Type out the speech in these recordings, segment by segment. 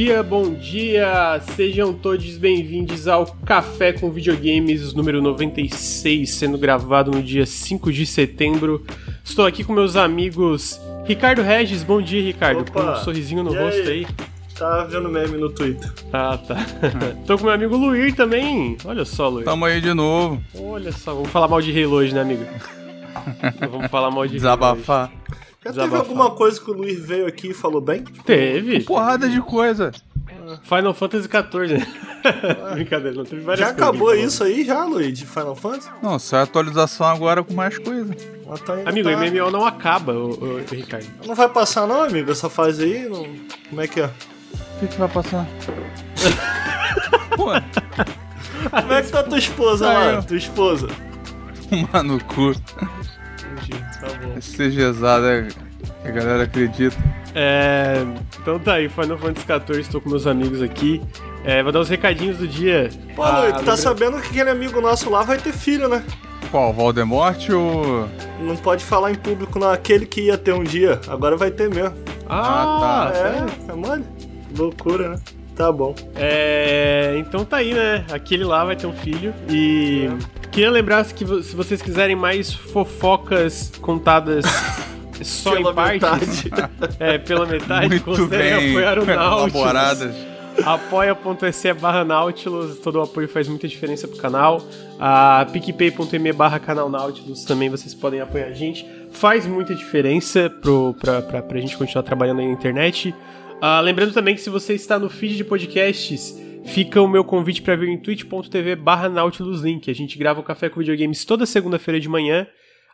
dia, bom dia! Sejam todos bem-vindos ao Café com Videogames número 96, sendo gravado no dia 5 de setembro. Estou aqui com meus amigos Ricardo Regis, bom dia, Ricardo, Opa. com um sorrisinho no E rosto aí? aí. Tá vendo meme no Twitter. Ah, tá. Tô com meu amigo Luir também. Olha só, Luir. Tamo aí de novo. Olha só, vamos falar mal de Halo hoje, né, amigo? vamos falar mal de Halo Desabafar. Já teve alguma coisa que o Luiz veio aqui e falou bem? Teve. Porrada de coisa. Final Fantasy XIV? Brincadeira, não teve várias Já acabou isso aí já, Luiz, de Final Fantasy? Não, sai atualização agora com mais coisa. Mas tá Amigo, tá... o MMO não acaba, o, Ricardo. Não vai passar não, amigo, essa fase aí? Não... Como é que é? O que, que vai passar? Pô, Como é que tá tua esposa Ah, lá? Tua esposa? tomar no cu. Entendi, tá bom. Esse CGzado é a galera acredita. É, então tá aí, Final Fantasy XIV, estou com meus amigos aqui. É, vou dar os recadinhos do dia. Pô, Ah, Luiz, tu tá sabendo que aquele amigo nosso lá vai ter filho, né? Qual? Voldemort ou. Não pode falar em público não, aquele que ia ter um dia, agora vai ter mesmo. Ah, Ah, tá. É, é mole? Loucura, né? Tá bom. É, então tá aí, né? Aquele lá vai ter um filho. E queria lembrar que se vocês quiserem mais fofocas contadas só Pela em partes, é, pela metade, Muito considerem bem apoiar o Nautilus. apoia.se barra Nautilus, todo o apoio faz muita diferença pro canal. A picpay.me barra canal Nautilus também vocês podem apoiar a gente. Faz muita diferença pro, pra, pra, pra gente continuar trabalhando aí na internet. Ah, lembrando também que se você está no feed de podcasts, fica o meu convite para vir em twitch.tv barra Nautilus Link. A gente grava o Café com Videogames toda segunda-feira de manhã,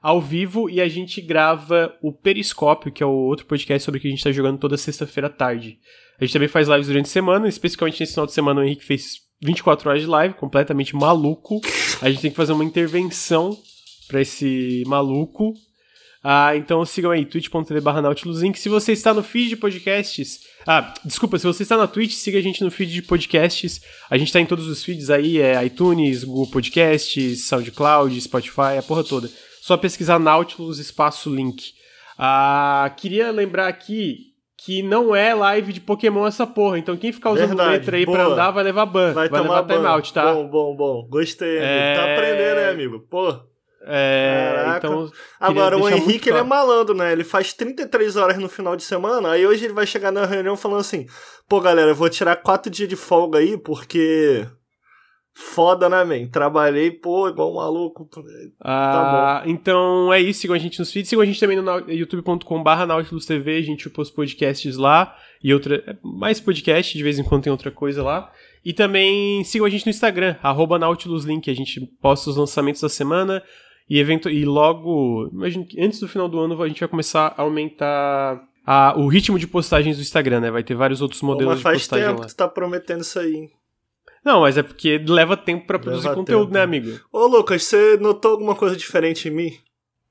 ao vivo, e a gente grava o Periscópio, que é o outro podcast sobre o que a gente está jogando toda sexta-feira à tarde. A gente também faz lives durante a semana, especificamente nesse final de semana o Henrique fez 24 horas de live, completamente maluco. A gente tem que fazer uma intervenção pra esse maluco. Ah, então sigam aí, twitch.tv barra Nautilus Link. Se você está no feed de podcasts... Ah, desculpa, se você está na Twitch, siga a gente no feed de podcasts. A gente tá em todos os feeds aí, é iTunes, Google Podcasts, SoundCloud, Spotify, a porra toda. Só pesquisar Nautilus espaço link. Ah, queria lembrar aqui que não é live de Pokémon essa porra. Então quem ficar usando Verdade, letra aí pra boa. andar vai levar ban. Vai, Vai, tomar levar timeout, tá? Bom, bom, bom. Gostei, amigo. É. Tá aprendendo, né, amigo? Pô. É, então. Agora, o Henrique, ele é claro. malandro, né? Ele faz 33 horas no final de semana, aí hoje ele vai chegar na reunião falando assim, pô, galera, eu vou tirar quatro dias de folga aí, porque... Foda, né, man? Trabalhei, pô, igual um maluco. Ah, Então é isso, sigam a gente nos feeds, sigam a gente também no youtube.com.br Nautilus TV, a gente posta podcasts lá e outra, é, mais podcast, de vez em quando tem outra coisa lá. E também sigam a gente no Instagram, arroba NautilusLink, a gente posta os lançamentos da semana e, evento, e logo, imagino que antes do final do ano a gente vai começar a aumentar a- o ritmo de postagens do Instagram, né? Vai ter vários outros Pô, modelos mas de faz postagem tempo lá. que tu tá prometendo isso aí, hein? Não, mas é porque leva tempo pra produzir Leva conteúdo, tempo. né, amigo? Ô, Lucas, você notou alguma coisa diferente em mim?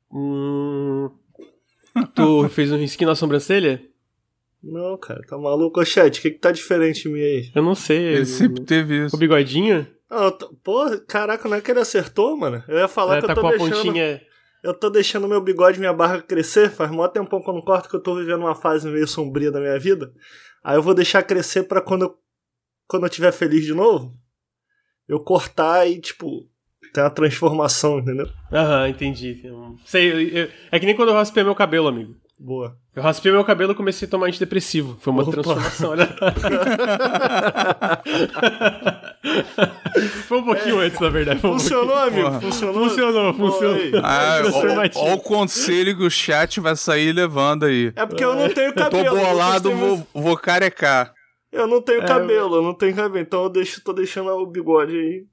Hum... tu fez um risquinho na sobrancelha? Não, cara, tá maluco? Ô, chat, o que que tá diferente em mim aí? Eu não sei. Ele sempre teve isso. O bigodinho? Tô- Pô, caraca, não é que ele acertou, mano? Eu ia falar É, que tá eu tô com a deixando... pontinha. Eu tô deixando meu bigode e minha barba crescer, faz mó tempão que eu não corto, que eu tô vivendo uma fase meio sombria da minha vida. Aí eu vou deixar crescer pra quando eu, quando eu tiver feliz de novo, eu cortar e, tipo, ter uma transformação, entendeu? Aham, entendi. Sei, eu- eu- é que nem quando eu raspei meu cabelo, amigo. Boa. Eu raspei meu cabelo e comecei a tomar antidepressivo. Foi uma Opa. transformação, olha. Foi um pouquinho antes, na verdade. Foi um Funcionou, amigo? Porra. Funcionou? Funcionou, Pô, funcionou. aí. Ah, ó o conselho que o chat vai sair levando aí. É porque eu não tenho Tô cabelo. bolado, vocês têm vou, vou carecar. Eu não tenho É, cabelo, eu não tenho cabelo, então eu deixo, tô deixando o bigode aí.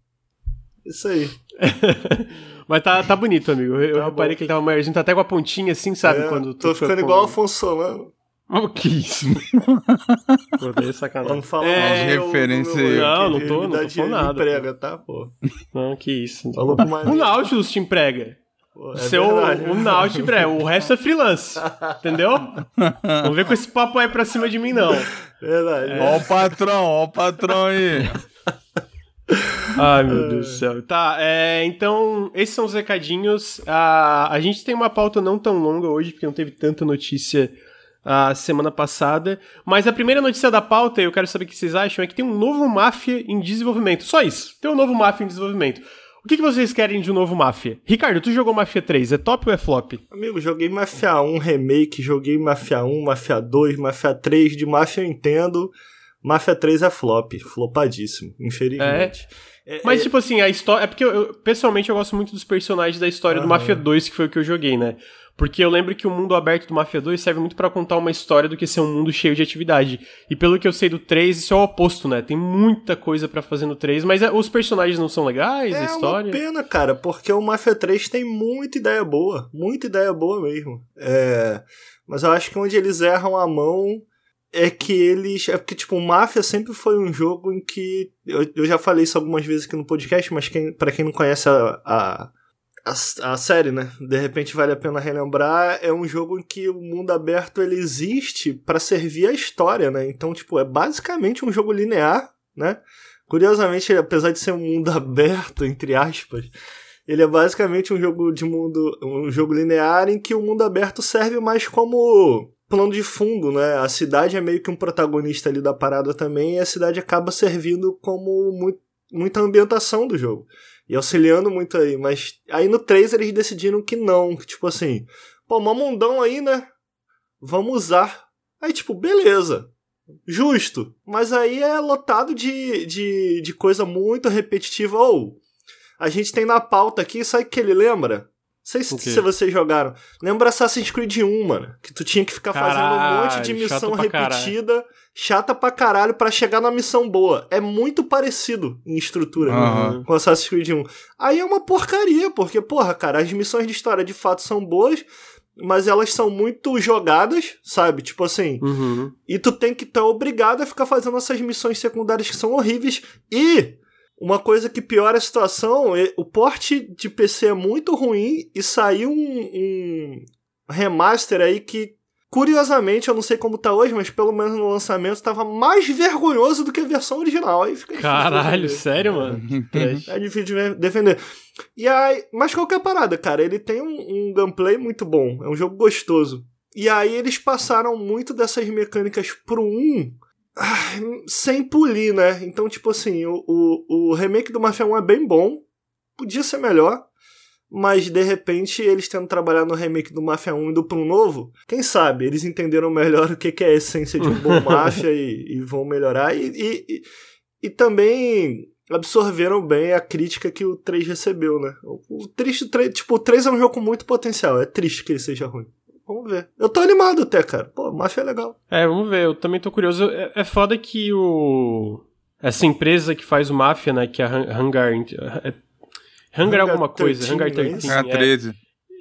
Isso aí. Mas tá, tá bonito, amigo. Eu, eu Tá reparei bom. que ele tava maiorzinho, tá até com a pontinha assim, sabe? É, quando tô fica ficando com- igual o Afonso Solano. Oh, que isso? Pô, daí é sacanagem. Vamos falar É, mal do referência aí. Não, não tô- não tô de- falando nada, Emprega, tá, pô? Não, que isso. Falou com mais. O Nautilus te emprega. Pô, é Seu, verdade. o Nautilus te emprega. O resto é freelance. Entendeu? Não vem com esse papo aí pra cima de mim, não. Verdade. Ó o patrão, ó o patrão aí. Ai, meu Deus do céu. Tá, é, então, esses são os recadinhos. A, a gente tem uma pauta não tão longa hoje, porque não teve tanta notícia a semana passada. Mas a primeira notícia da pauta, e eu quero saber o que vocês acham, é que tem um novo Máfia em desenvolvimento. Só isso. Tem um novo Máfia em desenvolvimento. O que, que vocês querem de um novo Máfia? Ricardo, tu jogou Máfia 3, é top ou é flop? Amigo, joguei Máfia 1 Remake, joguei Máfia 1, Máfia 2, Máfia 3, de Máfia eu entendo. Máfia 3 é flop, flopadíssimo, infelizmente. É. Mas, é, tipo assim, a história. É porque eu, eu, pessoalmente eu gosto muito dos personagens da história do Mafia 2, que foi o que eu joguei, né? Porque eu lembro que o mundo aberto do Mafia 2 serve muito para contar uma história do que ser um mundo cheio de atividade. E pelo que eu sei do 3, isso é o oposto, né? Tem muita coisa para fazer no 3, mas é, os personagens não são legais, é a história. É uma pena, cara, porque o Mafia 3 tem muita ideia boa. Muita ideia boa mesmo. É... Mas eu acho que onde eles erram a mão é que eles. É porque, tipo, o Mafia sempre foi um jogo em que. Eu, eu já falei isso algumas vezes aqui no podcast, mas quem, para quem não conhece a, a a, a série, né? De repente vale a pena relembrar. É um jogo em que o mundo aberto ele existe para servir a história, né? Então, tipo, é basicamente um jogo linear, né? Curiosamente, apesar de ser um mundo aberto, entre aspas, ele é basicamente um jogo de mundo, um jogo linear em que o mundo aberto serve mais como plano de fundo, né? A cidade é meio que um protagonista ali da parada também, e a cidade acaba servindo como muito, muita ambientação do jogo e auxiliando muito aí. Mas aí no 3 eles decidiram que não, que tipo assim, pô, uma mundão aí, né? Vamos usar. Aí tipo, beleza. Justo. Mas aí é lotado de, de, de coisa muito repetitiva. Ou, a gente tem na pauta aqui, sabe o que ele lembra? Não sei se, se vocês jogaram. Lembra Assassin's Creed 1, mano? Que tu tinha que ficar caralho, fazendo um monte de missão repetida, caralho. chata pra caralho, pra chegar na missão boa. É muito parecido em estrutura uhum. com Assassin's Creed 1. Aí é uma porcaria, porque, porra, cara, as missões de história de fato são boas, mas elas são muito jogadas, sabe? Tipo assim. Uhum. E tu tem que estar tá obrigado a ficar fazendo essas missões secundárias que são horríveis. E uma coisa que piora a situação, é, o porte de PC é muito ruim e saiu um, um remaster aí que Curiosamente, eu não sei como tá hoje, mas pelo menos no lançamento estava mais vergonhoso do que a versão original. Aí fica Caralho, sério, mano? é difícil de defender. E aí, mas qualquer parada, cara, ele tem um, um, gameplay muito bom, é um jogo gostoso. E aí eles passaram muito dessas mecânicas pro 1 sem polir, né? Então, tipo assim, o, o, o remake do Mafia 1 é bem bom, podia ser melhor, mas de repente eles tendo trabalhar no remake do Mafia 1 e do Plum Novo, quem sabe eles entenderam melhor o que, é a essência de um bom Mafia e, e, vão melhorar. E, e, e, também absorveram bem a crítica que o 3 recebeu, né? O, o triste, 3, tipo, o 3 é um jogo com muito potencial, é triste que ele seja ruim. Vamos ver. Eu tô animado até, cara. Pô, Mafia é legal. É, vamos ver. Eu também tô curioso. É, é foda que o. Essa empresa que faz o Mafia, né? Que é a Hangar. É... Hangar, alguma coisa, Hangar 13. É, 13. É,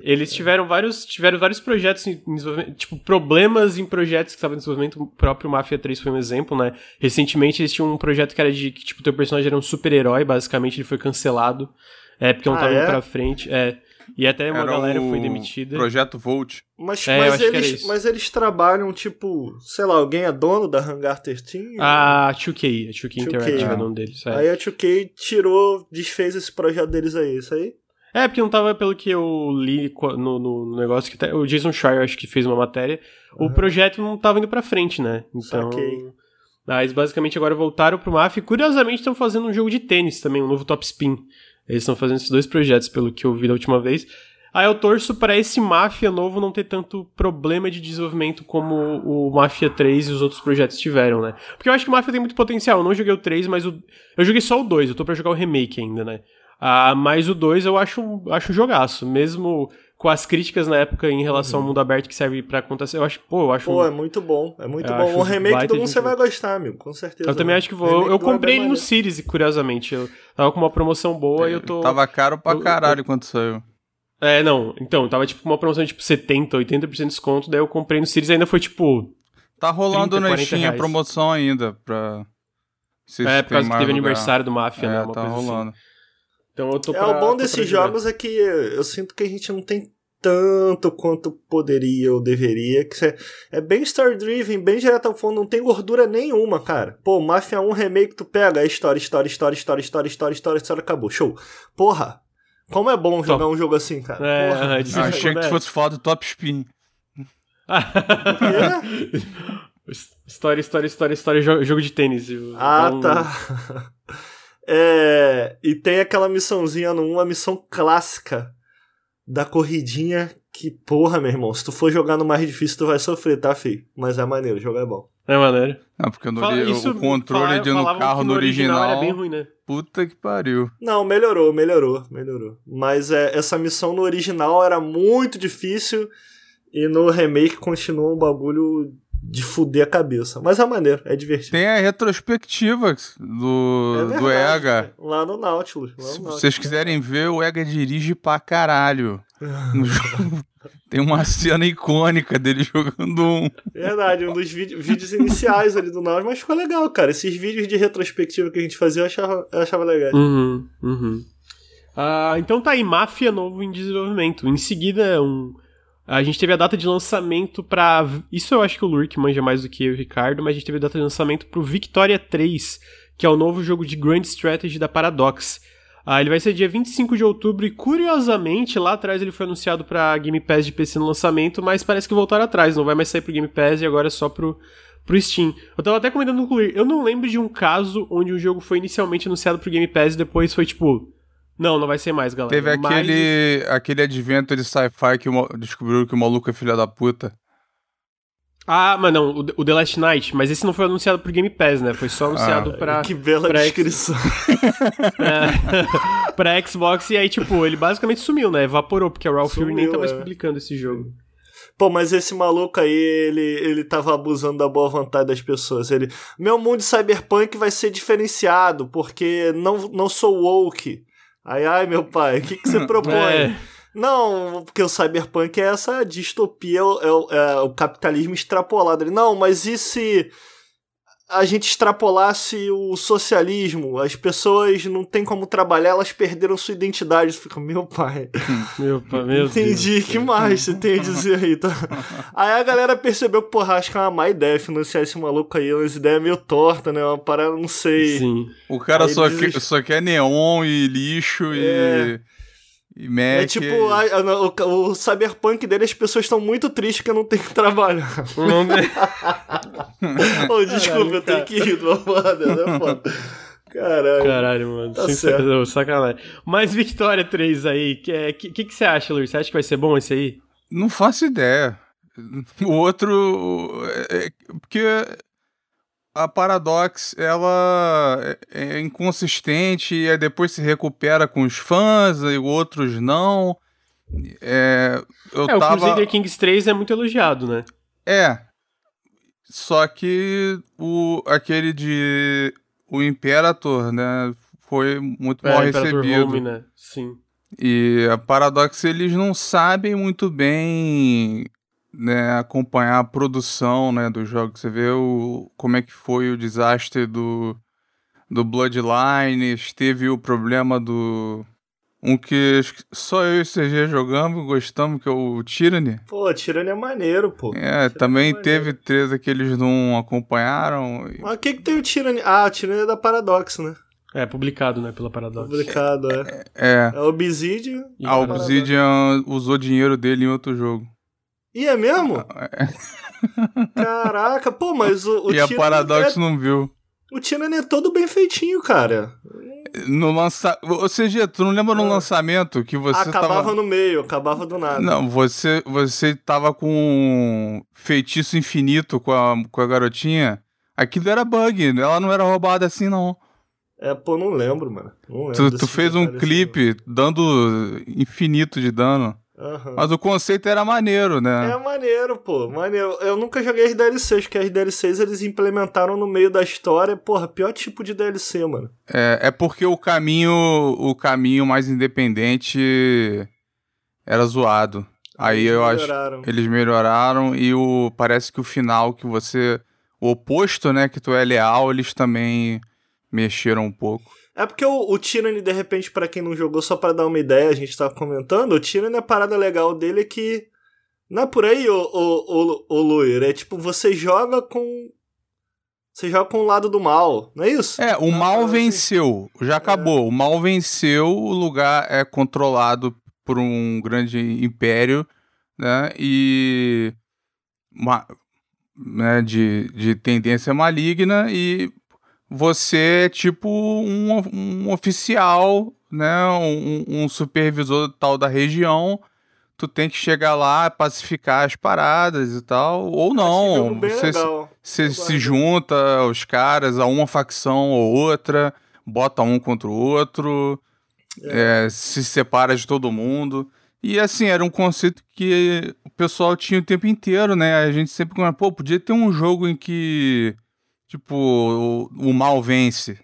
eles tiveram vários, tiveram vários projetos em desenvolvimento, tipo, problemas em projetos que estavam em desenvolvimento. O próprio Mafia 3 foi um exemplo, né? Recentemente eles tinham um projeto que era de que, tipo, teu personagem era um super-herói, basicamente ele foi cancelado. É, porque não ah, tava é? indo pra frente. É. E até uma era galera foi demitida. Projeto Volt. Mas, é, mas, eles, mas eles trabalham, tipo, sei lá, alguém é dono da Hangar 13? A 2K, a 2K Interactive é o nome deles. É. Aí a 2K tirou, desfez esse projeto deles aí, isso aí? É, porque não tava, pelo que eu li no, no negócio, que tá, o Jason Schreier acho que fez uma matéria, uhum. o projeto não tava indo pra frente, né? Então... Saquei. Mas basicamente agora voltaram pro Mafia e curiosamente estão fazendo um jogo de tênis também, um novo Top Spin. Eles estão fazendo esses dois projetos, pelo que eu vi da última vez. Aí eu torço para esse Mafia novo não ter tanto problema de desenvolvimento como o Mafia 3 e os outros projetos tiveram, né? Porque eu acho que o Mafia tem muito potencial. Eu não joguei o 3, mas o... eu joguei só o 2. Eu tô pra jogar o remake ainda, né? Ah, mas o 2 eu acho, acho um jogaço. Mesmo com as críticas na época em relação uhum. ao mundo aberto que serve para acontecer. Eu acho, pô, eu acho. Pô, é muito bom. É muito bom. O remake do 1 você vai gostar, amigo, com certeza. Eu também acho que vou. Eu comprei ele no Series, curiosamente. Eu tava com uma promoção boa é, e eu tô. Tava caro pra caralho eu, quando saiu. É, não. Então, tava tipo uma promoção de tipo 70, 80% de desconto, daí eu comprei no Series e ainda foi tipo. Tá rolando 30, na Steam a promoção ainda pra. É, por causa que teve aniversário do Mafia, é, né? Uma tá assim. rolando. Assim. Então eu tô é, pra, o bom desses jogos é que eu sinto que a gente não tem tanto quanto poderia ou deveria. Que é, é bem story-driven, bem direto ao fundo, não tem gordura nenhuma, cara. Pô, Mafia 1 Remake, tu pega, é história, história, história, história, história, história, história, história, acabou. Show. Porra, como é bom jogar Top. um jogo assim, cara. É, Porra, ah, achei que fosse foda Top Spin. História, história, história, história, jogo, jogo de tênis. Ah, então... tá. É, e tem aquela missãozinha no 1, a missão clássica da corridinha. Que porra, meu irmão. Se tu for jogar no mais difícil, tu vai sofrer, tá, filho? Mas é maneiro, o jogo é bom. É maneiro. Não, porque no, Fala, o controle de no carro no original. original era bem ruim, né? Puta que pariu. Não, melhorou, melhorou, melhorou. Mas é, essa missão no original era muito difícil. E no remake continua um bagulho de fuder a cabeça. Mas é maneiro, é divertido. Tem a retrospectiva do, é verdade, do EGA. Lá no Nautilus. Lá no Se Nautilus. vocês quiserem ver, o EGA dirige pra caralho. No jogo. Tem uma cena icônica dele jogando um. Verdade, um dos vídeos iniciais ali do Nautilus, mas ficou legal, cara. Esses vídeos de retrospectiva que a gente fazia eu achava, eu achava legal. Uhum, uhum. Uh, então tá aí, Máfia novo em desenvolvimento. Em seguida, um a gente teve a data de lançamento para Isso eu acho que o Lurk manja mais do que eu e o Ricardo, mas a gente teve a data de lançamento pro Victoria 3, que é o novo jogo de Grand Strategy da Paradox. Ah, ele vai ser dia 25 de outubro e, curiosamente, lá atrás ele foi anunciado para Game Pass de PC no lançamento, mas parece que voltaram atrás, não vai mais sair pro Game Pass e agora é só pro, pro Steam. Eu tava até comentando com o eu não lembro de um caso onde um jogo foi inicialmente anunciado pro Game Pass e depois foi tipo não, não vai ser mais, galera. Teve aquele, Mas... aquele advento de sci-fi que descobriu que o maluco é filho da puta. Ah, mas não, o, The Last Night, mas esse não foi anunciado por Game Pass, né? Foi só anunciado ah, pra. Que bela pra descrição. é, pra Xbox, e aí, tipo, ele basicamente sumiu, né? Evaporou, porque a Ralph Fury nem tá mais é. publicando esse jogo. Pô, mas esse maluco aí, ele, ele tava abusando da boa vontade das pessoas. Ele, meu mundo de cyberpunk vai ser diferenciado, porque não, não sou woke. Aí, ai, meu pai, o que, que você propõe? é. Não, porque o cyberpunk é essa distopia, é o, é o capitalismo extrapolado. Não, mas e se a gente extrapolasse o socialismo, as pessoas não têm como trabalhar, elas perderam sua identidade. Você fica, meu pai. Meu pai, meu Entendi, Deus. que mais você tem a dizer aí, tá? Aí a galera percebeu que, porra, acho que é uma má ideia financiar esse maluco aí, umas ideias meio tortas, né? Uma parada, não sei. Sim. O cara só, que, só quer neon e lixo é. e. E Mac... É tipo, a, a, o, o, cyberpunk dele, as pessoas estão muito tristes que eu não tenho que trabalhar. Não, oh, desculpa, Caralho, eu tenho que ir, é foda. Caralho. Caralho, mano. Tá certo. Sacanagem. Mas Victoria 3 aí, o que, é, que, que, que, você acha, Luiz? Você acha que vai ser bom esse aí? Não faço ideia. O outro. É, é, porque a Paradox ela é, é inconsistente e depois se recupera com os fãs e outros não. É, eu é, tava... o Crusader Kings 3 é muito elogiado, né? É. Só que o, aquele de. O Imperator, né? Foi muito é, mal recebido. Home, né? Sim. E a Paradox, eles não sabem muito bem né, acompanhar a produção né, do jogo. Você vê o, como é que foi o desastre do, do Bloodlines, teve o problema do. Um que só eu e o CG jogamos, gostamos, que é o Tyranny. Pô, Tyranny é maneiro, pô. É, Tyranny também é teve três que eles não acompanharam. Mas o que que tem o Tyranny? Ah, o Tyranny é da Paradox, né? É, publicado, né, pela Paradox. Publicado, é. É. é. é Obsidian. A Obsidian usou dinheiro dele em outro jogo. E é mesmo? É. Caraca, pô, mas o, o E a Paradox é... não viu. O Tyranny é todo bem feitinho, cara. No lança... Ou seja, tu não lembra no ah. lançamento que você Acabava tava... no meio, acabava do nada. Não, você, você tava com um feitiço infinito com a, com a garotinha. Aquilo era bug, ela não era roubada assim, não. É, pô, não lembro, mano. Não lembro tu, tu fez um clipe assim, dando infinito de dano. Uhum. Mas o conceito era maneiro, né? É maneiro, pô. Maneiro. Eu nunca joguei as DLCs, porque as DLCs eles implementaram no meio da história. Porra, pior tipo de DLC, mano. É, é porque o caminho, o caminho mais independente era zoado. Aí eles eu melhoraram. acho eles melhoraram e o parece que o final que você o oposto, né, que tu é leal, eles também mexeram um pouco. É porque o, o Tyranny, de repente, para quem não jogou, só para dar uma ideia, a gente tava comentando, o Tyranny, a parada legal dele é que. Não é por aí, o, o, o, o Luir, é tipo, você joga com. Você joga com o lado do mal, não é isso? É, o não, mal assim. venceu, já acabou. É. O mal venceu, o lugar é controlado por um grande império, né? E uma, né, de, de tendência maligna e você é tipo um, um oficial, né, um, um supervisor tal da região tu tem que chegar lá, pacificar as paradas e tal, ou não. Você, você se junta os caras a uma facção ou outra, bota um contra o outro, é. É, se separa de todo mundo. E assim, era um conceito que o pessoal tinha o tempo inteiro, né? A gente sempre, pô, podia ter um jogo em que, tipo, o, o mal vence.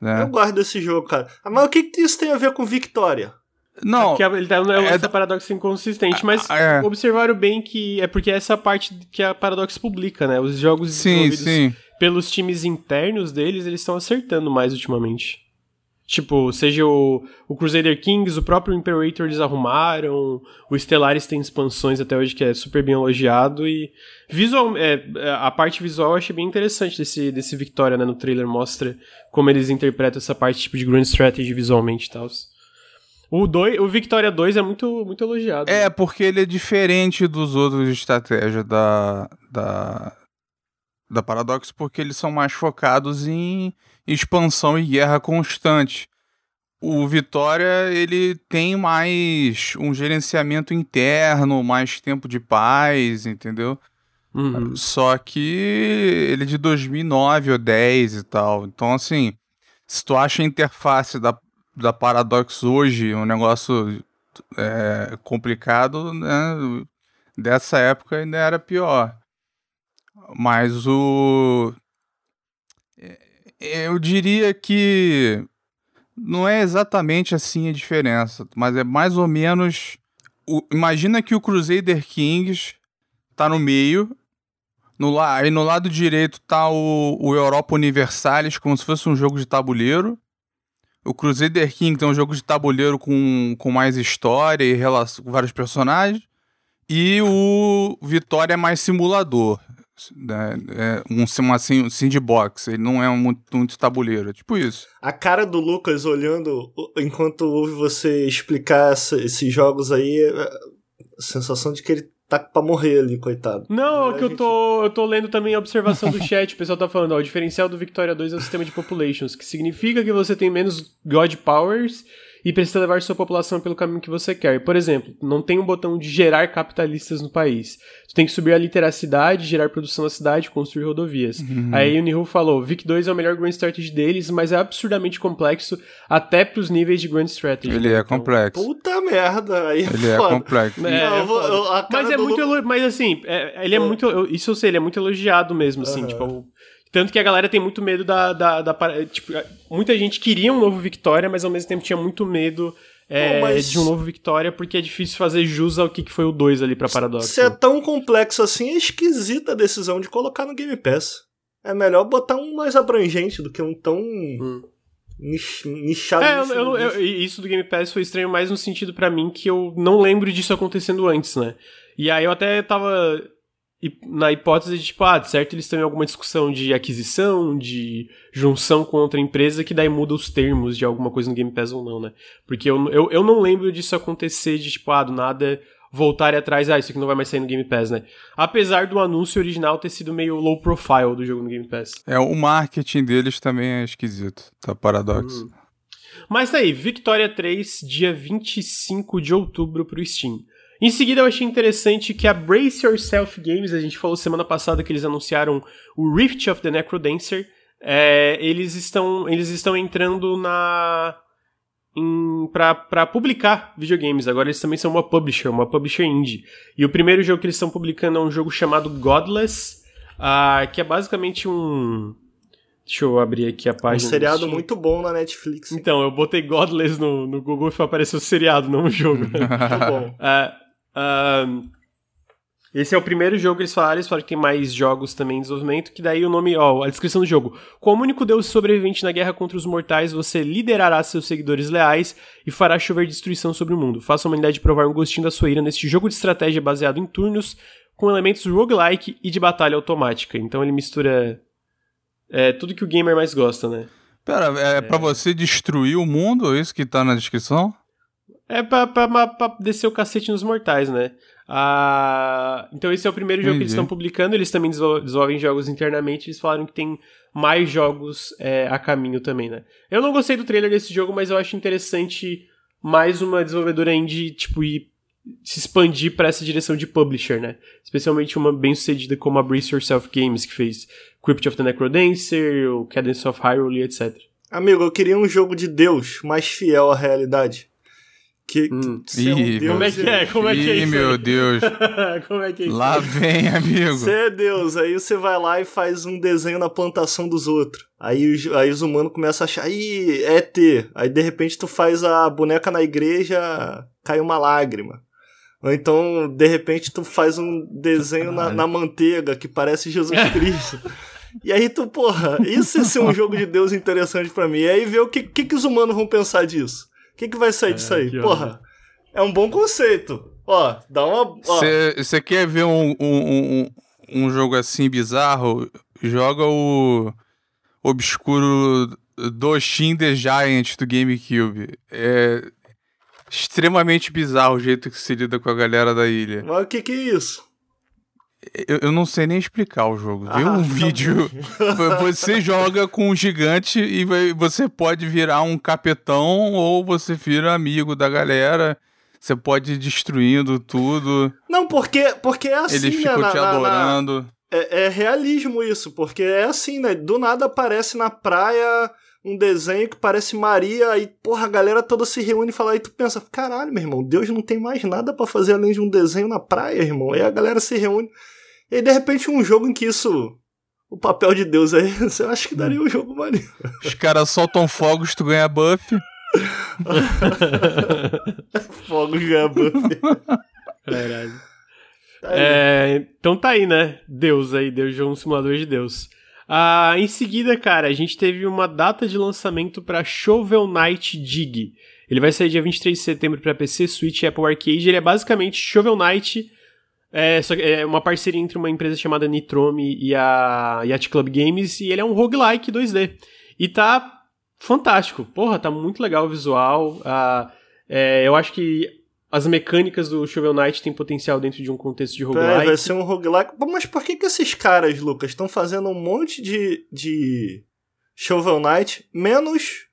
Né? Eu guardo esse jogo, cara. Mas o que, que isso tem a ver com Victoria? Não. É ele tá é, essa paradoxo inconsistente, mas é. observaram bem que é porque é essa parte que a Paradox publica, né? Os jogos sim, sim. pelos times internos deles, eles estão acertando mais ultimamente. Tipo, seja o, o Crusader Kings, o próprio Imperator eles arrumaram, o Stellaris tem expansões até hoje que é super bem elogiado e visual, é, a parte visual eu achei bem interessante desse, desse Victoria, né, no trailer mostra como eles interpretam essa parte tipo de Grand Strategy visualmente e tal. O, dois, o Victoria 2 é muito, muito elogiado. É, né? porque ele é diferente dos outros estratégias da, da, da Paradox, porque eles são mais focados em expansão e guerra constante. O Vitória, ele tem mais um gerenciamento interno, mais tempo de paz, entendeu? Uhum. Só que ele é de 2009 ou 10 e tal. Então, assim, se tu acha a interface da, da Paradox hoje um negócio é, complicado, né? Dessa época ainda era pior. Mas o. Eu diria que não é exatamente assim a diferença, mas é mais ou menos. O... Imagina que o Crusader Kings tá no meio. No la... Aí no lado direito tá o, o Europa Universalis, como se fosse um jogo de tabuleiro. O Crusader King é um jogo de tabuleiro com, com mais história e relação, vários personagens. E o Vitória é mais simulador. Né? É um, uma sandbox, ele não é um, muito, muito tabuleiro, é tipo isso. A cara do Lucas olhando enquanto ouve você explicar essa, esses jogos aí, é a sensação de que ele tá pra morrer ali, coitado. Não, é que gente... eu, tô, eu tô lendo também a observação do chat, o pessoal tá falando, ó, o diferencial do Victoria 2 é o sistema de populations, que significa que você tem menos God Powers e precisa levar sua população pelo caminho que você quer. Por exemplo, não tem um botão de gerar capitalistas no país. Tu tem que subir a literacidade, gerar produção na cidade, construir rodovias. Uhum. Aí o Nihu falou, Vic 2 é o melhor Grand Strategy deles, mas é absurdamente complexo até pros níveis de Grand Strategy. Ele é então, complexo. Puta merda, aí Ele é, complexo. É, não, eu vou, eu, mas é muito, mas assim, é, ele é muito, eu, isso eu sei, ele é muito elogiado mesmo, assim, uhum. tipo, tanto que a galera tem muito medo da. da, da, tipo, muita gente queria um novo Victoria, mas ao mesmo tempo tinha muito medo é, mas... de um novo Victoria, porque é difícil fazer jus ao que, que foi o 2 ali pra Paradox. Se é tão complexo assim, é esquisita a decisão de colocar no Game Pass. É melhor botar um mais abrangente do que um tão. Hum. Nichado. É, eu, eu, eu, isso do Game Pass foi estranho mais no sentido para mim que eu não lembro disso acontecendo antes, né? E aí eu até tava na hipótese de, tipo, ah, de certo eles estão em alguma discussão de aquisição, de junção com outra empresa, que daí muda os termos de alguma coisa no Game Pass ou não, né? Porque eu, eu, eu não lembro disso acontecer de, tipo, ah, do nada voltar atrás, ah, isso aqui não vai mais sair no Game Pass, né? Apesar do anúncio original ter sido meio low profile do jogo no Game Pass. É, o marketing deles também é esquisito, tá paradoxo. Hum. Mas tá aí, Victoria 3, dia 25 de outubro pro Steam. Em seguida, eu achei interessante que a Brace Yourself Games, a gente falou semana passada que eles anunciaram o Rift of the Necrodancer. É, eles estão eles estão entrando na para publicar videogames. Agora eles também são uma publisher, uma publisher indie. E o primeiro jogo que eles estão publicando é um jogo chamado Godless, uh, que é basicamente um Deixa eu abrir aqui a página. Um seriado muito bom na Netflix. Hein? Então, eu botei Godless no, no Google e apareceu o seriado, não o jogo. muito bom. Uh, Uh, esse é o primeiro jogo que eles falaram, eles falaram que tem mais jogos também em desenvolvimento, que daí o nome, ó, a descrição do jogo. Como único deus sobrevivente na guerra contra os mortais, você liderará seus seguidores leais e fará chover destruição sobre o mundo. Faça a humanidade provar um gostinho da sua ira neste jogo de estratégia baseado em turnos, com elementos roguelike e de batalha automática. Então ele mistura é, tudo que o gamer mais gosta, né? Pera, é, é pra você destruir o mundo, é isso que tá na descrição? É pra, pra, pra descer o cacete nos mortais, né? Ah, então esse é o primeiro jogo que eles estão publicando. Eles também desenvolvem jogos internamente. Eles falaram que tem mais jogos é, a caminho também, né? Eu não gostei do trailer desse jogo, mas eu acho interessante mais uma desenvolvedora indie, tipo, ir se expandir para essa direção de publisher, né? Especialmente uma bem sucedida como a Brace Yourself Games, que fez Crypt of the Necrodancer, o Cadence of Hyrule, etc. Amigo, eu queria um jogo de Deus mais fiel à realidade. Que, hum. Ih, um Deus, como é que é? Como é que é isso? meu Deus. como é que é isso? Lá vem, amigo. Você é Deus, aí você vai lá e faz um desenho na plantação dos outros. Aí, aí os humanos começam a achar, ih, é T. Aí de repente tu faz a boneca na igreja, cai uma lágrima. Ou então, de repente, tu faz um desenho na, na, manteiga que parece Jesus Cristo. e aí tu, porra, isso ia ser um jogo de Deus interessante para mim. E aí ver o que, que, que os humanos vão pensar disso. O que, que vai sair é, disso aí? Porra, é um bom conceito. Ó, dá uma. Você quer ver um, um, um, um, jogo assim bizarro? Joga o Obscuro Doshin The Giant do GameCube. É extremamente bizarro o jeito que se lida com a galera da ilha. Mas o que, que é isso? Eu, eu, não sei nem explicar o jogo. Ah, Vê um tá vídeo. você joga com um gigante e você pode virar um capetão ou você vira amigo da galera. Você pode ir destruindo tudo. Não, porque, porque é assim, Eles ficam né, te adorando. Na... É, é realismo isso, porque é assim, né? Do nada aparece na praia um desenho que parece Maria, e porra, a galera toda se reúne e fala, e tu pensa, caralho, meu irmão, Deus não tem mais nada para fazer além de um desenho na praia, irmão. E a galera se reúne. E aí, de repente, um jogo em que isso. O papel de Deus aí, você acha que daria um jogo maneiro. Os caras soltam fogos, tu ganha buff. fogos ganha buff. Caralho. Tá é, então tá aí, né? Deus aí, Deus de um simulador de Deus. Ah, em seguida, cara, a gente teve uma data de lançamento para Shovel Knight Dig. Ele vai sair dia 23 de setembro para PC, Switch e Apple Arcade. Ele é basicamente Shovel Knight é, é uma parceria entre uma empresa chamada Nitrome e a Yacht Club Games, e ele é um roguelike 2D. E tá fantástico. Porra, tá muito legal o visual. Uh, é, eu acho que as mecânicas do Shovel Knight têm potencial dentro de um contexto de roguelike. É, vai ser um roguelike. Mas por que, que esses caras, Lucas, estão fazendo um monte de, de Shovel Knight menos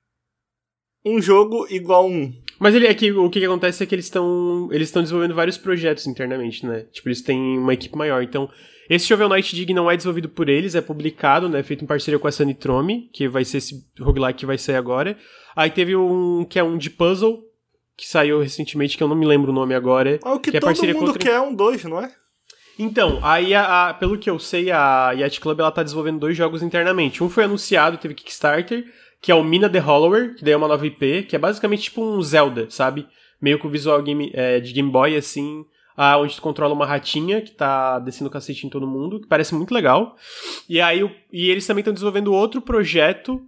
um jogo igual um? Mas ele, é que, o que, que acontece é que eles estão eles estão desenvolvendo vários projetos internamente, né? Tipo, eles têm uma equipe maior. Então, esse Shovel Knight Dig não é desenvolvido por eles, é publicado, né? Feito em parceria com a Sanitrome, que vai ser esse roguelike que vai sair agora. Aí teve um que é um de puzzle, que saiu recentemente, que eu não me lembro o nome agora. Ah, o que, que é todo parceria mundo contra... quer é um dois, não é? Então, aí, a, a, pelo que eu sei, a Yacht Club ela tá desenvolvendo dois jogos internamente. Um foi anunciado, teve Kickstarter, que é o Mina the Hollower, que daí é uma nova IP, que é basicamente tipo um Zelda, sabe? Meio com o visual game, é, de Game Boy, assim, ah, onde tu controla uma ratinha que tá descendo cacete em todo mundo, que parece muito legal. E aí, e eles também estão desenvolvendo outro projeto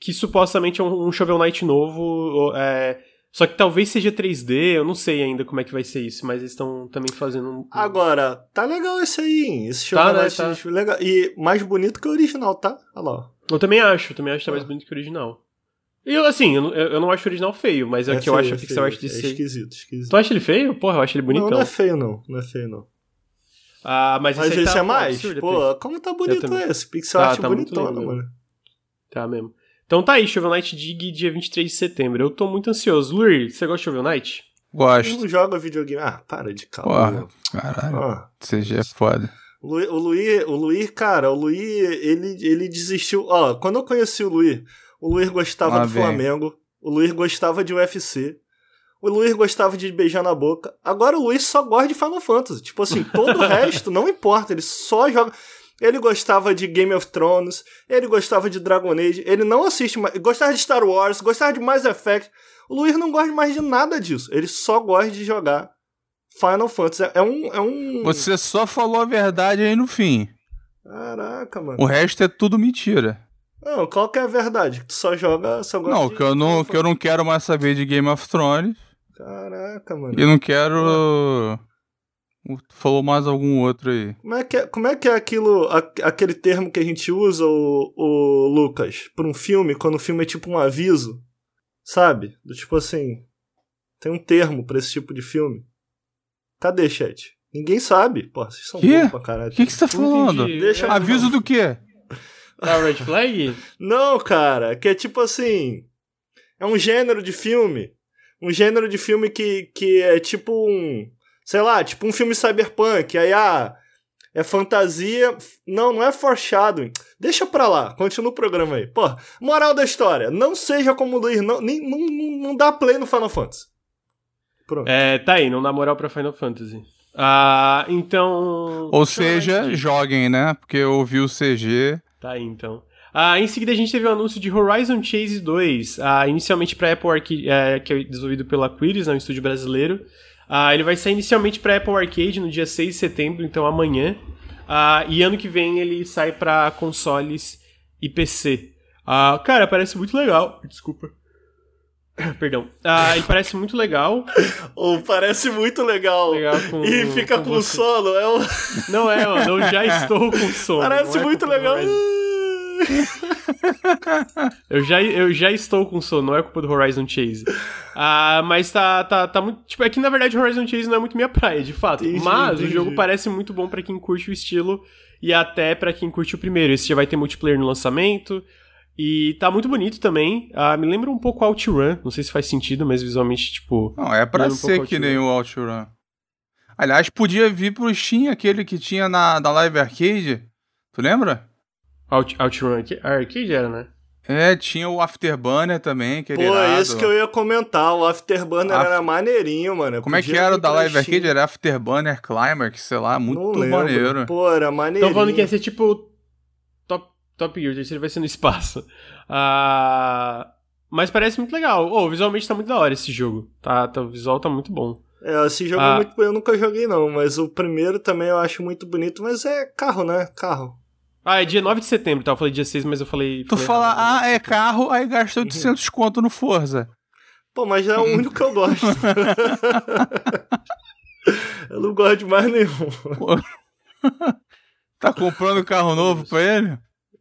que supostamente é um, um Shovel Knight novo, é, só que talvez seja 3D, eu não sei ainda como é que vai ser isso, mas eles estão também fazendo um... Agora, tá legal esse aí, esse Shovel tá, Knight né, tá. legal. E mais bonito que o original, tá? Olha lá. Eu também acho, também acho que tá mais bonito que o original. E eu, assim, eu, eu não acho o original feio, mas é, é que feio, eu acho a é pixel art de é ser. esquisito, esquisito. Tu acha ele feio? Porra, eu acho ele bonitão. Não, não é feio, não. Não é feio, não. Ah, mas, mas esse, esse tá é mais? Absurdo, Pô, como tá bonito esse? Pixel tá, art tá bonitona, mano. Tá mesmo. Então tá aí, Shovel Knight Dig, dia 23 de setembro. Eu tô muito ansioso. Luir, você gosta de Shovel Knight? Gosto. Eu não joga videogame. Ah, para de calma. Porra, caralho. Ah. Você já é foda. O Luiz, o Luiz, cara, o Luiz, ele, ele desistiu. Ó, quando eu conheci o Luiz, o Luiz gostava ah, do bem. Flamengo, o Luiz gostava de UFC, o Luiz gostava de beijar na boca. Agora o Luiz só gosta de Final Fantasy. Tipo assim, todo o resto não importa, ele só joga. Ele gostava de Game of Thrones, ele gostava de Dragon Age, ele não assiste mais. Gostava de Star Wars, gostava de Mass Effect. O Luiz não gosta mais de nada disso. Ele só gosta de jogar Final Fantasy. É um, é um. Você só falou a verdade aí no fim. Caraca, mano. O resto é tudo mentira. Não, qual que é a verdade? Tu só joga. Só gosta não, que eu não, que eu não quero mais saber de Game of Thrones. Caraca, mano. E não quero. Tu falou mais algum outro aí. Como é que é, como é, que é aquilo, aquele termo que a gente usa, o, o Lucas, pra um filme, quando o filme é tipo um aviso? Sabe? Do tipo assim. Tem um termo pra esse tipo de filme. Cadê, chat? Ninguém sabe. Pô, vocês são burros pra caralho. O que, que você tá falando? Deixa- Aviso do quê? Tá red flag? Não, cara, que é tipo assim. É um gênero de filme. Um gênero de filme que, que é tipo um. Sei lá, tipo um filme cyberpunk. Aí, ah, é fantasia. Não, não é foreshadowing. Deixa pra lá, continua o programa aí. Pô, moral da história: não seja como o Luiz, não, nem, não, não dá play no Final Fantasy. Pronto. É, tá aí, não dá moral pra Final Fantasy. Ah, então. Ou seja, joguem, né? Porque eu ouvi o CG. Tá aí, então. Ah, em seguida a gente teve o anúncio de Horizon Chase 2, ah, inicialmente para Apple Arcade, é, que é desenvolvido pela Quiris, né, um estúdio brasileiro. Ah, ele vai sair inicialmente para Apple Arcade no dia 6 de setembro, então amanhã. Ah, e ano que vem ele sai para consoles e PC. Ah, cara, parece muito legal. Desculpa. Perdão. Ah, ele parece muito legal. Ou parece muito legal. Legal com- e fica com com, sono. É um... Não é, mano, eu já estou com sono. Parece é muito legal. Eu já, eu já estou com sono, não é culpa do Horizon Chase. Ah, mas tá, tá, tá muito. Tipo, é que na verdade Horizon Chase não é muito minha praia, de fato. Entendi, mas o entendi. jogo parece muito bom pra quem curte o estilo e até pra quem curte o primeiro. Esse já vai ter multiplayer no lançamento. E tá muito bonito também. Ah, me lembra um pouco OutRun. Não sei se faz sentido, mas visualmente, tipo. Não, é pra um ser pouco que nem o OutRun. Aliás, podia vir pro Steam aquele que tinha na, na Live Arcade. Tu lembra? Out, OutRun aqui. Arcade era, né? É, tinha o Afterburner também, que era Pô, irado. esse que eu ia comentar. O Afterburner Af- era maneirinho, mano. Como é que era o da Live. Arcade? Era Afterburner Climax, sei lá, muito maneiro. Pô, era maneirinho. Estão falando que ia ser tipo Top, Gear, o terceiro vai ser no espaço. Ah, mas parece muito legal. Oh, visualmente tá muito da hora esse jogo. Tá, tá, o visual tá muito bom. É, esse jogo Ah. é muito... eu nunca joguei não, mas o primeiro também eu acho muito bonito, mas é carro, né? Carro. Ah, é dia 9 de setembro, tá? Eu falei dia 6, mas eu falei. Tu falei fala, errado. ah, é carro, aí gasta 800 conto no Forza. Pô, mas é o único que eu gosto. eu não gosto de mais nenhum. Tá comprando carro novo pra ele?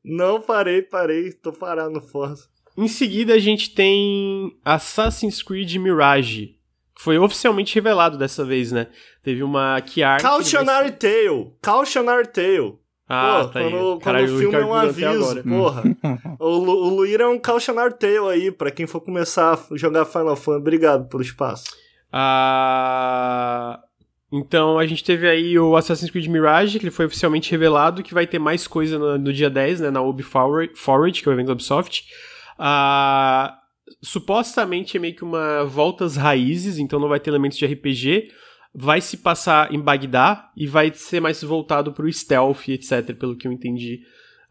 Não, parei, parei. Tô parado no Forza. Em seguida, a gente tem Assassin's Creed Mirage. Que foi oficialmente revelado dessa vez, né? Teve uma key art. Cautionary Tale. Cautionary Tale. Ah, Pô, tá aí. quando, Caralho, quando o filme é um aviso, agora. porra. o, Lu- o Luir é um Cautionary Tale aí, pra quem for começar a jogar Final Fantasy. Obrigado pelo espaço. Ah, então a gente teve aí o Assassin's Creed Mirage, que ele foi oficialmente revelado, que vai ter mais coisa no, no dia 10, né, na Ubi Forward, que é o evento da Ubisoft. Ah, supostamente é meio que uma volta às raízes, então não vai ter elementos de RPG. Vai se passar em Bagdá e vai ser mais voltado pro stealth, etc, pelo que eu entendi.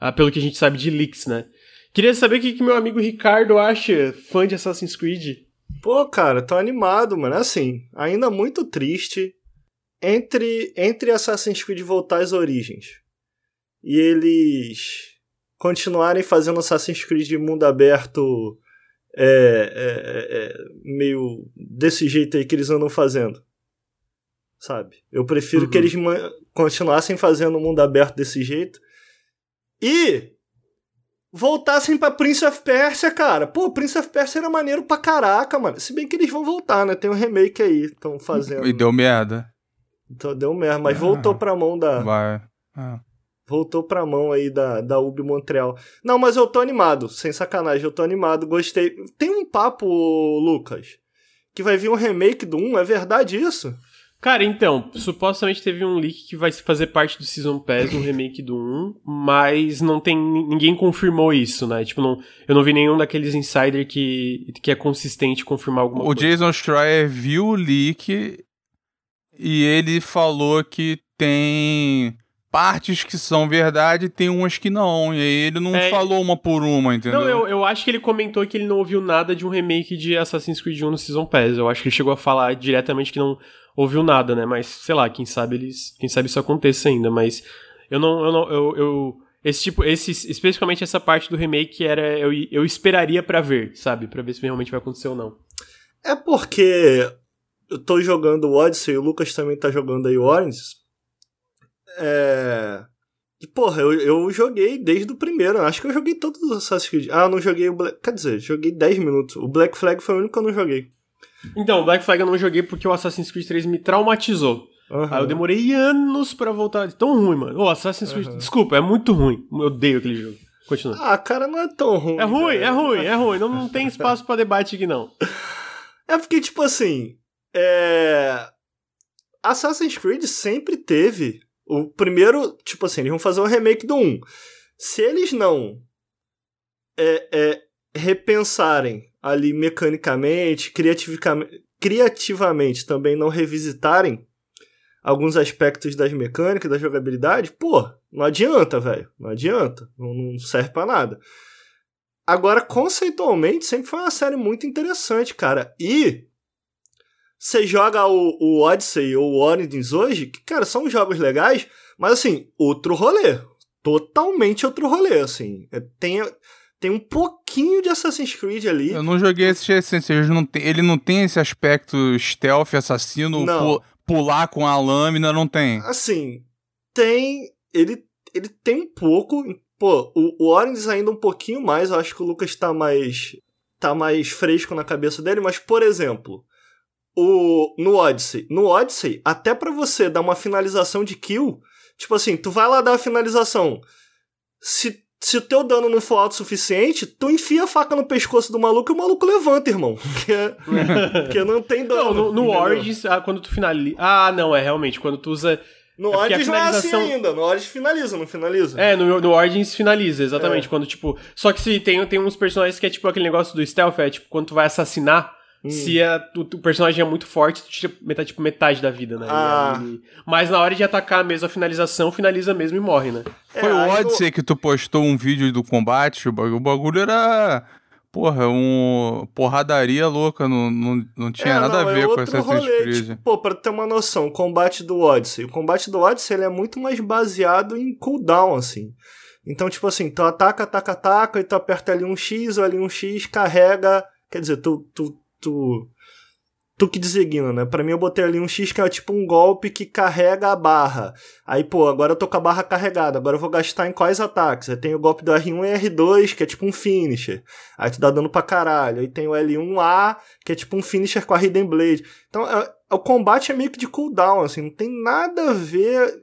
Ah, pelo que a gente sabe de leaks, né? Queria saber o que, que meu amigo Ricardo acha, fã de Assassin's Creed. Pô, cara, tô animado, mano. Assim, ainda muito triste. Entre, entre Assassin's Creed voltar às origens e eles continuarem fazendo Assassin's Creed de mundo aberto é, é, é, meio desse jeito aí que eles andam fazendo. Sabe? Eu prefiro Uhum. que eles continuassem fazendo o mundo aberto desse jeito. E voltassem pra Prince of Persia, cara. Pô, Prince of Persia era maneiro pra caraca, mano. Se bem que eles vão voltar, né? Tem um remake aí, estão fazendo. E deu merda. Então deu merda, mas Ah. voltou pra mão da. Vai. Ah. Voltou pra mão aí da, da Ubi Montreal. Não, mas eu tô animado, sem sacanagem, eu tô animado, gostei. Tem um papo, Lucas, que vai vir um remake do 1, é verdade isso? Cara, então, supostamente teve um leak que vai fazer parte do Season Pass, um remake do 1, mas não tem. ninguém confirmou isso, né? Tipo, não, eu não vi nenhum daqueles insider que, que é consistente confirmar alguma O coisa. Jason Schreier viu o leak e ele falou que tem partes que são verdade e tem umas que não. E aí ele não É. falou uma por uma, entendeu? Não, eu, eu acho que ele comentou que ele não ouviu nada de um remake de Assassin's Creed 1 no Season Pass. Eu acho que ele chegou a falar diretamente que não ouviu nada, né? Mas, sei lá, quem sabe eles. Quem sabe isso aconteça ainda, mas eu não. Eu não eu, eu- esse tipo, esse, especificamente essa parte do remake era. Eu, eu esperaria pra ver, sabe? Pra ver se realmente vai acontecer ou não. É porque eu tô jogando o Odyssey e o Lucas também tá jogando aí o Orange. É. E, porra, eu, eu joguei desde o primeiro. Acho que eu joguei todos os Assassin's Creed. Ah, não joguei o Black. Quer dizer, joguei 10 minutos. O Black Flag foi o único que eu não joguei. Então, Black Flag eu não joguei porque o Assassin's Creed 3 me traumatizou. Uhum. Aí eu demorei anos pra voltar. Tão ruim, mano. O Assassin's Creed. Uhum. Desculpa, é muito ruim. Eu odeio aquele jogo. Continua. Ah, cara, não é tão ruim. É ruim, cara. é ruim, é ruim. Não, não tem espaço pra debate aqui, não. É porque, tipo assim. É... Assassin's Creed sempre teve. O primeiro, tipo assim, eles vão fazer um remake do 1. Se eles não é, é, repensarem ali mecanicamente, criativamente, também não revisitarem alguns aspectos das mecânicas, da jogabilidade, pô, não adianta, velho. Não adianta. Não, não serve pra nada. Agora, conceitualmente, sempre foi uma série muito interessante, cara. E você joga o, o Odyssey ou o Origins hoje, que, cara, são jogos legais, mas assim, outro rolê. Totalmente outro rolê, assim. É, Tem, tem um pouquinho de Assassin's Creed ali. Eu não joguei esse Assassin's Creed, não tem- ele não tem esse aspecto stealth, assassino, pu- pular com a lâmina, não tem. Assim, tem. Ele, ele tem um pouco. Pô, o, o Origins ainda um pouquinho mais. Eu acho que o Lucas tá mais. tá mais fresco na cabeça dele, mas, por exemplo. O, no Odyssey. No Odyssey, até pra você dar uma finalização de kill, tipo assim, tu vai lá dar a finalização. Se, se o teu dano não for alto o suficiente, tu enfia a faca no pescoço do maluco e o maluco levanta, irmão. Que, porque não tem dano. Não, no, no? Origins, ah, quando tu finaliza. Ah, não, é realmente. Quando tu usa. No É Origins não é assim finalização- ainda. No Origins finaliza, não finaliza? É, no, no Origins finaliza, exatamente. É. Quando, tipo. Só que se tem, tem uns personagens que é tipo aquele negócio do stealth, é tipo, quando tu vai assassinar, Hum. se a- o, o personagem é muito forte, tu tira metade, tipo, metade da vida, né? Ah. aí Mas na hora de atacar mesmo a finalização, finaliza mesmo e morre, né? Foi É, o aí Odyssey que tu postou um vídeo do combate, o bagulho, o bagulho era. Porra, um. Porradaria louca, não, não, não tinha É, nada não, a é ver com outro Assassin's rolê, Creed. Tipo, pô, pra ter uma noção, o combate do Odyssey. O combate do Odyssey ele é muito mais baseado em cooldown, assim. Então, tipo assim, tu ataca, ataca, ataca, e tu aperta ali um X, ou ali um X, carrega. Quer dizer, tu. tu, tu Tu que designa, né? Pra mim eu botei ali um X que é tipo um golpe que carrega a barra. Aí, pô, agora eu tô com a barra carregada. Agora eu vou gastar em quais ataques? Aí tem o golpe do R1 e R2, que é tipo um finisher. Aí tu dá dano pra caralho. Aí tem o L1A, que é tipo um finisher com a Hidden Blade. Então, é- o combate é meio que de cooldown, assim, não tem nada a ver.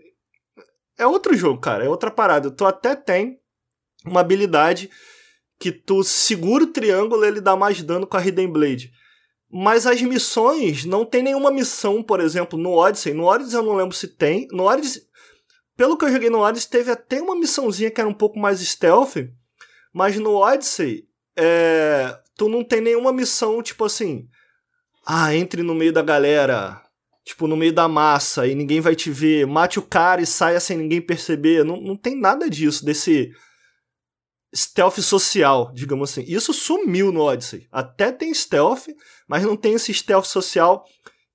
É outro jogo, cara, é outra parada. Tu até tem uma habilidade que tu segura o triângulo e ele dá mais dano com a Hidden Blade. Mas as missões, não tem nenhuma missão, por exemplo, no Odyssey. No Odyssey eu não lembro se tem. No Odyssey, pelo que eu joguei no Odyssey, teve até uma missãozinha que era um pouco mais stealth. Mas no Odyssey, é, tu não tem nenhuma missão, tipo assim. Ah, entre no meio da galera. Tipo, no meio da massa e ninguém vai te ver. Mate o cara e saia sem ninguém perceber. Não, não tem nada disso, desse stealth social, digamos assim. Isso sumiu no Odyssey. Até tem stealth, mas não tem esse stealth social.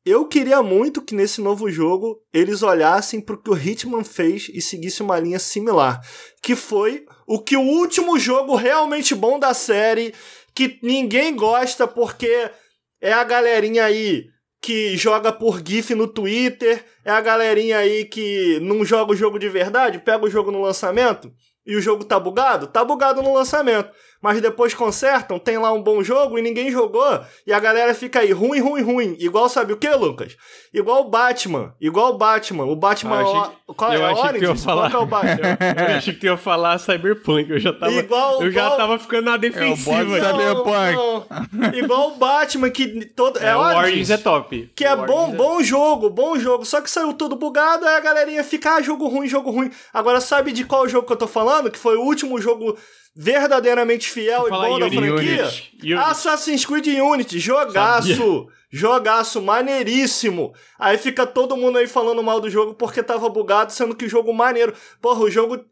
Eu queria muito que nesse novo jogo eles olhassem pro que o Hitman fez e seguisse uma linha similar. Que foi o que o último jogo realmente bom da série, que ninguém gosta porque é a galerinha aí que joga por GIF no Twitter, é a galerinha aí que não joga o jogo de verdade, pega o jogo no lançamento e o jogo tá bugado? Tá bugado no lançamento. Mas depois consertam, tem lá um bom jogo e ninguém jogou, e a galera fica aí ruim, ruim, ruim. Igual sabe o que, Lucas? Igual o Batman. Igual o Batman. O Batman. Ah, eu achei- o- Qual eu é? achei que tu ia Origins? falar. Qual que é o Batman? Eu achei que tu ia falar Cyberpunk, eu já tava. Igual- eu já igual- tava ficando na defensiva. aqui. sabe- Não, Cyberpunk. não. Igual o Batman, que todo. É, É, o Origins. Origins é top. Que é O bom, Origins bom jogo, bom jogo. Só que saiu tudo bugado, aí a galerinha fica, ah, jogo ruim, jogo ruim. Agora, sabe de qual jogo que eu tô falando? Que foi o último jogo verdadeiramente fiel e bom da franquia? Unity. Assassin's Creed Unity, jogaço. Jogaço, maneiríssimo. Aí fica todo mundo aí falando mal do jogo porque tava bugado, sendo que o jogo maneiro. Porra, o jogo.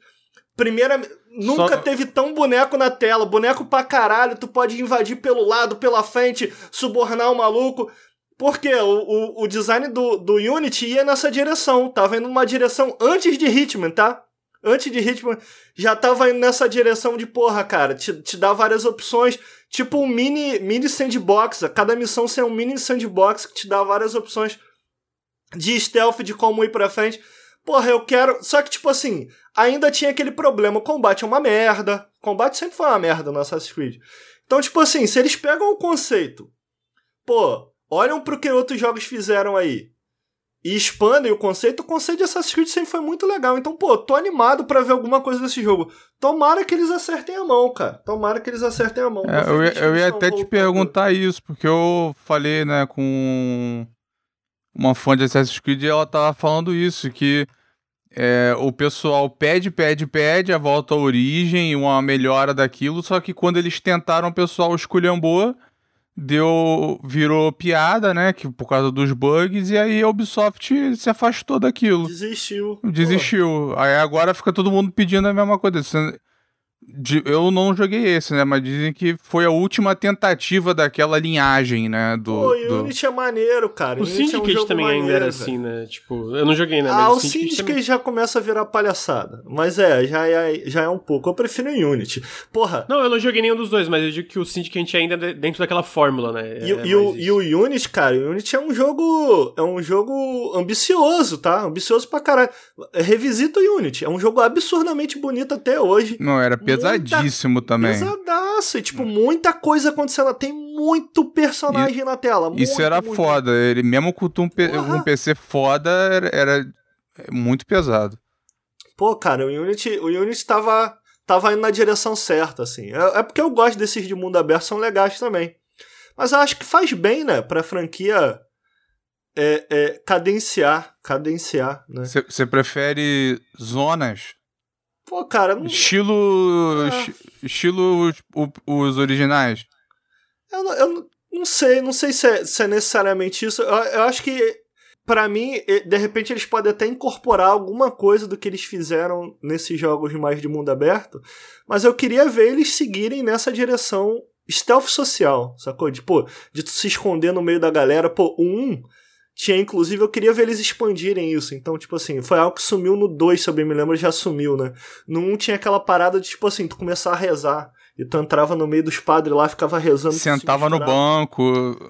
Primeira. Nunca Só- teve tão boneco na tela. Boneco pra caralho. Tu pode invadir pelo lado, pela frente, subornar o maluco. Porque o, o, o design do, do Unity ia nessa direção. Tava indo numa direção antes de Hitman, tá? Antes de Hitman, já tava indo nessa direção de porra, cara. Te, te dá várias opções. Tipo um mini, mini sandbox. A cada missão ser um mini sandbox que te dá várias opções de stealth, de como ir pra frente. Porra, eu quero. Só que, tipo assim, ainda tinha aquele problema. O combate é uma merda. O combate sempre foi uma merda no Assassin's Creed. Então, tipo assim, se eles pegam o conceito, pô, olham pro que outros jogos fizeram aí e expandem o conceito, o conceito de Assassin's Creed sempre foi muito legal. Então, pô, tô animado para ver alguma coisa desse jogo. Tomara que eles acertem a mão, cara. Tomara que eles acertem a mão. É, eu, ia, eu ia até te perguntar isso, porque eu falei, né, com uma fã de Assassin's Creed e ela tava falando isso, que é, o pessoal pede, pede, pede a volta à origem e uma melhora daquilo, só que quando eles tentaram, o pessoal esculhambou deu virou piada, né, que por causa dos bugs e aí a Ubisoft se afastou daquilo. Desistiu. Desistiu. Pô. Aí agora fica todo mundo pedindo a mesma coisa. De, eu não joguei esse, né? Mas dizem que foi a última tentativa daquela linhagem, né? Do, Pô, o Unity é maneiro, cara. O, o Syndicate é um também maneiro, ainda era assim, né? Tipo, eu não joguei, né? Ah, o Syndicate, também... já começa a virar palhaçada. Mas é, já é, já é um pouco. Eu prefiro o Unity. Porra. Não, eu não joguei nenhum dos dois, mas eu digo que o Syndicate ainda é dentro daquela fórmula, né? E, é e, o, e o Unity, cara, o Unity é um jogo. É um jogo ambicioso, tá? Ambicioso pra caralho. Revisita o Unity. É um jogo absurdamente bonito até hoje. Não, era pesado pesadíssimo muita, também. Pesadaço. E, tipo, muita coisa acontecendo. Tem muito personagem e, na tela. Muito, isso era muito. foda. Ele mesmo com um, um PC foda, era, era, muito pesado. Pô, cara, o Unity, o Unity tava, tava indo na direção certa, assim. É, é porque eu gosto desses de mundo aberto, são legais também. Mas eu acho que faz bem, né, pra franquia é, é, cadenciar, cadenciar, né? Você prefere zonas Pô, cara, não... Estilo. É. Estilo os, os originais. Eu, não, eu não sei, não sei se é, se é necessariamente isso. Eu, eu acho que, para mim, de repente eles podem até incorporar alguma coisa do que eles fizeram nesses jogos mais de mundo aberto, mas eu queria ver eles seguirem nessa direção stealth social, sacou? De, pô, de tu se esconder no meio da galera. Pô, um tinha, inclusive, eu queria ver eles expandirem isso. Então, tipo assim, foi algo que sumiu no 2, se eu bem me lembro, já sumiu, né? No 1 um tinha aquela parada de, tipo assim, tu começar a rezar. E tu entrava no meio dos padres lá, ficava rezando. Sentava no banco.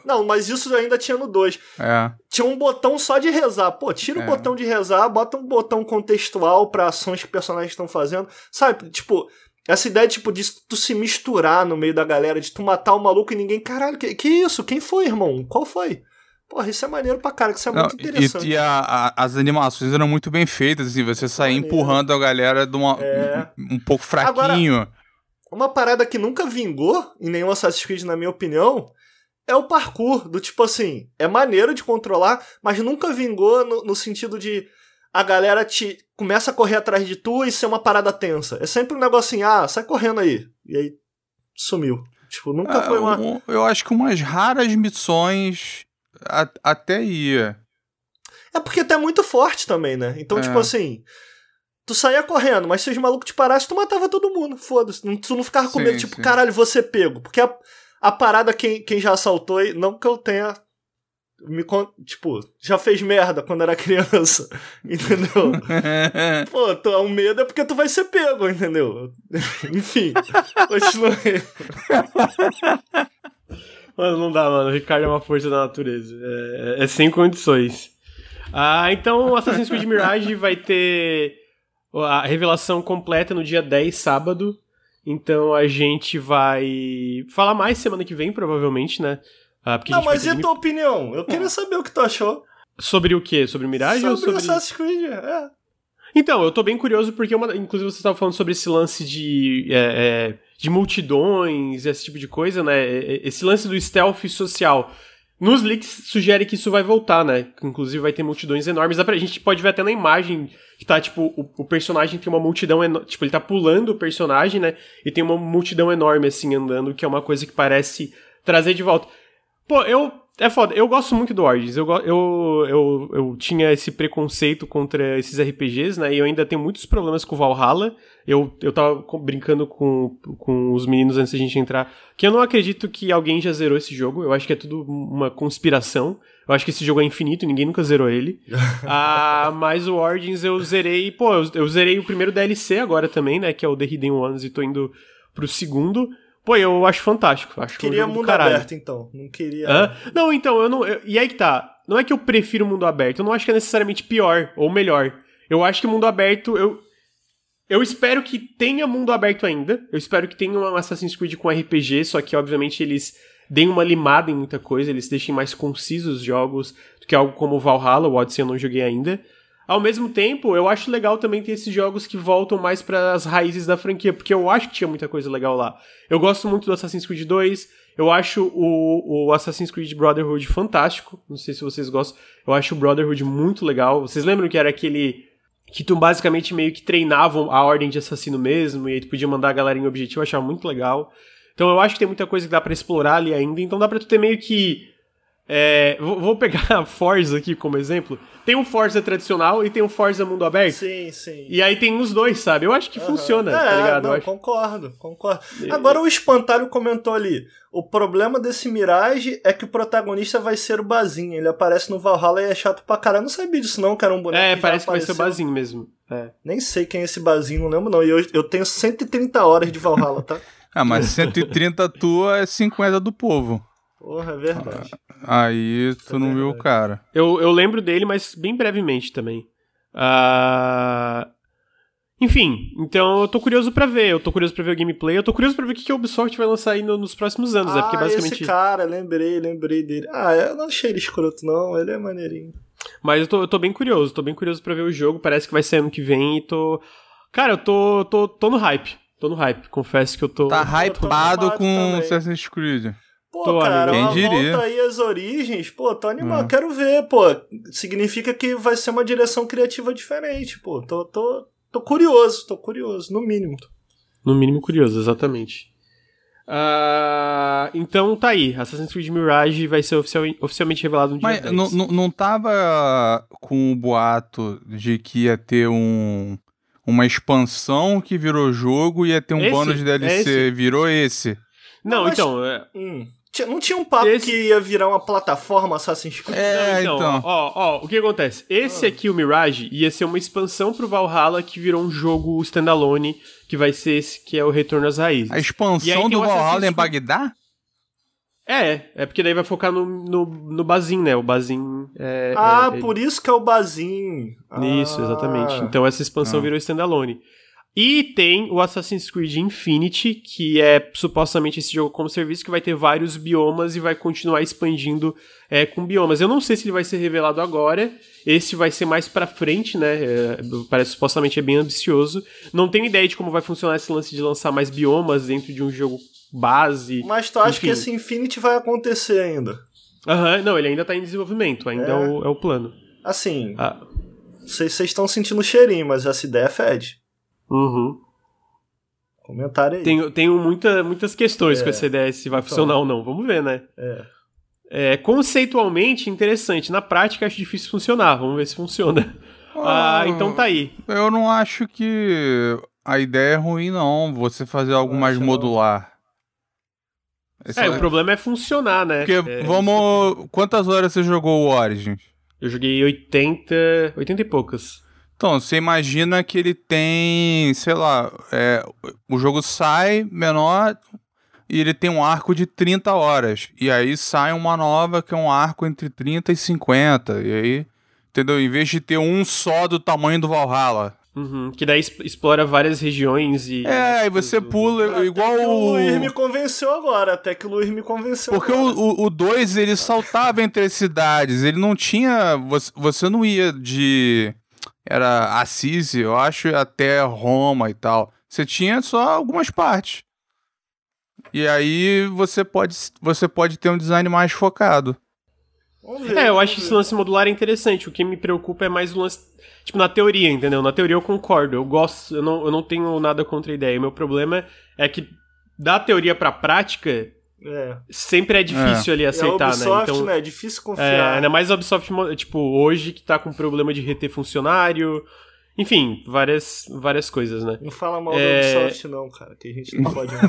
Não, mas isso ainda tinha no 2. É. Tinha um botão só de rezar. Pô, tira é. o botão de rezar, bota um botão contextual para ações que personagens estão fazendo. Sabe, tipo, essa ideia, tipo, de tu se misturar no meio da galera, de tu matar o maluco e ninguém. Caralho, que, que isso? Quem foi, irmão? Qual foi? Porra, isso é maneiro pra cara, que isso é Não, muito interessante. E, e a, a, as animações eram muito bem feitas, assim, você sair empurrando a galera de uma, é... um, um, pouco fraquinho. Agora, uma parada que nunca vingou em nenhum Assassin's Creed, na minha opinião, é o parkour, do tipo assim, é maneiro de controlar, mas nunca vingou no, no sentido de a galera te começa a correr atrás de tu e ser uma parada tensa. É sempre um negócio assim, ah, sai correndo aí. E aí sumiu. Tipo, nunca é, foi uma. Eu acho que umas raras missões a, até ia. É porque tá muito forte também, né? Então, é. tipo assim. Tu saía correndo, mas se os malucos te parassem, tu matava todo mundo. Foda-se. Tu não ficava com sim, medo, tipo, sim. caralho, você pego. Porque a, a parada, quem, quem já assaltou, não que eu tenha. Me, tipo, já fez merda quando era criança. Entendeu? Pô, tu, o medo é porque tu vai ser pego, entendeu? Enfim, continua aí. Mano, não dá, mano. O Ricardo é uma força da natureza. É, é sem condições. Ah, então Assassin's Creed Mirage vai ter a revelação completa no dia 10, sábado. Então a gente vai falar mais semana que vem, provavelmente, né? Ah, não, mas e a tua opinião? Eu queria saber o que tu achou. Sobre o quê? Sobre Mirage sobre ou sobre. Assassin's Creed, é. Então, eu tô bem curioso porque, uma, inclusive, você estava falando sobre esse lance de. É, é, de multidões, esse tipo de coisa, né? Esse lance do stealth social. Nos leaks sugere que isso vai voltar, né? Inclusive vai ter multidões enormes. A gente pode ver até na imagem que tá, tipo, o, o personagem tem uma multidão enorme. Tipo, ele tá pulando o personagem, né? E tem uma multidão enorme, assim, andando, que é uma coisa que parece trazer de volta. Pô, eu é foda, eu gosto muito do Origins. Eu, eu, eu, eu tinha esse preconceito contra esses RPGs, né? E eu ainda tenho muitos problemas com Valhalla. Eu, eu tava brincando com, com os meninos antes da gente entrar. Que eu não acredito que alguém já zerou esse jogo. Eu acho que é tudo uma conspiração. Eu acho que esse jogo é infinito, ninguém nunca zerou ele. ah, mas o Origins eu zerei. Pô, eu, eu zerei o primeiro DLC agora também, né? Que é o The Hidden Ones, e tô indo pro segundo. Pô, eu acho fantástico. Acho queria um mundo aberto, então. Não queria. Hã? Não, então, eu não. Eu, e aí que tá. Não é que eu prefiro mundo aberto. Eu não acho que é necessariamente pior ou melhor. Eu acho que mundo aberto. Eu, eu espero que tenha mundo aberto ainda. Eu espero que tenha um Assassin's Creed com RPG, só que, obviamente, eles deem uma limada em muita coisa, eles deixem mais concisos os jogos do que algo como Valhalla, o Odyssey eu não joguei ainda. Ao mesmo tempo, eu acho legal também ter esses jogos que voltam mais para as raízes da franquia, porque eu acho que tinha muita coisa legal lá. Eu gosto muito do Assassin's Creed 2, eu acho o, o Assassin's Creed Brotherhood fantástico, não sei se vocês gostam, eu acho o Brotherhood muito legal. Vocês lembram que era aquele que tu basicamente meio que treinavam a ordem de assassino mesmo, e aí tu podia mandar a galera em objetivo, eu achava muito legal. Então eu acho que tem muita coisa que dá para explorar ali ainda, então dá pra tu ter meio que é, vou pegar Forza aqui como exemplo. Tem um Forza tradicional e tem um Forza mundo aberto. Sim, sim. E aí tem os dois, sabe? Eu acho que uhum. funciona, tá é, tá ligado? Não, concordo, concordo. Agora o Espantalho comentou ali: o problema desse Mirage é que o protagonista vai ser o Bazin. Ele aparece no Valhalla e é chato pra caralho. Eu não sabia disso, não, que era um boneco. É, que parece que vai ser o Bazin mesmo. É. Nem sei quem é esse Bazin, não lembro, não. E eu, eu tenho 130 horas de Valhalla, tá? ah, mas 130 tua é 50 do povo. Porra, é verdade. Aí tu é não viu o cara. Eu, eu lembro dele, mas bem brevemente também. Uh... Enfim, então eu tô curioso para ver. Eu tô curioso para ver o gameplay. Eu tô curioso para ver o que a Ubisoft vai lançar aí nos próximos anos. Ah, é porque basicamente. Esse cara, lembrei, lembrei dele. Ah, eu não achei ele escroto, não. Ele é maneirinho. Mas eu tô, eu tô bem curioso, tô bem curioso para ver o jogo. Parece que vai ser ano que vem e tô. Cara, eu tô, tô, tô no hype. Tô no hype, confesso que eu tô. Tá hypado com Assassin's Creed. Pô, tô, cara, quem diria? volta aí as origens, pô, tô animado, hum. quero ver, pô. Significa que vai ser uma direção criativa diferente, pô. Tô, tô, tô curioso, tô curioso, no mínimo. No mínimo curioso, exatamente. Uh, então tá aí, Assassin's Creed Mirage vai ser oficial, oficialmente revelado no dia Mas 10. Não, não, não tava com o boato de que ia ter um uma expansão que virou jogo e ia ter um esse? bônus de DLC, é virou esse. Não, não então, é... hum. Não tinha um papo Esse... que ia virar uma plataforma Assassin's Creed? É, não, então, então. Ó, ó, o que acontece? Esse ah. aqui, o Mirage, ia ser uma expansão pro Valhalla que virou um jogo standalone, que vai ser esse que é o Retorno às Raízes. A expansão do Valhalla em Bagdá? É, é porque daí vai focar no, no, no Bazin, né? O Bazin é. Ah, é, por isso que é o Bazin. Isso, exatamente. Ah. Então essa expansão ah. virou standalone. E tem o Assassin's Creed Infinity, que é supostamente esse jogo como serviço que vai ter vários biomas e vai continuar expandindo é, com biomas. Eu não sei se ele vai ser revelado agora, esse vai ser mais pra frente, né? É, parece supostamente é bem ambicioso. Não tenho ideia de como vai funcionar esse lance de lançar mais biomas dentro de um jogo base. Mas tu acha Enfim. que esse Infinity vai acontecer ainda? Aham, uhum, não, ele ainda tá em desenvolvimento, ainda é, é, o, é o, plano. Assim, vocês ah. estão sentindo o cheirinho, mas essa ideia fede. Uhum. Comentário aí. Tenho, tenho muita, muitas questões é. com essa ideia, se vai então. funcionar ou não. Vamos ver, né? É. é. Conceitualmente interessante. Na prática, acho difícil funcionar. Vamos ver se funciona. Ah, ah, então tá aí. Eu não acho que a ideia é ruim, não. Você fazer algo mais modular. Esse é, é, o problema é funcionar, né? Porque, é, vamos. Quantas horas você jogou o Origins? Eu joguei 80. 80 e poucas. Então, você imagina que ele tem, sei lá, é, o jogo sai menor e ele tem um arco de 30 horas. E aí sai uma nova que é um arco entre 30 e 50. E aí, entendeu? Em vez de ter um só do tamanho do Valhalla. Uhum, que daí explora várias regiões e. É, e você pula igual até o. O Luiz me convenceu agora, até que o Luiz me convenceu. Porque agora. o 2 ele saltava entre as cidades, ele não tinha. Você, você não ia de era Assisi, eu acho, até Roma e tal. Você tinha só algumas partes. E aí você pode, você pode ter um design mais focado. É, eu acho que esse lance modular é interessante. O que me preocupa é mais o lance. Tipo, na teoria, entendeu? Na teoria eu concordo. Eu gosto, eu não, eu não tenho nada contra a ideia. O meu problema é que da teoria pra prática, é. Sempre é difícil é. ali aceitar, é Ubisoft, né? Então, né? É difícil confiar. É, ainda mais a Ubisoft, tipo, hoje que tá com problema de reter funcionário. Enfim, várias, várias coisas, né? Não fala mal é... da Ubisoft, não, cara, que a gente não pode.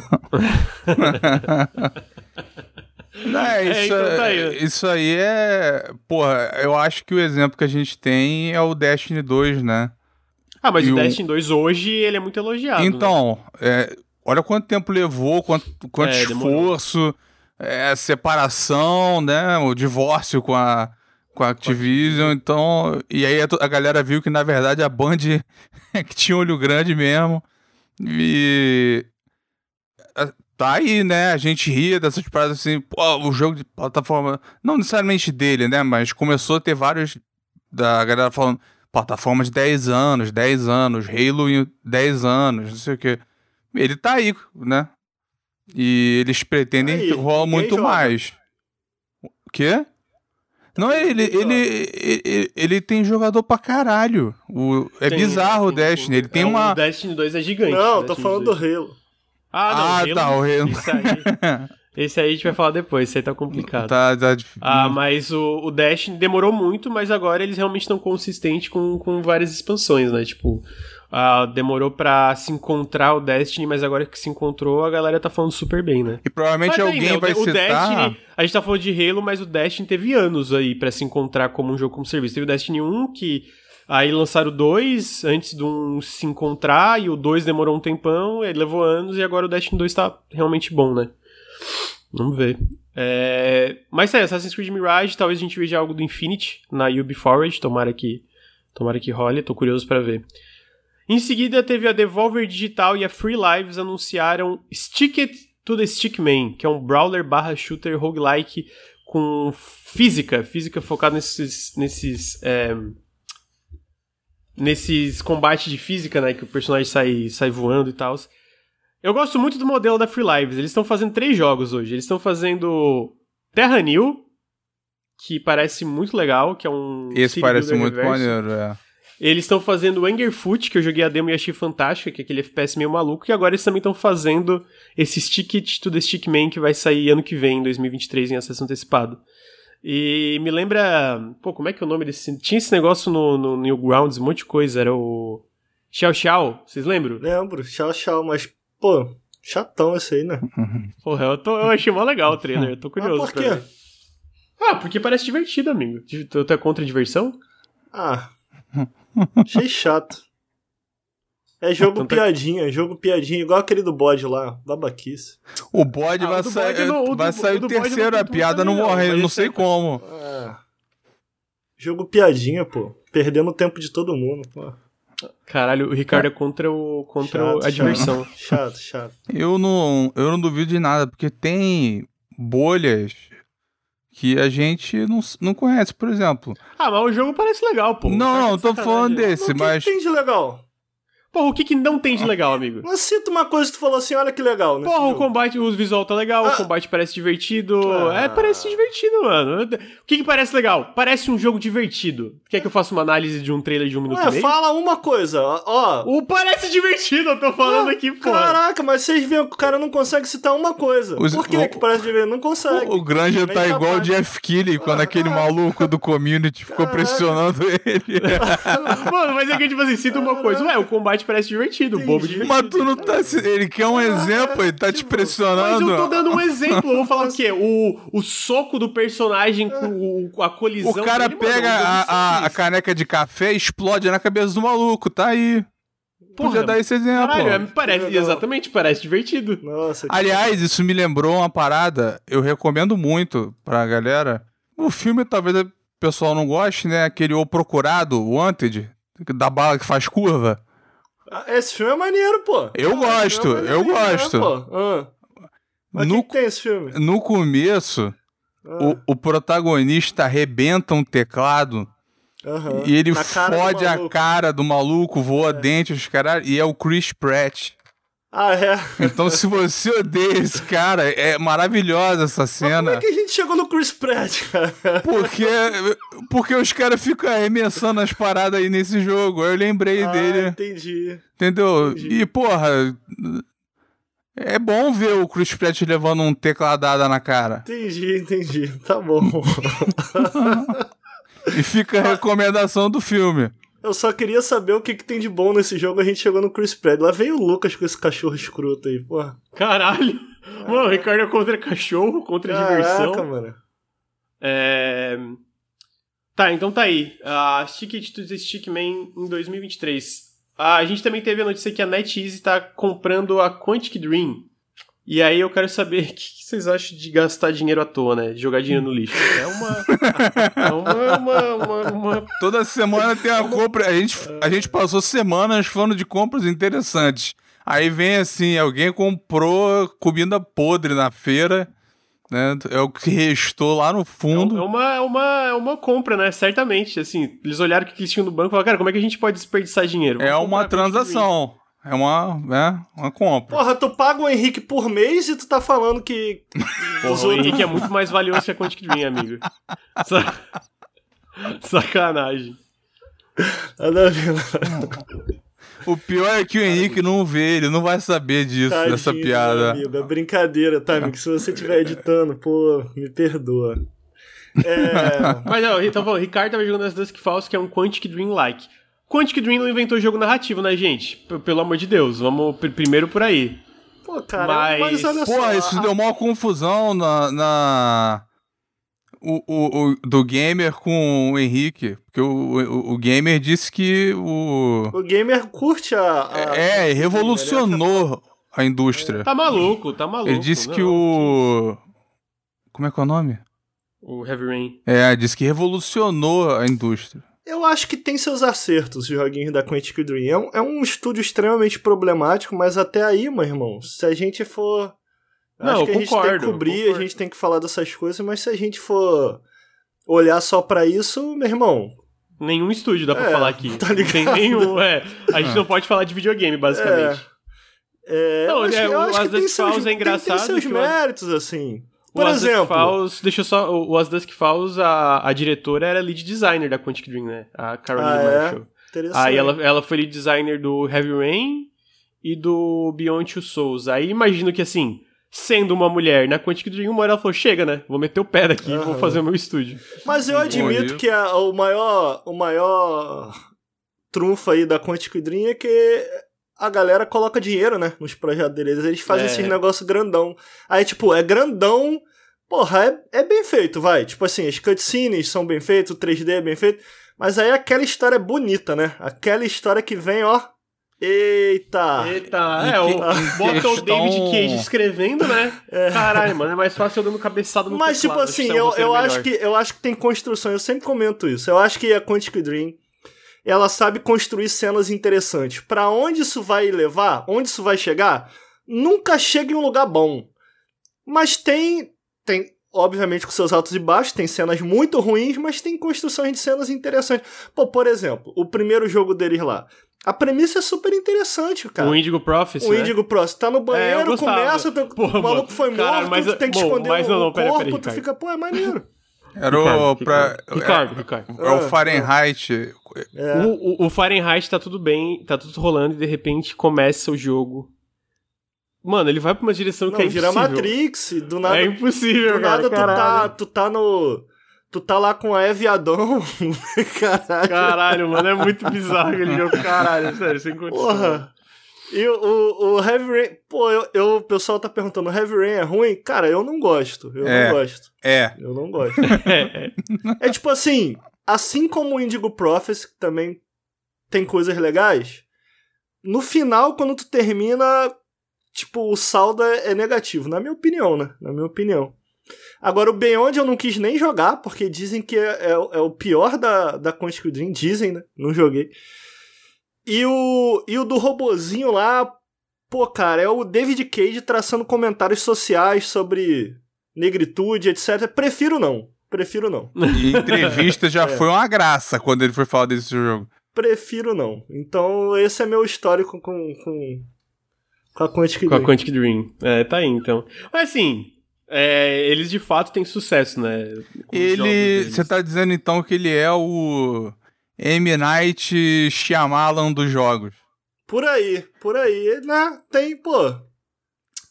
não, é, é, isso, então tá aí. isso aí é. Porra, eu acho que o exemplo que a gente tem é o Destiny 2, né? Ah, mas e o Destiny 2 hoje ele é muito elogiado. Né? Então, né? é, olha quanto tempo levou, quanto, quanto é, esforço, é, separação, né? O divórcio com a, com a Activision, então. E aí a, a galera viu que na verdade a Band é que tinha olho grande mesmo. E tá aí, né? A gente ria dessas paradas assim, pô, o jogo de plataforma, não necessariamente dele, né? Mas começou a ter vários da galera falando plataforma de 10 anos, 10 anos, Halo em 10 anos, não sei o que. Ele tá aí, né? E eles pretendem Aí, rolar ninguém muito joga. mais. O quê? Não, ele, ele, ele, ele tem jogador pra caralho. O, é Tem, bizarro o Destiny. Ele tem é, uma. O Destiny 2 é gigante. Não, tô falando do 2. Halo. Ah, não. Ah, Halo, tá, o Halo. Esse aí, esse aí a gente vai falar depois, esse aí tá complicado. tá, tá difícil. Ah, mas o, o Destiny demorou muito, mas agora eles realmente estão consistentes com, com várias expansões, né? Tipo, ah, demorou pra se encontrar o Destiny, mas agora que se encontrou, a galera tá falando super bem, né? E provavelmente Mas aí, alguém né, vai De- o citar. Destiny, a gente tá falando de Halo, mas o Destiny teve anos aí pra se encontrar como um jogo como serviço. Teve o Destiny 1, que aí lançaram o 2 antes de um se encontrar, e o 2 demorou um tempão, ele levou anos, e agora o Destiny 2 tá realmente bom, né? Vamos ver. É... Mas é, Assassin's Creed Mirage, talvez a gente veja algo do Infinity na Ubi Forest, tomara que, tomara que role, tô curioso pra ver. Em seguida, teve a Devolver Digital e a Free Lives anunciaram Stick It to the Stickman, que é um brawler barra shooter roguelike com física, física focada nesses, nesses, é, nesses combates de física, né, que o personagem sai, sai voando e tal. Eu gosto muito do modelo da Free Lives, eles estão fazendo três jogos hoje. Eles estão fazendo Terra New, que parece muito legal, que é um Esse parece muito maneiro, é. Eles estão fazendo Angerfoot, que eu joguei a demo e achei fantástica, que é aquele FPS meio maluco, e agora eles também estão fazendo esse Stick It to the Stickman que vai sair ano que vem, em 2023, em acesso antecipado. E me lembra. Pô, como é que é o nome desse. Tinha esse negócio no, no Newgrounds, um monte de coisa, era o. Xiao Xiao, vocês lembram? Lembro, tchau, tchau. Mas, pô, chatão esse aí, né? Porra, eu, tô, eu achei mó legal o trailer, eu tô curioso Mas por pra quê? ver. Ah, porque parece divertido, amigo. Tu tu é contra a diversão? Ah, achei chato. É jogo Então tá- piadinha, jogo piadinha, igual aquele do bode lá, babaquice. O bode Ah, o vai do sair, bode não, o do- vai sair o o, do terceiro, a piada não também não, sei é- como. Ah, jogo piadinha, pô. Perdendo o tempo de todo mundo, pô. Caralho, o Ricardo é contra, o, contra Chato, a chato. diversão. Chato, chato. Eu não, eu não duvido de nada, porque tem bolhas que a gente não, não conhece, por exemplo. Ah, mas o jogo parece legal, pô. não, não, tô falando Mas desse, o que mas que tem de legal? Porra, o que, que não tem de legal, amigo? Mas cita uma coisa que tu falou assim, olha que legal, né? Porra, o combate, o visual tá legal, o Ah. combate parece divertido. Ah. É, parece divertido, mano. O que, que parece legal? Parece um jogo divertido. Quer que eu faça uma análise de um trailer de um minuto e Ué, meio? fala uma coisa, ó. O parece divertido, eu tô falando Ah, aqui, pô. Caraca, mas vocês veem que o cara não consegue citar uma coisa. Os- Por que o- que parece ver? Não consegue. o, o Granja Nem tá igual o. Jeff Keighley, quando aquele maluco do community ficou Caraca. pressionando ele. Mano, mas é que, tipo assim, cita uma coisa. Ué, o combate parece divertido, bobo Entendi. divertido. Mas tu não tá. Ele quer um exemplo, ele tá te tipo, Mas pressionando. eu tô dando um exemplo. Eu vou falar o quê? O, o soco do personagem com o- a colisão. O cara dele, mano, pega jogo a, a- a caneca de café e explode na cabeça do maluco, tá aí. Podia Porra, dar esse exemplo. Caralho, é, parece, exatamente, parece divertido. Nossa, Aliás, isso me lembrou uma parada, eu recomendo muito pra galera. O filme talvez o pessoal não goste, né? Aquele O Procurado, o Wanted, da bala que faz curva. Ah, esse filme é maneiro, pô. Eu Ah, esse gosto, é maneiro, eu gosto. Ah. Mas No, que, que tem esse filme? no começo, Ah, o, o protagonista arrebenta um teclado aham. e ele fode a. É. cara do maluco, voa dente, os caras, e é o Chris Pratt. Ah, é. Então, se você odeia esse cara, é maravilhosa essa Mas como cena. é que a gente chegou no Chris Pratt, cara? Porque, porque os caras ficam arremessando as paradas aí nesse jogo. Eu lembrei Ah, dele, entendi. entendeu? entendi. E, porra, é bom ver o Chris Pratt levando um tecladada na cara. Entendi, entendi. Tá bom. E fica a recomendação do filme. Eu só queria saber o que, que tem de bom nesse jogo. A gente chegou no Chris Pratt. Lá veio o Lucas com esse cachorro escroto aí, porra. Caralho. Mano, o Ricardo é contra cachorro, contra diversão. Caraca, mano. É... Tá, então tá aí. A Stick It to the Stickman em 2023. Ah, a gente também teve a notícia que a NetEase tá comprando a Quantic Dream. E aí eu quero saber o que, que vocês acham de gastar dinheiro à toa, né? De jogar dinheiro no lixo. É uma. é uma, uma, uma, uma- Toda semana tem uma compra. A gente, a gente passou semanas falando de compras interessantes. Aí vem assim, alguém comprou comida podre na feira, né? É o que restou lá no fundo. É uma, é uma, é uma compra, né? Certamente. Assim, eles olharam o que eles tinham no banco e falaram, cara, como é que a gente pode desperdiçar dinheiro? É uma transação. É uma, é uma compra. Porra, tu paga o Henrique por mês e tu tá falando que. Porra, o Henrique é muito mais valioso que a Quantic Dream, amigo. Sacanagem. O pior é que o Henrique não vê, ele não vai saber disso, Tadinho, dessa piada. Amigo, é brincadeira, tá, amigo? Se você estiver editando, pô, me perdoa. É... Mas não, então falando, Ricardo tava jogando as Dusk Falls, que é um Quantic Dream-like. Quantic Dream não inventou jogo narrativo, né, gente? P pelo amor de Deus, vamos primeiro por aí. Pô, cara, mas, mas olha Pô, só. isso deu uma confusão na. na... O, o, o, do gamer com o Henrique. Porque o, o, o, gamer disse que o. O gamer curte a. a é, revolucionou a indústria. Tá maluco, tá maluco. Ele disse que o. Como é que é o nome? O Heavy Rain. É, disse que revolucionou a indústria. Eu acho que tem seus acertos, os joguinhos da Quantic Dream. É um, é um estúdio extremamente problemático, mas até aí, meu irmão, se a gente for. Não, acho que a gente concordo, tem que cobrir, a gente tem que falar dessas coisas, mas se a gente for olhar só para isso, meu irmão. Nenhum estúdio dá pra é, falar aqui. Tá ligado? Não tem nenhum. É, a gente não pode falar de videogame, basicamente. É, é não, eu acho, é, eu acho que tem seus, é engraçado. Tem, tem seus méritos, assim. Por o exemplo. Falls, deixa eu só. O As Dusk Falls, a, a diretora era lead designer da Quantic Dream, né? A Caroline ah, é? Marshall. Aí ela, ela foi lead designer do Heavy Rain e do Beyond Two Souls. Aí imagino que assim, sendo uma mulher na Quantic Dream, uma hora ela falou: chega, né? Vou meter o pé daqui e vou fazer o meu estúdio. Mas eu admito que a, o maior. O maior trunfo aí da Quantic Dream é que a galera coloca dinheiro, né, nos projetos deles. Eles fazem é. esses negócios grandão. Aí, tipo, é grandão. Porra, é, é bem feito, vai. Tipo assim, as cutscenes são bem feitas, o 3D é bem feito. Mas aí aquela história é bonita, né? Aquela história que vem, ó. Eita! Eita, é, o, bota o David Cage escrevendo, né? É. Caralho, mano, é mais fácil eu dando cabeçada no Mas, teclado, tipo assim, eu, eu, acho que, eu acho que tem construção, eu sempre comento isso. Eu acho que a Quantic Dream ela sabe construir cenas interessantes. Para onde isso vai levar? Onde isso vai chegar? Nunca chega em um lugar bom. Mas tem tem obviamente com seus altos e baixos, tem cenas muito ruins, mas tem construções de cenas interessantes. Pô, por exemplo, o primeiro jogo deles lá. A premissa é super interessante, cara. O Indigo Prophecy, O né? Indigo Prophecy. Tá no banheiro, é, começa, o maluco foi morto, mas, tu tem que bom, esconder mas, não, não, o pera, corpo, pera, tu fica, pô, é maneiro. Era o. Pra, Ricardo, é, Ricardo. É o ah, Fahrenheit. É. O, o, o, Fahrenheit tá tudo bem, tá tudo rolando e de repente começa o jogo. Mano, ele vai pra uma direção Não, que é vira impossível. Matrix, do nada. É impossível, do nada cara, tu, tá, tu tá no. Tu tá lá com a Eve Adon. caralho. Caralho, mano, é muito bizarro aquele jogo. Caralho, sério, sem condição. Porra. E o, o, o Heavy Rain, pô, eu, eu, o pessoal tá perguntando, o Heavy Rain é ruim? Cara, eu não gosto. Eu é, não gosto. É. Eu não gosto. é, é. tipo assim, assim como o Indigo Prophecy, que também tem coisas legais, no final, quando tu termina, tipo, o saldo é, é negativo, na minha opinião, né? Na minha opinião. Agora, o Beyond eu não quis nem jogar, porque dizem que é, é, é o pior da, da Quantic Dream, dizem, né? Não joguei. E o, e o do robozinho lá, pô, cara, é o David Cage traçando comentários sociais sobre negritude, etc. Prefiro não. Prefiro não. E entrevista já é. foi uma graça quando ele foi falar desse jogo. Prefiro não. Então, esse é meu histórico com, com, com a Quantic Dream. Com a Quantic Dream. É, tá aí então. Mas assim, é, eles de fato têm sucesso, né? Ele. Você tá dizendo então que ele é o M. Night Shyamalan dos jogos. Por aí, por aí, né? Tem, pô.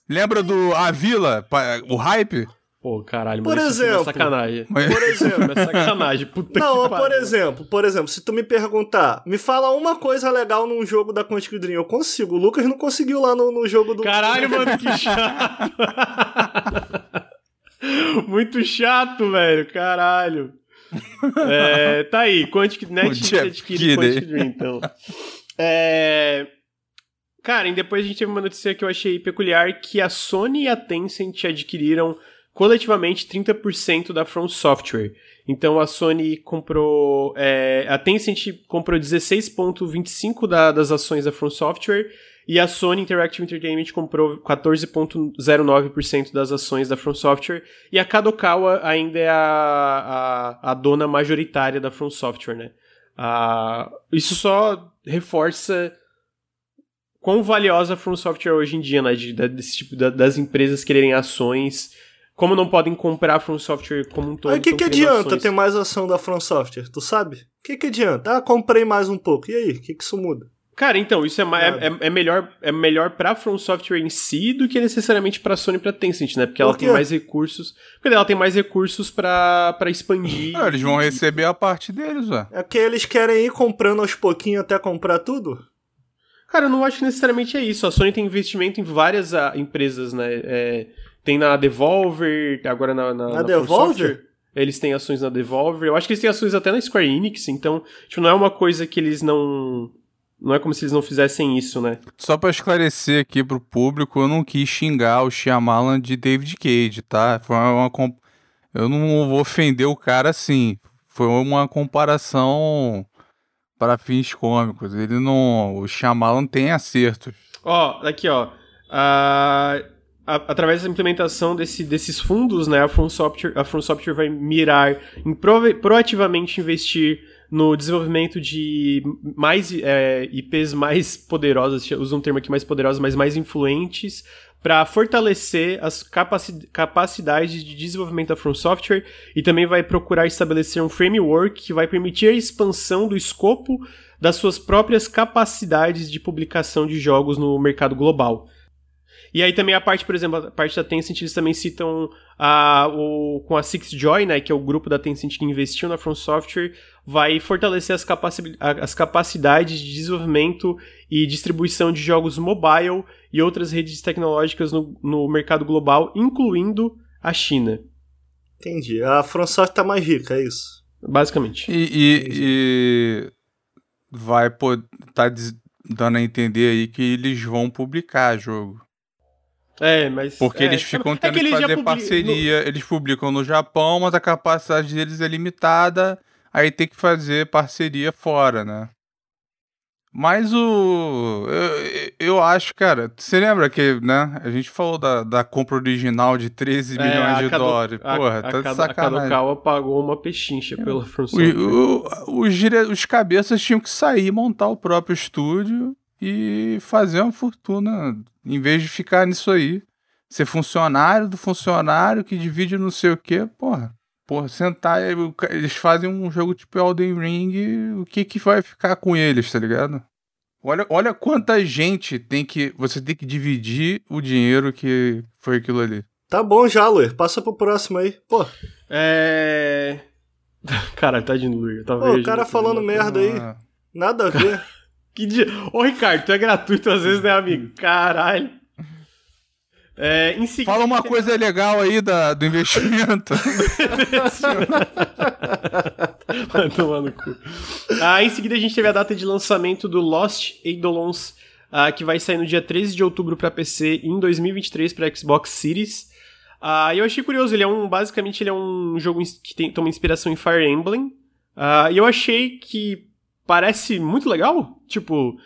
Lembra do A Vila, o hype? Pô, caralho, por é exemplo, é sacanagem. Por exemplo, é sacanagem. Puta Não, por exemplo, por exemplo, se tu me perguntar, me fala uma coisa legal num jogo da Quantic Dream, eu consigo. O Lucas não conseguiu lá no, no jogo do. Caralho, mano, que chato. Muito chato, velho, caralho. É, tá aí, Quantic Net adquire Quantic Dream, então. É... Cara, e depois a gente teve uma notícia que eu achei peculiar, que a Sony e a Tencent adquiriram coletivamente 30% da From Software. Então a Sony comprou. É, a Tencent comprou 16,25% da, das ações da From Software E a Sony Interactive Entertainment comprou 14,09% das ações da From Software. E a Kadokawa ainda é a, a, a dona majoritária da From Software, né? Isso só reforça quão valiosa a From Software hoje em dia, né? De, de, desse tipo, de, das empresas quererem ações. Como não podem comprar a From Software como um todo. Aí o que, que adianta ações. ter mais ação da From Software? Tu sabe? O que, que adianta? Ah, comprei mais um pouco. E aí? O que, que isso muda? Cara, então, isso é, é, é, é, melhor é melhor pra From Software em si do que necessariamente pra Sony e pra Tencent, né? Porque Por ela tem mais recursos. Porque ela tem mais recursos pra, pra expandir. Ah, eles vão receber a parte deles, ué. É que eles querem ir comprando aos pouquinhos até comprar tudo? Cara, eu não acho que necessariamente é isso. A Sony tem investimento em várias a, ah, empresas, né? É, tem na Devolver, agora na. Na, na, na Devolver? Eles têm ações na Devolver. Eu acho que eles têm ações até na Square Enix, então, tipo, não é uma coisa que eles não não é como se eles não fizessem isso, né? Só para esclarecer aqui pro público, eu não quis xingar o Shyamalan de David Cage, tá? Foi uma eu não vou ofender o cara assim. Foi uma comparação para fins cômicos. Ele não, o Shyamalan tem acertos. Ó, oh, aqui ó, a, a, através da implementação desse, desses fundos, né, a From Software, a From Software vai mirar em proativamente investir no desenvolvimento de mais é, IPs mais poderosas, usa um termo aqui mais poderosas, mas mais influentes, para fortalecer as capaci capacidades de desenvolvimento da From Software e também vai procurar estabelecer um framework que vai permitir a expansão do escopo das suas próprias capacidades de publicação de jogos no mercado global. E aí também a parte, por exemplo, a parte da Tencent, eles também citam a, o, com a Six Joy, né, que é o grupo da Tencent que investiu na From Software, vai fortalecer as, capaci as capacidades de desenvolvimento e distribuição de jogos mobile e outras redes tecnológicas no, no mercado global, incluindo a China. Entendi. A From Software tá mais rica, é isso? Basicamente. E, e, e vai poder tá dando a entender aí que eles vão publicar jogo. É, mas. Porque é, eles ficam é tendo é que, que fazer parceria. No... Eles publicam no Japão, mas a capacidade deles é limitada. Aí tem que fazer parceria fora, né? Mas o. Eu, eu acho, cara. Você lembra que, né? A gente falou da, da compra original de 13 é, milhões de Kado, dólares. Porra, a, tá a, de sacanagem. A Kadokawa pagou uma pechincha é. pela função. Os, os cabeças tinham que sair, montar o próprio estúdio e fazer uma fortuna, em vez de ficar nisso aí. Ser funcionário do funcionário que divide não sei o que, porra. Porra, sentar, eles fazem um jogo tipo Elden Ring, o que que vai ficar com eles, tá ligado? Olha, olha quanta gente tem que. Você tem que dividir o dinheiro que foi aquilo ali. Tá bom já, Luir. Passa pro próximo aí. Pô. É. Cara, tá de Luir. Pô, o cara falando merda aí. Ah. Nada a ver. Que dia. Ô, Ricardo, tu é gratuito às vezes, né, amigo? Caralho. É, em seguida, Fala uma coisa legal aí da, do investimento. Vai tomar no cu. Ah, em seguida, a gente teve a data de lançamento do Lost Eidolons, ah, que vai sair no dia 13 de outubro para PC e em 2023 para Xbox Series. Ah, eu achei curioso, ele é um. Basicamente, ele é um jogo que tem, toma inspiração em Fire Emblem. Ah, e eu achei que parece muito legal. Tipo,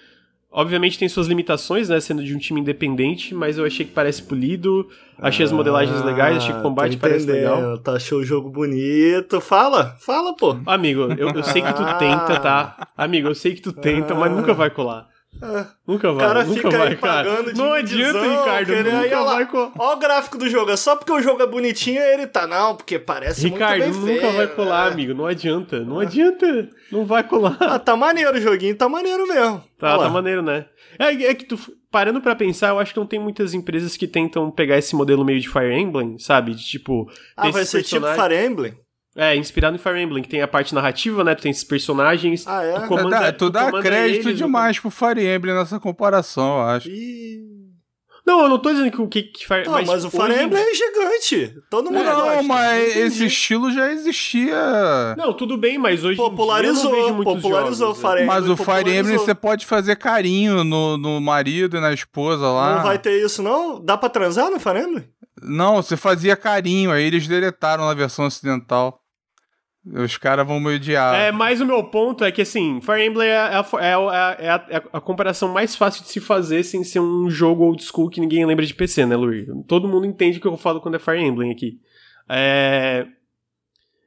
obviamente tem suas limitações, né? Sendo de um time independente, mas eu achei que parece polido. Achei ah, as modelagens legais, achei que o combate parece legal. Tá, achou o jogo bonito. Fala, fala, pô. Amigo, eu, eu sei que tu tenta, tá? Amigo, eu sei que tu tenta, mas nunca vai colar. É. Nunca vai, cara nunca vai, cara. Não adianta, Ricardo, nunca vai... Colar. Ó o gráfico do jogo, é só porque o jogo é bonitinho ele tá, não, porque parece Ricardo, muito bem nunca feio, vai colar, é. amigo, não adianta, não adianta, não vai colar. Ah, tá maneiro o joguinho, tá maneiro mesmo. Tá, tá maneiro, né? É, é que tu, parando para pensar, eu acho que não tem muitas empresas que tentam pegar esse modelo meio de Fire Emblem, sabe? De tipo... Ah, vai ser tipo Fire Emblem? É, inspirado em Fire Emblem, que tem a parte narrativa, né? Tu tem esses personagens. Ah, é? Tu, comanda, é, tu, tu dá crédito eles, demais pro Fire Emblem nessa comparação, eu acho. E... Não, eu não tô dizendo que o que, que Fire Não, mas, mas o Fire Emblem é gigante. Todo mundo Não, gosta. mas esse estilo já existia. Não, tudo bem, mas hoje popularizou, em dia eu não vejo popularizou jogos, o Fire Emblem. Mas o Fire Emblem você pode fazer carinho no, no marido e na esposa lá. Não vai ter isso, não? Dá pra transar no Fire Emblem? Não, você fazia carinho, aí eles deletaram na versão ocidental. Os caras vão me odiar. É, mas o meu ponto é que, assim, Fire Emblem é a, é, a, é, a, é a comparação mais fácil de se fazer sem ser um jogo old school que ninguém lembra de PC, né, Luiz? Todo mundo entende o que eu falo quando é Fire Emblem aqui. É...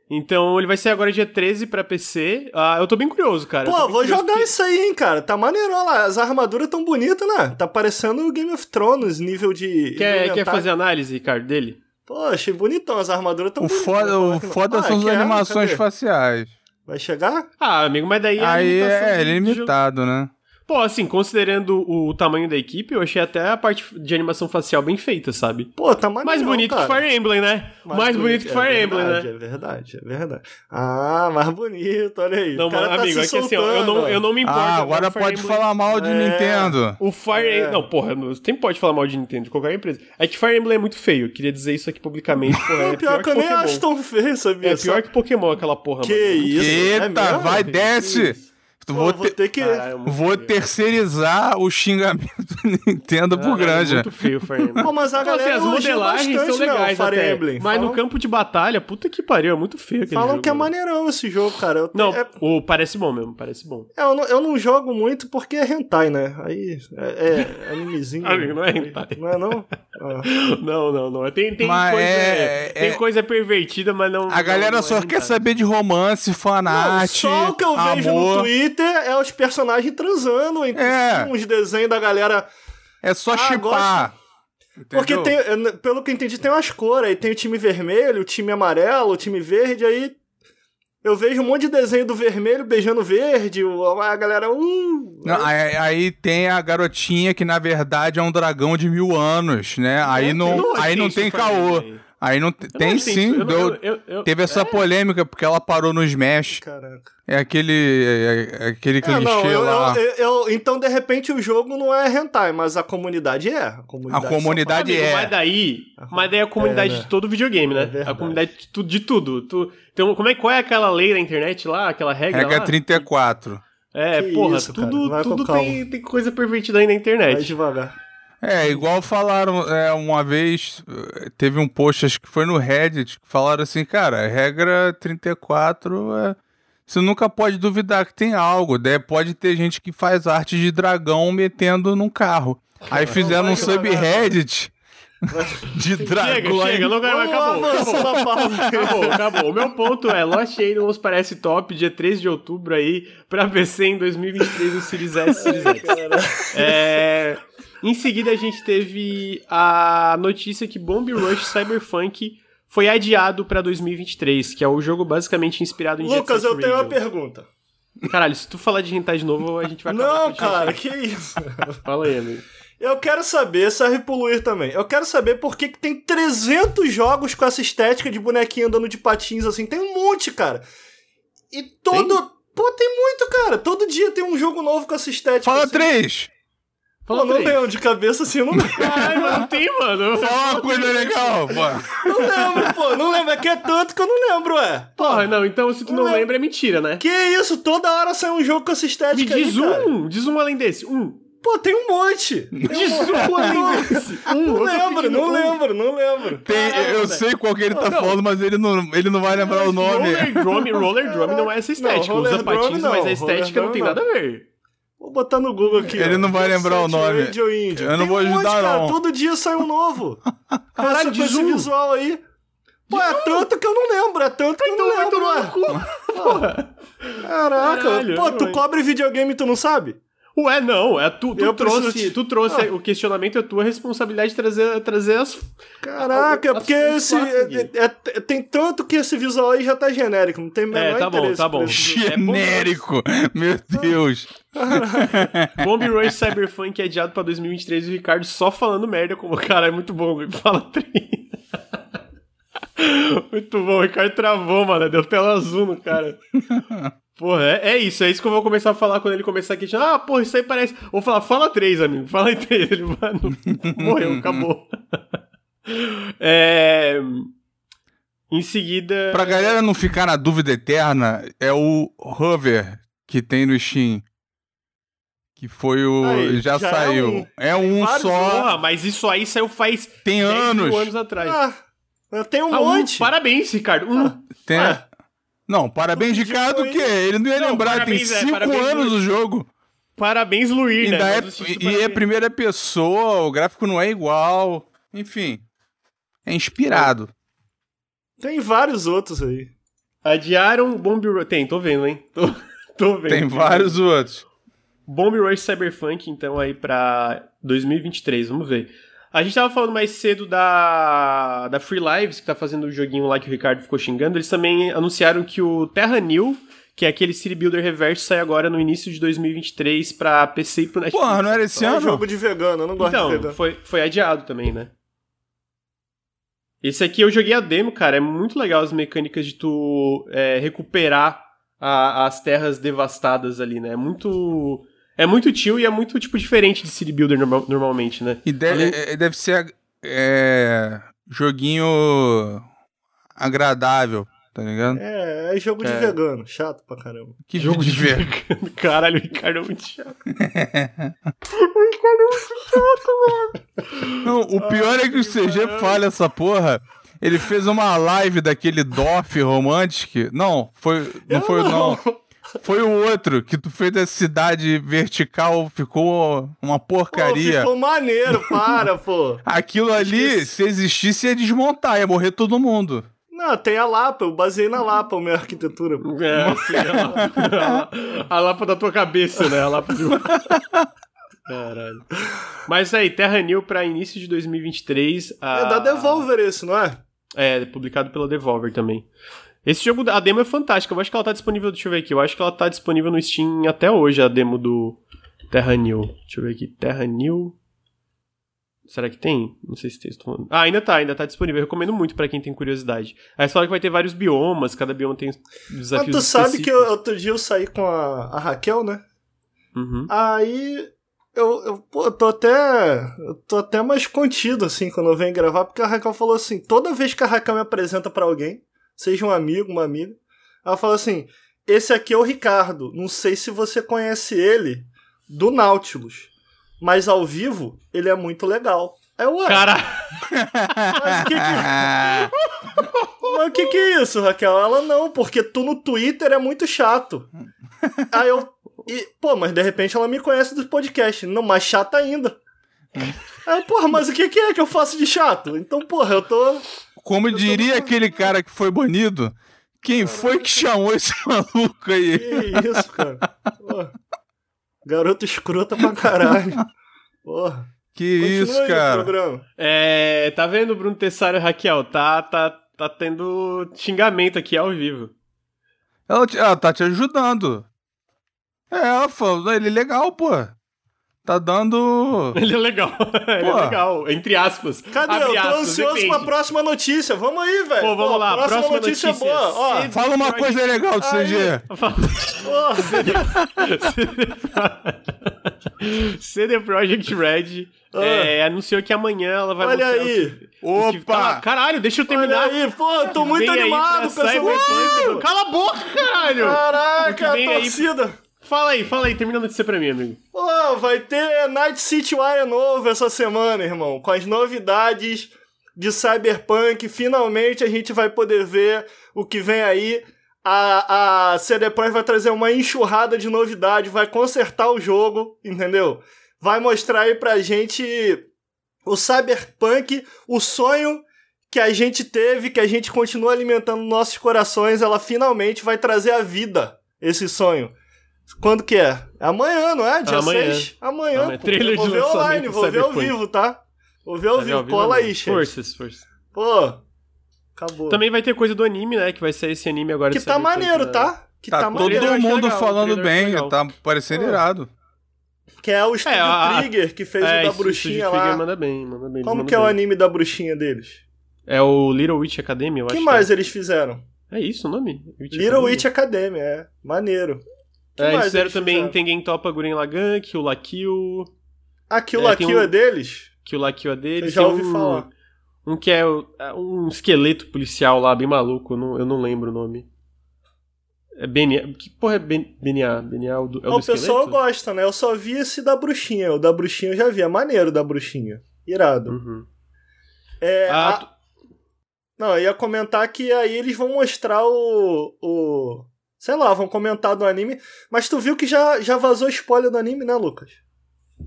Então ele vai ser agora dia 13 pra PC. Ah, eu tô bem curioso, cara. Pô, vou jogar que... isso aí, hein, cara. Tá maneiro, olha lá. As armaduras tão bonitas, né? Tá parecendo o Game of Thrones, nível de. Quer, quer fazer análise, Ricardo, dele? Pô, achei bonitão. As armaduras tão o bonitas. Foda, o foda ah, são as animações faciais. Vai chegar? Ah, amigo, mas daí é Aí é, é limitado, né? Pô, assim, considerando o tamanho da equipe, eu achei até a parte de animação facial bem feita, sabe? Pô, tá maneiro, Mais bonito cara. que Fire Emblem, né? Mais, mais bonito, bonito, que Fire é Emblem, verdade, né? É verdade, é verdade. Ah, mais bonito, olha aí. Não, cara mas, tá amigo, é que assim, ó, eu não, eu não me importo. Ah, agora pode Emblem... falar mal de é... Nintendo. O Fire é. Não, porra, sempre pode falar mal de Nintendo, de qualquer empresa. É que Fire Emblem é muito feio, eu queria dizer isso aqui publicamente, porra. É pior, pior que eu nem acho tão feio, sabia? É pior que Pokémon, aquela porra. Que mano. isso? Eita, é vai, desce! Pô, vou, vou, ter que. Caralho, vou terceirizar o xingamento do Nintendo pro Granja. É muito feio Fire Emblem. Pô, mas a então, galera assim, as modelagens são legais não, Fire até, Emblem. Mas Falam... no campo de batalha, puta que pariu, é muito feio aquele Falam jogo, que é maneirão esse jogo, cara. Eu, não, é... o, parece bom mesmo, parece bom. É, eu, não, eu não jogo muito porque é hentai, né? Aí é, é animezinho. Amigo, não é hentai. Não é não? Ah. não, não, não. Tem, tem, mas coisa, é, tem é... coisa pervertida, mas não. A galera não, não só é quer saber de romance, fanart, Só o que eu amor. vejo no Twitter é os personagens transando, É. uns desenhos da galera. É só Ah, chipar. Porque tem, pelo que eu entendi, tem umas cores. Aí tem o time vermelho, o time amarelo, o time verde. Aí eu vejo um monte de desenho do vermelho beijando o verde. o- A galera. Uh, Não, aí, aí tem a garotinha que na verdade é um dragão de mil anos, né? Aí não, não aí não tem caô. Fernando. Aí não Eu não tem achei sim. eu não- deu- eu- teve essa polêmica porque ela parou no Smash. Caraca. É aquele é, é aquele É, clichê não, eu, lá. eu- eu- então de repente o jogo não é hentai, mas a comunidade é. A comunidade, A comunidade Amigo, é. Mas daí, mas daí é a comunidade É, né? de todo videogame, né? É a comunidade de, tu- de tudo. Tu, então, como é, qual é aquela lei na internet lá, aquela regra Regra lá? 34. É, Que porra, isso, tudo, vai tudo tem, tem coisa pervertida aí na Vai internet. devagar. É, igual falaram é, uma vez, eh, teve um post, acho que foi no Reddit, que falaram assim, cara, regra 34 é. Você nunca pode duvidar que tem algo, né? Pode ter gente que faz arte de dragão metendo num carro. Aí fizeram um subreddit de dragão. Chega, chega, não vai, Vamos acabou, acabou. Acabou, acabou. O meu ponto é, Lost Aidos parece top, dia 13 de outubro aí, pra PC em 2023 no Series S e Series X. É, Em seguida a gente teve a notícia que Bomb Rush Cyberpunk foi adiado pra 2023, que é o jogo basicamente inspirado em Jet Lucas, Set eu tenho uma pergunta. Caralho, se tu falar de hentai de novo, a gente vai acabar Não, com o chat. cara, que isso? Fala aí, amigo. Eu quero saber, serve pro Luir também. Eu quero saber por que, que tem 300 jogos com essa estética de bonequinho andando de patins assim. Tem um monte, cara. E todo. Pô, tem muito, cara. Todo dia tem um jogo novo com essa estética. Fala assim. três! Pô, Fala não lembro de cabeça assim, eu não lembro. Caralho, mas não tem, mano. Fala uma coisa legal, pô. Não lembro, pô. Não lembro. É que é tanto que eu não lembro, ué. Porra, não, então se tu não Não é- lembra é mentira, né? Que isso? Toda hora sai um jogo com essa Me estética diz aí, cara. um, diz um além desse. Um. Pô, tem um monte. Diz um além desse. Um, Não lembro, não um. lembro, não lembro. Tem- eu sei qual que ele tá Não. falando, mas ele não, ele não vai lembrar o nome. Roller Drum, Roller Drum não é essa estética. Não, Usa patins, não, mas a estética Roller não tem nada a ver. Vou botar no Google aqui. Ele ó. não vai lembrar o nome. Radio Indie. Eu não Tem vou um monte, ajudar, cara. não. Todo dia sai um novo. Caralho, diz esse visual aí. Pô, é tanto que eu não lembro, é tanto que eu Então não vai lembro. tomar ué. no cu. Caraca, Caralho, pô, tu cobre videogame e tu não sabe? Ué, não, é tu, tu Eu trouxe, te- tu trouxe Ah. o questionamento, é tua responsabilidade de trazer, trazer as. Caraca, As- porque as esse, é- é- tem tanto que esse visual aí já tá genérico, não tem menor É, tá bom, tá bom. É bom. Genérico! Meu Deus! Bomb Rush Cyberpunk é adiado pra 2023 e o Ricardo só falando merda como cara, é muito bom, Gui. fala três. Muito bom, o Ricardo travou, mano. Deu tela azul no cara. Porra, é, é isso, é isso que eu vou começar a falar quando ele começar a questionar. Ah, porra, isso aí parece. Vou falar, fala três, amigo. Fala em três. Ele vai. não- Morreu, acabou. É. Em seguida. Pra galera não ficar na dúvida eterna, é o Hover que tem no Steam. Que foi o. Aí, já, já é saiu. um- É um, só. Porra, mas isso aí saiu faz Tem 10 anos. anos atrás. Ah, tem um Ah, um, monte. parabéns, Ricardo. Um. Tem, Ué. Não, parabéns de cara do quê? Ele não ia Não, lembrar, tem parabéns, é, cinco parabéns, anos Luiz. o jogo. Parabéns, Luir, né? É, e é primeira pessoa, o gráfico não é igual. Enfim, é inspirado. Tem vários outros aí. Adiaram Bomb Rush. Tem, tô vendo, hein? Tô, tô vendo. Tem vários outros. Bomb Rush Cyberpunk, então, aí pra 2023, vamos ver. A gente tava falando mais cedo da, da Free Lives, que tá fazendo o joguinho lá que o Ricardo ficou xingando. Eles também anunciaram que o Terra New, que é aquele City Builder Reverso, sai agora no início de 2023 pra PC e pro Netflix. Porra, não era esse É um ano? jogo de vegano, eu não gosto de Então, vegano. foi, foi adiado também, né? Esse aqui eu joguei a demo, cara. É muito legal as mecânicas de tu é, recuperar a- as terras devastadas ali, né? É muito. É muito chill e é muito, tipo, diferente de City Builder normal- normalmente, né? E deve, Além- é- deve ser é, joguinho agradável, tá ligado? É, é jogo de É. vegano, chato pra caramba. Que jogo de ver. Caralho, o Ricardo é muito chato. Não, o pior é que o CG fala essa porra. Ele fez uma live daquele Doff Romantic. Não, foi. Não foi, não. Foi o outro que tu fez da cidade vertical, ficou uma Pô, porcaria. ficou maneiro, para, pô. Aquilo ali, se existisse, ia desmontar, ia morrer todo mundo. Não, tem a Lapa, eu baseei na Lapa a minha arquitetura. pô. É, assim, a lapa, a lapa da tua cabeça, né? A lapa de. Caralho. Mas aí, Terra New pra início de 2023. a- É da Devolver esse, não é? É, publicado pela Devolver também. Esse jogo, a demo é fantástica. Eu acho que ela tá disponível. Deixa eu ver aqui. Eu acho que ela tá disponível no Steam até hoje, a demo do Terra New. Deixa eu ver aqui. Terra New. Será que tem? Não sei se tem. estou falando. Ah, ainda tá, ainda tá disponível. Eu recomendo muito pra quem tem curiosidade. Aí você fala que vai ter vários biomas, cada bioma tem Mas desafios tu sabe que eu- outro dia eu saí com a, a Raquel, né? Uhum. Aí eu, eu, pô, eu tô até. Eu tô até mais contido, assim, quando eu venho gravar, porque a Raquel falou assim: toda vez que a Raquel me apresenta pra alguém, seja um amigo, uma amiga, ela fala assim: esse aqui é o Ricardo. Não sei se você conhece ele do Nautilus. Mas ao vivo, ele é muito legal. É ué. Cara, Mas o que que... Mas o que que é isso, Raquel? Ela não, porque tu no Twitter é muito chato. Aí eu. E, pô, mas de repente ela me conhece dos podcasts. Não, mais chata ainda. Aí, eu, porra, mas o que é que eu faço de chato? Então, porra, eu tô. Como diria aquele cara que foi banido, quem foi que chamou esse maluco aí? Que isso, cara? Porra. Garoto escrota pra caralho. Porra. Que Continua isso, cara. é, tá vendo, Bruno Tessaro e Raquel? Tá, tá, tá tendo xingamento aqui ao vivo. Ela, te- ela tá te ajudando. É, ela falou, ele é legal, pô. Tá dando. Ele é legal. Ele é legal. Entre aspas. Cadê? Abre eu tô aspas, ansioso depende. pra próxima notícia. Vamos aí, velho. Pô, vamos Pô, lá. Próxima, Próxima notícia, notícia. boa. Ó, Fala uma coisa legal do. CG. CD Projekt Red é, anunciou que amanhã ela vai Ah. Olha aí. o que- Opa! Cala- Caralho, deixa eu Olha terminar. aí, pô, tô muito animado com essa notícia. Cala a boca, caralho! Caraca, vem aí- torcida. Fala aí, fala aí, termina a notícia pra mim, amigo. Pô, vai ter Night City Wire novo essa semana, irmão. Com as novidades de Cyberpunk. Finalmente a gente vai poder ver o que vem aí. A, a CD Projekt vai trazer uma enxurrada de novidade, vai consertar o jogo, entendeu? Vai mostrar aí pra gente o Cyberpunk, o sonho que a gente teve, que a gente continua alimentando nos nossos corações, ela finalmente vai trazer à vida esse sonho. Quando que é? Amanhã, não é? Dia Amanhã. 6? Amanhã. Amanhã. pô. Trailer vou de ver online, vou ver ao vivo, tá? Vou ver ao vivo. Cola aí, chefe. Forças, forças. Pô, acabou. Também vai ter coisa do anime, né? Que vai sair esse anime agora. que tá maneiro, tá? Que Tá, tá, todo maneiro. achei mundo legal, falando bem, tá parecendo Pô. irado. Que é o estúdio a- a- Trigger, que fez É, o da bruxinha Trigger lá. Manda bem, manda bem. Como mandam que é o anime da bruxinha deles? É o Little Witch Academy, eu O acho. que mais eles fizeram? É isso o nome? Little Academy? Witch Academy, é. Maneiro. Que É, fizeram também fizeram? Tengen Topa Guren Lagan, Kill La Kill. Aqui o É, tem Lakill um- é deles? Kill La Kill é dele. Eu já Tem ouvi um, falar. Um que é é um esqueleto policial lá, bem maluco, eu não, eu não lembro o nome. É BNA. Que porra é BNA? BNA é o do, é o o pessoal gosta, né? Eu só vi esse da bruxinha. O da bruxinha eu já vi. É maneiro da bruxinha. Irado. Uhum. É, Ah, a- tu- Não, eu ia comentar que aí eles vão mostrar o. o sei lá, vão comentar do anime. Mas tu viu que já, já vazou spoiler do anime, né, Lucas?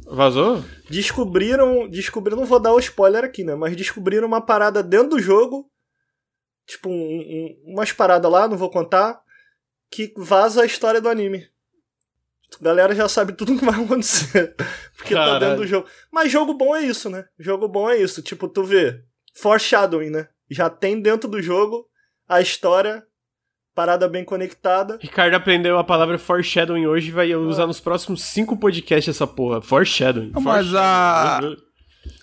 Vazou? Descobriram. Descobriram, não vou dar o spoiler aqui, né? Mas descobriram uma parada dentro do jogo. Tipo, um, um, umas paradas lá, não vou contar. Que vaza a história do anime. A galera já sabe tudo que vai acontecer. Porque Caralho. tá dentro do jogo. Mas jogo bom é isso, né? Jogo bom é isso. Tipo, tu vê. Foreshadowing, né? Já tem dentro do jogo a história parada bem conectada. Ricardo aprendeu a palavra foreshadowing hoje e vai usar ah. nos próximos cinco podcasts essa porra. Foreshadowing. Mas foreshadowing.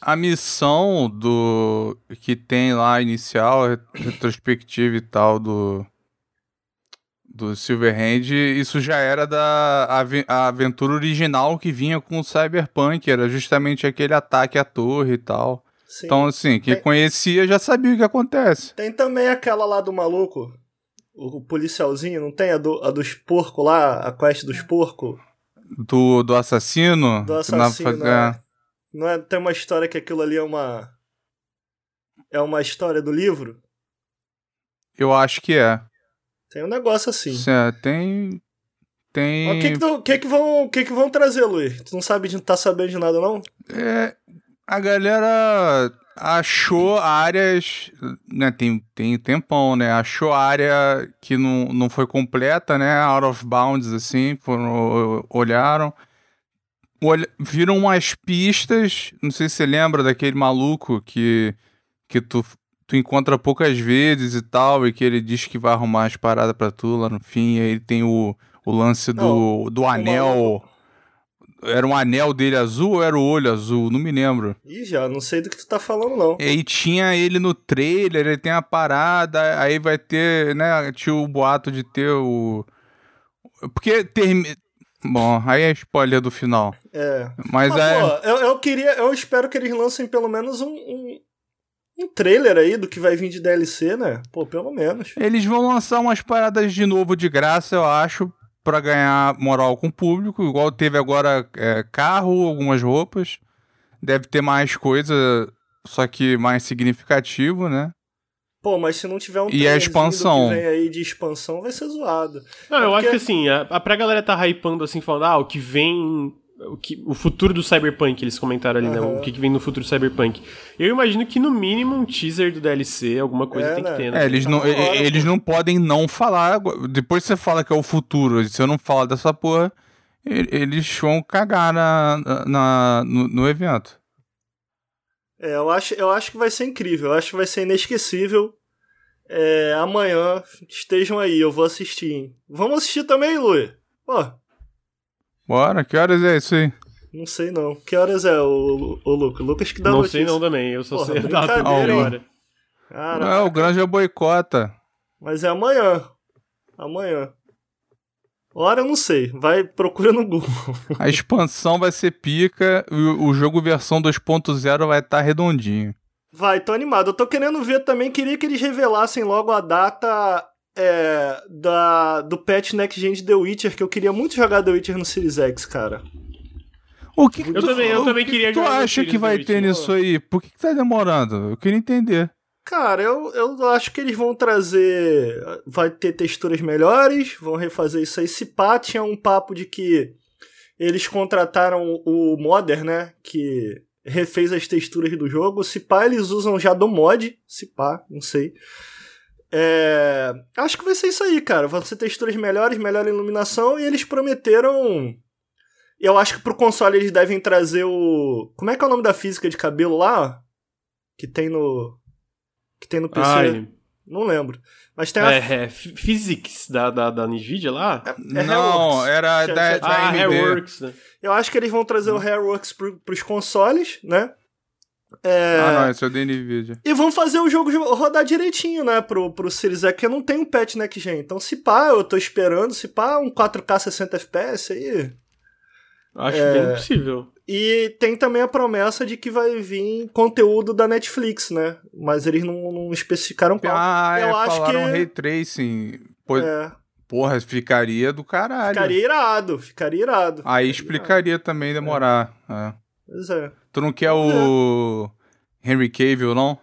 a, a missão do que tem lá inicial, retrospectiva e tal do do Silverhand, isso já era da a aventura original que vinha com o Cyberpunk, era justamente aquele ataque à torre e tal. Sim. Então, assim, quem tem... conhecia já sabia o que acontece. Tem também aquela lá do maluco, o policialzinho, não tem? A, do, a dos porcos lá, a quest dos porcos? Do, do assassino? Do assassino, na... é. Não é, tem uma história que aquilo ali é uma... É uma história do livro? Eu acho que é. Tem um negócio assim. É, tem. Tem. O que que, tu, que, que, vão, que que vão trazer, Luiz? Tu não sabe de, tá sabendo de nada, não? É. A galera achou áreas. Né, tem, tem tempão, né? Achou área que não, não foi completa, né? Out of bounds, assim. Foram, olharam. Olha, viram umas pistas. Não sei se você lembra daquele maluco que. Que tu tu encontra poucas vezes e tal, e que ele diz que vai arrumar as paradas pra tu lá no fim, e aí tem o, o lance do, do anel. Era um anel dele azul ou era o olho azul? Não me lembro. Ih, já, não sei do que tu tá falando, não. E aí tinha ele no trailer, ele tem a parada, aí vai ter, né? Tinha o boato de ter o. Porque termina. Bom, aí é spoiler do final. É. Mas, Mas é. Pô, eu, eu queria. Eu espero que eles lancem pelo menos um, um um trailer aí do que vai vir de DLC, né? Pô, pelo menos. Eles vão lançar umas paradas de novo de graça, eu acho, para ganhar moral com o público, igual teve agora é, carro, algumas roupas. Deve ter mais coisa, só que mais significativo, né? Pô, mas se não tiver um e a expansão que vem aí de expansão, vai ser zoado. Não, é eu porque... acho que assim, a, a, pra galera tá hypando assim, falando, ah, o que vem o, que, o futuro do Cyberpunk, eles comentaram ali, uhum. né? O que, que, vem no futuro do Cyberpunk. Eu imagino que no mínimo um teaser do DLC, alguma coisa é, tem né? que ter, né? É, eles não, hora, eles não podem não falar. Depois você fala que é o futuro, se eu não falar dessa porra, eles vão cagar na, na, no, no evento. É, eu acho, eu acho que vai ser incrível, eu acho que vai ser inesquecível. É, amanhã estejam aí, eu vou assistir. Vamos assistir também, Lui? Pô, Bora, que horas é isso aí? Não sei não. Que horas é o, o, o Lucas? O Lucas que dá Não notícia. sei não também, eu só Porra, sei a data hora. Não é, o Granja boicota. Mas é amanhã. Amanhã. Hora eu não sei. Vai, procura no Google. A expansão vai ser pica e o jogo versão 2.0 vai estar tá redondinho. Vai, tô animado. Eu tô querendo ver também, queria que eles revelassem logo a data é, da, do patch Next Gen de The Witcher, que eu queria muito jogar The Witcher no Series X, cara. O que, eu tu, também, eu também queria que tu acha que vai ter nisso aí? Por que, que tá demorando? Eu queria entender. Cara, eu, eu acho que eles vão trazer. Vai ter texturas melhores, vão refazer isso aí. Se pá, tinha um papo de que eles contrataram o Modder, né? Que refez as texturas do jogo. Se pá, eles usam já do mod. Se pá, não sei. É, acho que vai ser isso aí, cara. Vão ser texturas melhores, melhor iluminação e eles prometeram. Eu acho que pro console eles devem trazer o. Como é que é o nome da física de cabelo lá? Que tem no. Que tem no PC. Ai. Não lembro. Mas tem a. É, é Physics da, da, da Nvidia lá? É, é Não, era da, da ah, Hairworks, né? Eu acho que eles vão trazer hum. o Hairworks pro, pros consoles, né? É... Ah, não, esse é o da Nvidia. E vão fazer o jogo rodar direitinho, né, pro, pro Series X, que não tem um patch Next Gen. Então, se pá, eu tô esperando, se pá, um 4K 60 FPS aí. Acho é... bem possível. E tem também a promessa de que vai vir conteúdo da Netflix, né? Mas eles não, não especificaram qual. Ah, eu é, acho falaram que... Ray Tracing. Pô, é. Porra, ficaria do caralho. Ficaria irado, ficaria irado. Aí explicaria também demorar. É. Pois é. Tu não quer o Henry Cavill, não?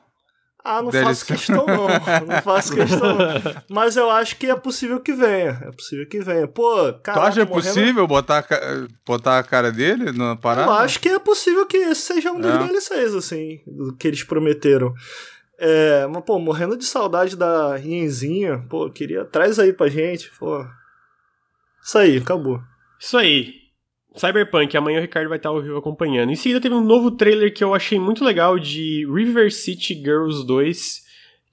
Ah, não faço questão não. Não faço questão não. Mas eu acho que é possível que venha. É possível que venha. Pô, cara. Tu acha morrendo... possível botar, botar a cara dele na parada? Eu acho que é possível que esse seja um dos é. DLCs, assim, do que eles prometeram. É, mas, pô, morrendo de saudade da Ienzinha, pô, queria. Traz aí pra gente, pô. Isso aí, acabou. Isso aí. Cyberpunk, amanhã o Ricardo vai estar ao vivo acompanhando. Em seguida teve um novo trailer que eu achei muito legal de River City Girls 2,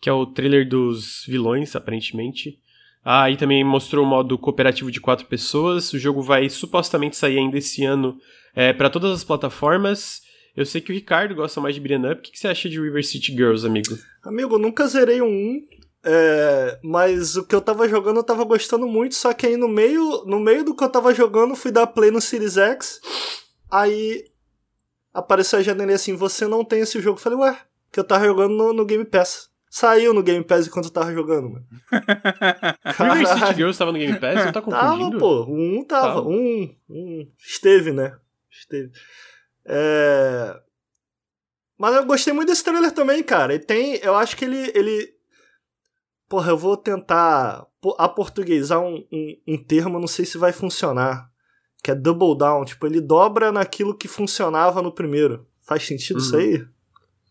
que é o trailer dos vilões, aparentemente. Ah, e também mostrou o modo cooperativo de quatro pessoas. O jogo vai supostamente sair ainda esse ano é, para todas as plataformas. Eu sei que o Ricardo gosta mais de Beat'em Up. O que, que você acha de River City Girls, amigo? Amigo, eu nunca zerei um é, mas o que eu tava jogando eu tava gostando muito, só que aí no meio, no meio do que eu tava jogando, fui dar play no Series X. Aí apareceu a janelinha assim: você não tem esse jogo. Eu falei, ué, que eu tava jogando no, no Game Pass. Saiu no Game Pass enquanto eu tava jogando, mano. River City Girls tava no Game Pass? Não tá confundindo? Tava, pô. Um tava. tava. Um, um. Esteve, né? Esteve. É... Mas eu gostei muito desse trailer também, cara. E tem. Eu acho que ele. ele Porra, eu vou tentar aportuguesar um, um, um termo, não sei se vai funcionar. Que é double down. Tipo, ele dobra naquilo que funcionava no primeiro. Faz sentido uhum. isso aí?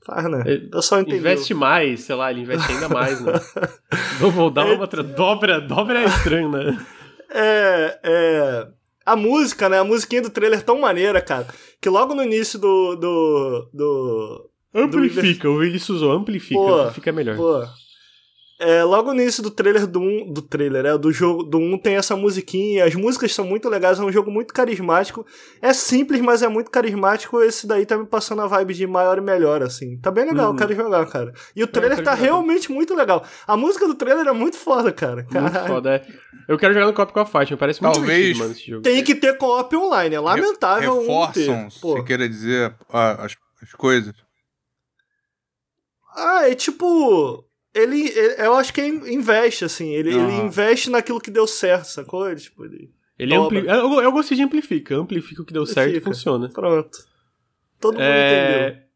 Faz, né? Eu só entendi. Investe mais, sei lá, ele investe ainda mais, né? double down, é... outra, dobra, dobra é estranho, né? É, é. A música, né? A musiquinha do trailer é tão maneira, cara. Que logo no início do. do. do amplifica, do... o Vinícius usou, amplifica, pô, amplifica melhor. Pô, é, logo no início do trailer do 1, do trailer, é, do jogo do 1 tem essa musiquinha, as músicas são muito legais, é um jogo muito carismático. É simples, mas é muito carismático. Esse daí tá me passando a vibe de maior e melhor, assim. Tá bem legal, uhum. quero jogar, cara. E o trailer tá realmente muito legal. A música do trailer é muito foda, cara. Caralho. Muito foda, é. Eu quero jogar no co-op com a Fátima, parece muito Talvez mano, esse jogo. Tem que ter co-op online, é lamentável Reforçam, um ter. você queira dizer, as, as coisas. Ah, é tipo ele, ele, eu acho que investe, assim. Ele, ele investe naquilo que deu certo, sacou? Ele, tipo, ele, ele ampli... eu, eu gostei de amplifica. Amplifica o que deu amplifica. certo e funciona. Pronto. Todo mundo é... entendeu.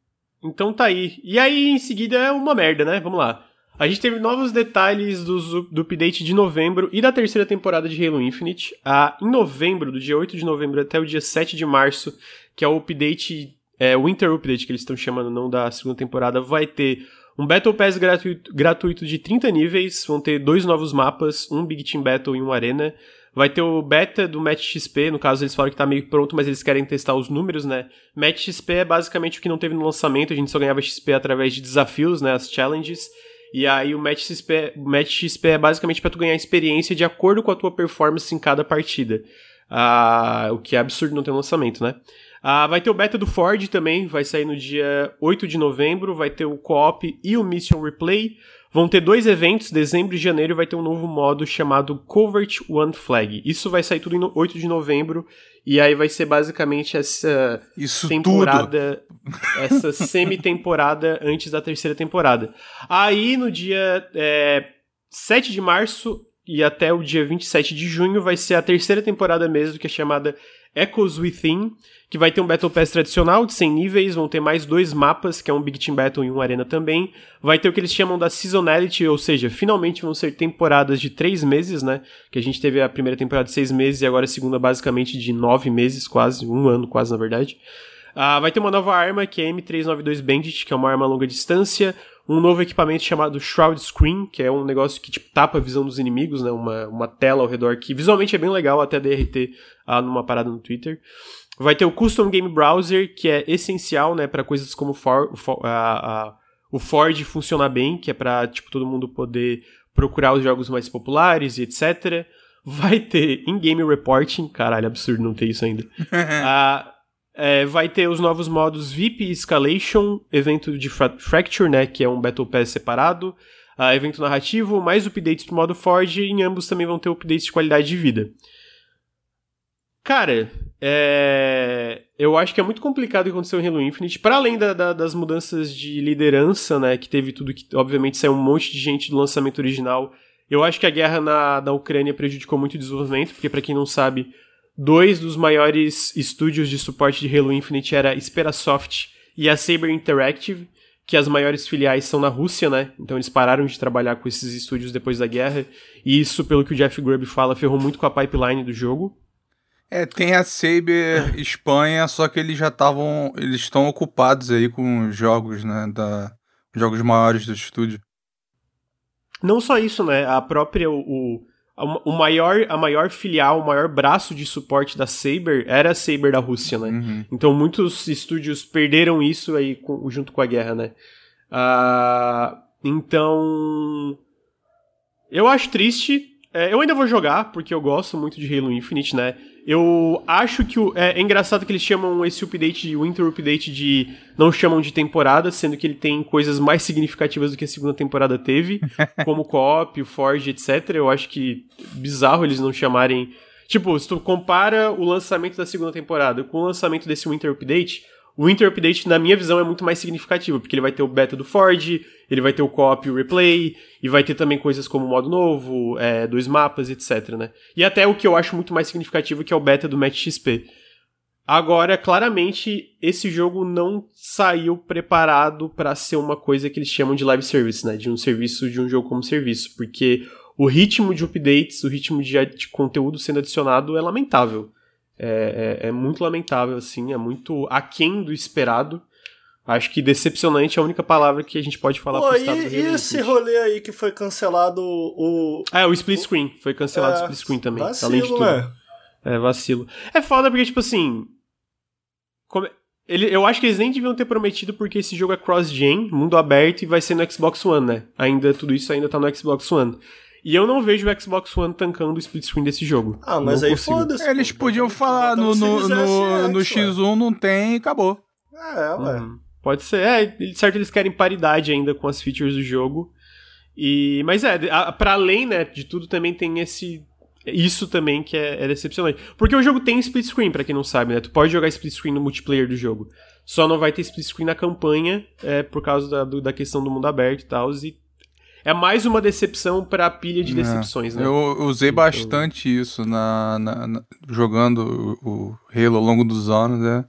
Então tá aí. E aí, em seguida, é uma merda, né? Vamos lá. A gente teve novos detalhes do, do update de novembro e da terceira temporada de Halo Infinite. Ah, em novembro, do dia 8 de novembro até o dia 7 de março, que é o update, é, Winter Update que eles estão chamando, não da segunda temporada, vai ter um Battle Pass gratuito, gratuito de 30 níveis, vão ter dois novos mapas, um Big Team Battle e um Arena. Vai ter o beta do Match XP, no caso eles falam que tá meio pronto, mas eles querem testar os números, né? Match XP é basicamente o que não teve no lançamento, a gente só ganhava XP através de desafios, né? As challenges. E aí o Match XP, Match XP é basicamente para tu ganhar experiência de acordo com a tua performance em cada partida. Ah, o que é absurdo não ter um lançamento, né? Ah, vai ter o beta do Ford também, vai sair no dia 8 de novembro, vai ter o Co-op e o Mission Replay. Vão ter dois eventos, dezembro e janeiro vai ter um novo modo chamado Covert One Flag. Isso vai sair tudo em 8 de novembro e aí vai ser basicamente essa Isso temporada, tudo. essa semi-temporada antes da terceira temporada. Aí no dia é, 7 de março e até o dia 27 de junho vai ser a terceira temporada mesmo, que é chamada Echoes Within, que vai ter um Battle Pass tradicional de 100 níveis, vão ter mais dois mapas, que é um Big Team Battle e um Arena também. Vai ter o que eles chamam da Seasonality, ou seja, finalmente vão ser temporadas de 3 meses, né? Que a gente teve a primeira temporada de 6 meses e agora a segunda basicamente de 9 meses, quase, um ano quase na verdade. Uh, vai ter uma nova arma, que é a M392 Bandit, que é uma arma a longa distância, um novo equipamento chamado Shroud Screen, que é um negócio que tipo, tapa a visão dos inimigos, né? Uma, uma tela ao redor que visualmente é bem legal, até DRT ah, numa parada no Twitter. Vai ter o Custom Game Browser, que é essencial né, para coisas como for, for, o Ford funcionar bem, que é para tipo, todo mundo poder procurar os jogos mais populares e etc. Vai ter in-game reporting, caralho, absurdo não ter isso ainda. ah, é, vai ter os novos modos VIP Escalation, evento de fra Fracture, né, que é um Battle Pass separado, uh, evento narrativo, mais updates pro modo Forge, e em ambos também vão ter updates de qualidade de vida. Cara, é... eu acho que é muito complicado o que aconteceu em Halo Infinite, para além da, da, das mudanças de liderança, né, que teve tudo que, obviamente, saiu um monte de gente do lançamento original. Eu acho que a guerra na, na Ucrânia prejudicou muito o desenvolvimento, porque para quem não sabe, Dois dos maiores estúdios de suporte de Halo Infinite era a Sperasoft e a Saber Interactive, que as maiores filiais são na Rússia, né? Então eles pararam de trabalhar com esses estúdios depois da guerra. E isso, pelo que o Jeff Grubb fala, ferrou muito com a pipeline do jogo. É, tem a Saber Espanha, só que eles já estavam. Eles estão ocupados aí com jogos, né? Da, jogos maiores do estúdio. Não só isso, né? A própria. O, o, maior, a maior filial, o maior braço de suporte da Saber era a Saber da Rússia, né? Uhum. Então muitos estúdios perderam isso aí com, junto com a guerra, né? Uh, então. Eu acho triste. É, eu ainda vou jogar, porque eu gosto muito de Halo Infinite, né? Eu acho que o, é, é, engraçado que eles chamam esse update de Winter Update de. Não chamam de temporada, sendo que ele tem coisas mais significativas do que a segunda temporada teve, como o Co-op, o Forge, etc. Eu acho que bizarro eles não chamarem. Tipo, se tu compara o lançamento da segunda temporada com o lançamento desse Winter Update, o Winter Update, na minha visão, é muito mais significativo, porque ele vai ter o beta do Ford, ele vai ter o co-op e o replay, e vai ter também coisas como modo novo, é, dois mapas, etc, né? E até o que eu acho muito mais significativo, que é o beta do Match XP. Agora, claramente, esse jogo não saiu preparado para ser uma coisa que eles chamam de live service, né? De um serviço, de um jogo como serviço, porque o ritmo de updates, o ritmo de, de conteúdo sendo adicionado é lamentável. É, é, é, muito lamentável, assim, é muito aquém do esperado. Acho que decepcionante é a única palavra que a gente pode falar Pô, e, e esse rolê aí que foi cancelado o. É, o split screen. Foi cancelado é, o split screen também. Vacilo, além de tudo. Né? É, vacilo. É foda porque, tipo assim. Como... Ele, eu acho que eles nem deviam ter prometido porque esse jogo é cross-gen, mundo aberto e vai ser no Xbox One, né? Ainda, tudo isso ainda tá no Xbox One. E eu não vejo o Xbox One tancando o split screen desse jogo. Ah, mas não aí foda-se. Eles podiam falar no, no, no, no X1 não tem e acabou. É, ué. Uhum. Pode ser. É, certo, eles querem paridade ainda com as features do jogo. E, mas é, para além né, de tudo, também tem esse. Isso também que é, é decepcionante. Porque o jogo tem split screen, para quem não sabe, né? Tu pode jogar split screen no multiplayer do jogo. Só não vai ter split screen na campanha, é, por causa da, do, da questão do mundo aberto e tal. E é mais uma decepção para a pilha de é, decepções, né? Eu usei então... bastante isso na, na, na, jogando o, Halo ao longo dos anos, é,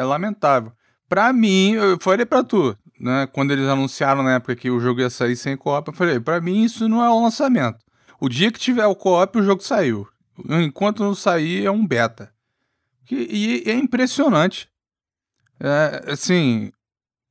é lamentável. Pra mim, eu falei pra tu, né? Quando eles anunciaram na época que o jogo ia sair sem co-op, eu falei, pra mim isso não é um lançamento. O dia que tiver o co-op, o jogo saiu. Enquanto não sair, é um beta. E, e é impressionante. É, assim,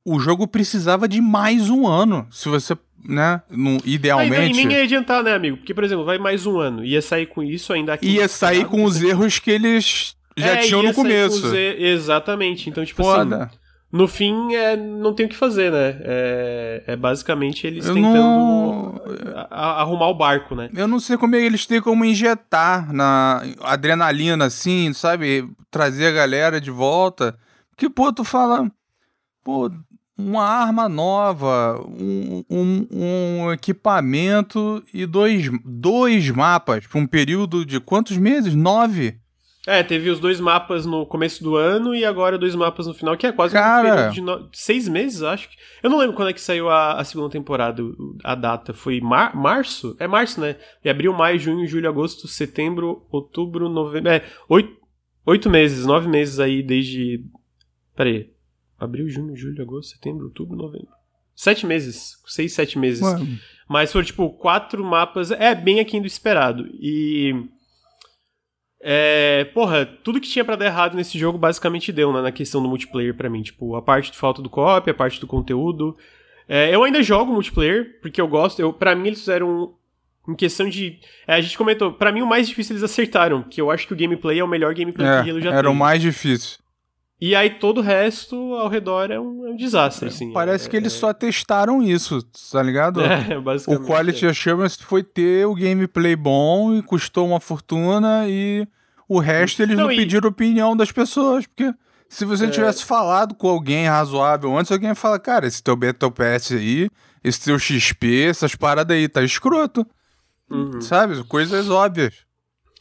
o jogo precisava de mais um ano. Se você né? No, idealmente. E nem ia adiantar, né, amigo? Porque, por exemplo, vai mais um ano. Ia sair com isso ainda aqui. Ia sair com os erros que eles já é, tinham no começo. Er... Exatamente. Então, tipo assim, Foda. assim. No fim, é, não tem o que fazer, né? É, é basicamente eles Eu tentando não... arrumar o barco, né? Eu não sei como é eles têm como injetar na adrenalina, assim, sabe? Trazer a galera de volta. Que, pô, tu fala. Pô, uma arma nova, um, um, um equipamento e dois, dois mapas por um período de quantos meses? Nove? É, teve os dois mapas no começo do ano e agora dois mapas no final, que é quase Cara... um período de no... seis meses, acho. Eu não lembro quando é que saiu a, a segunda temporada, a data. Foi mar... março? É março, né? E abril, maio, junho, julho, agosto, setembro, outubro, novembro. É, oito, oito meses, nove meses aí desde. Peraí. Abril, junho, julho, agosto, setembro, outubro, novembro. Sete meses. Seis, sete meses. Mano. Mas foram, tipo, quatro mapas. É bem aquém do esperado. E. É, porra, tudo que tinha para dar errado nesse jogo basicamente deu, né, na questão do multiplayer para mim. Tipo, a parte de falta do co-op, a parte do conteúdo. É, eu ainda jogo multiplayer, porque eu gosto. Eu, para mim, eles fizeram. Em questão de. É, a gente comentou, para mim o mais difícil eles acertaram, que eu acho que o gameplay é o melhor gameplay é, que Halo já Era teve. o mais difícil. E aí todo o resto ao redor é um, é um desastre, assim. Parece é, que eles é... só testaram isso, tá ligado? É, basicamente. O Quality Assurance foi ter o gameplay bom e custou uma fortuna e o resto eles não, não e... pediram opinião das pessoas, porque se você é... tivesse falado com alguém razoável antes, alguém ia falar, cara, esse teu Battle Pass aí, esse teu XP, essas paradas aí, tá escroto. Uhum. Sabe? Coisas óbvias.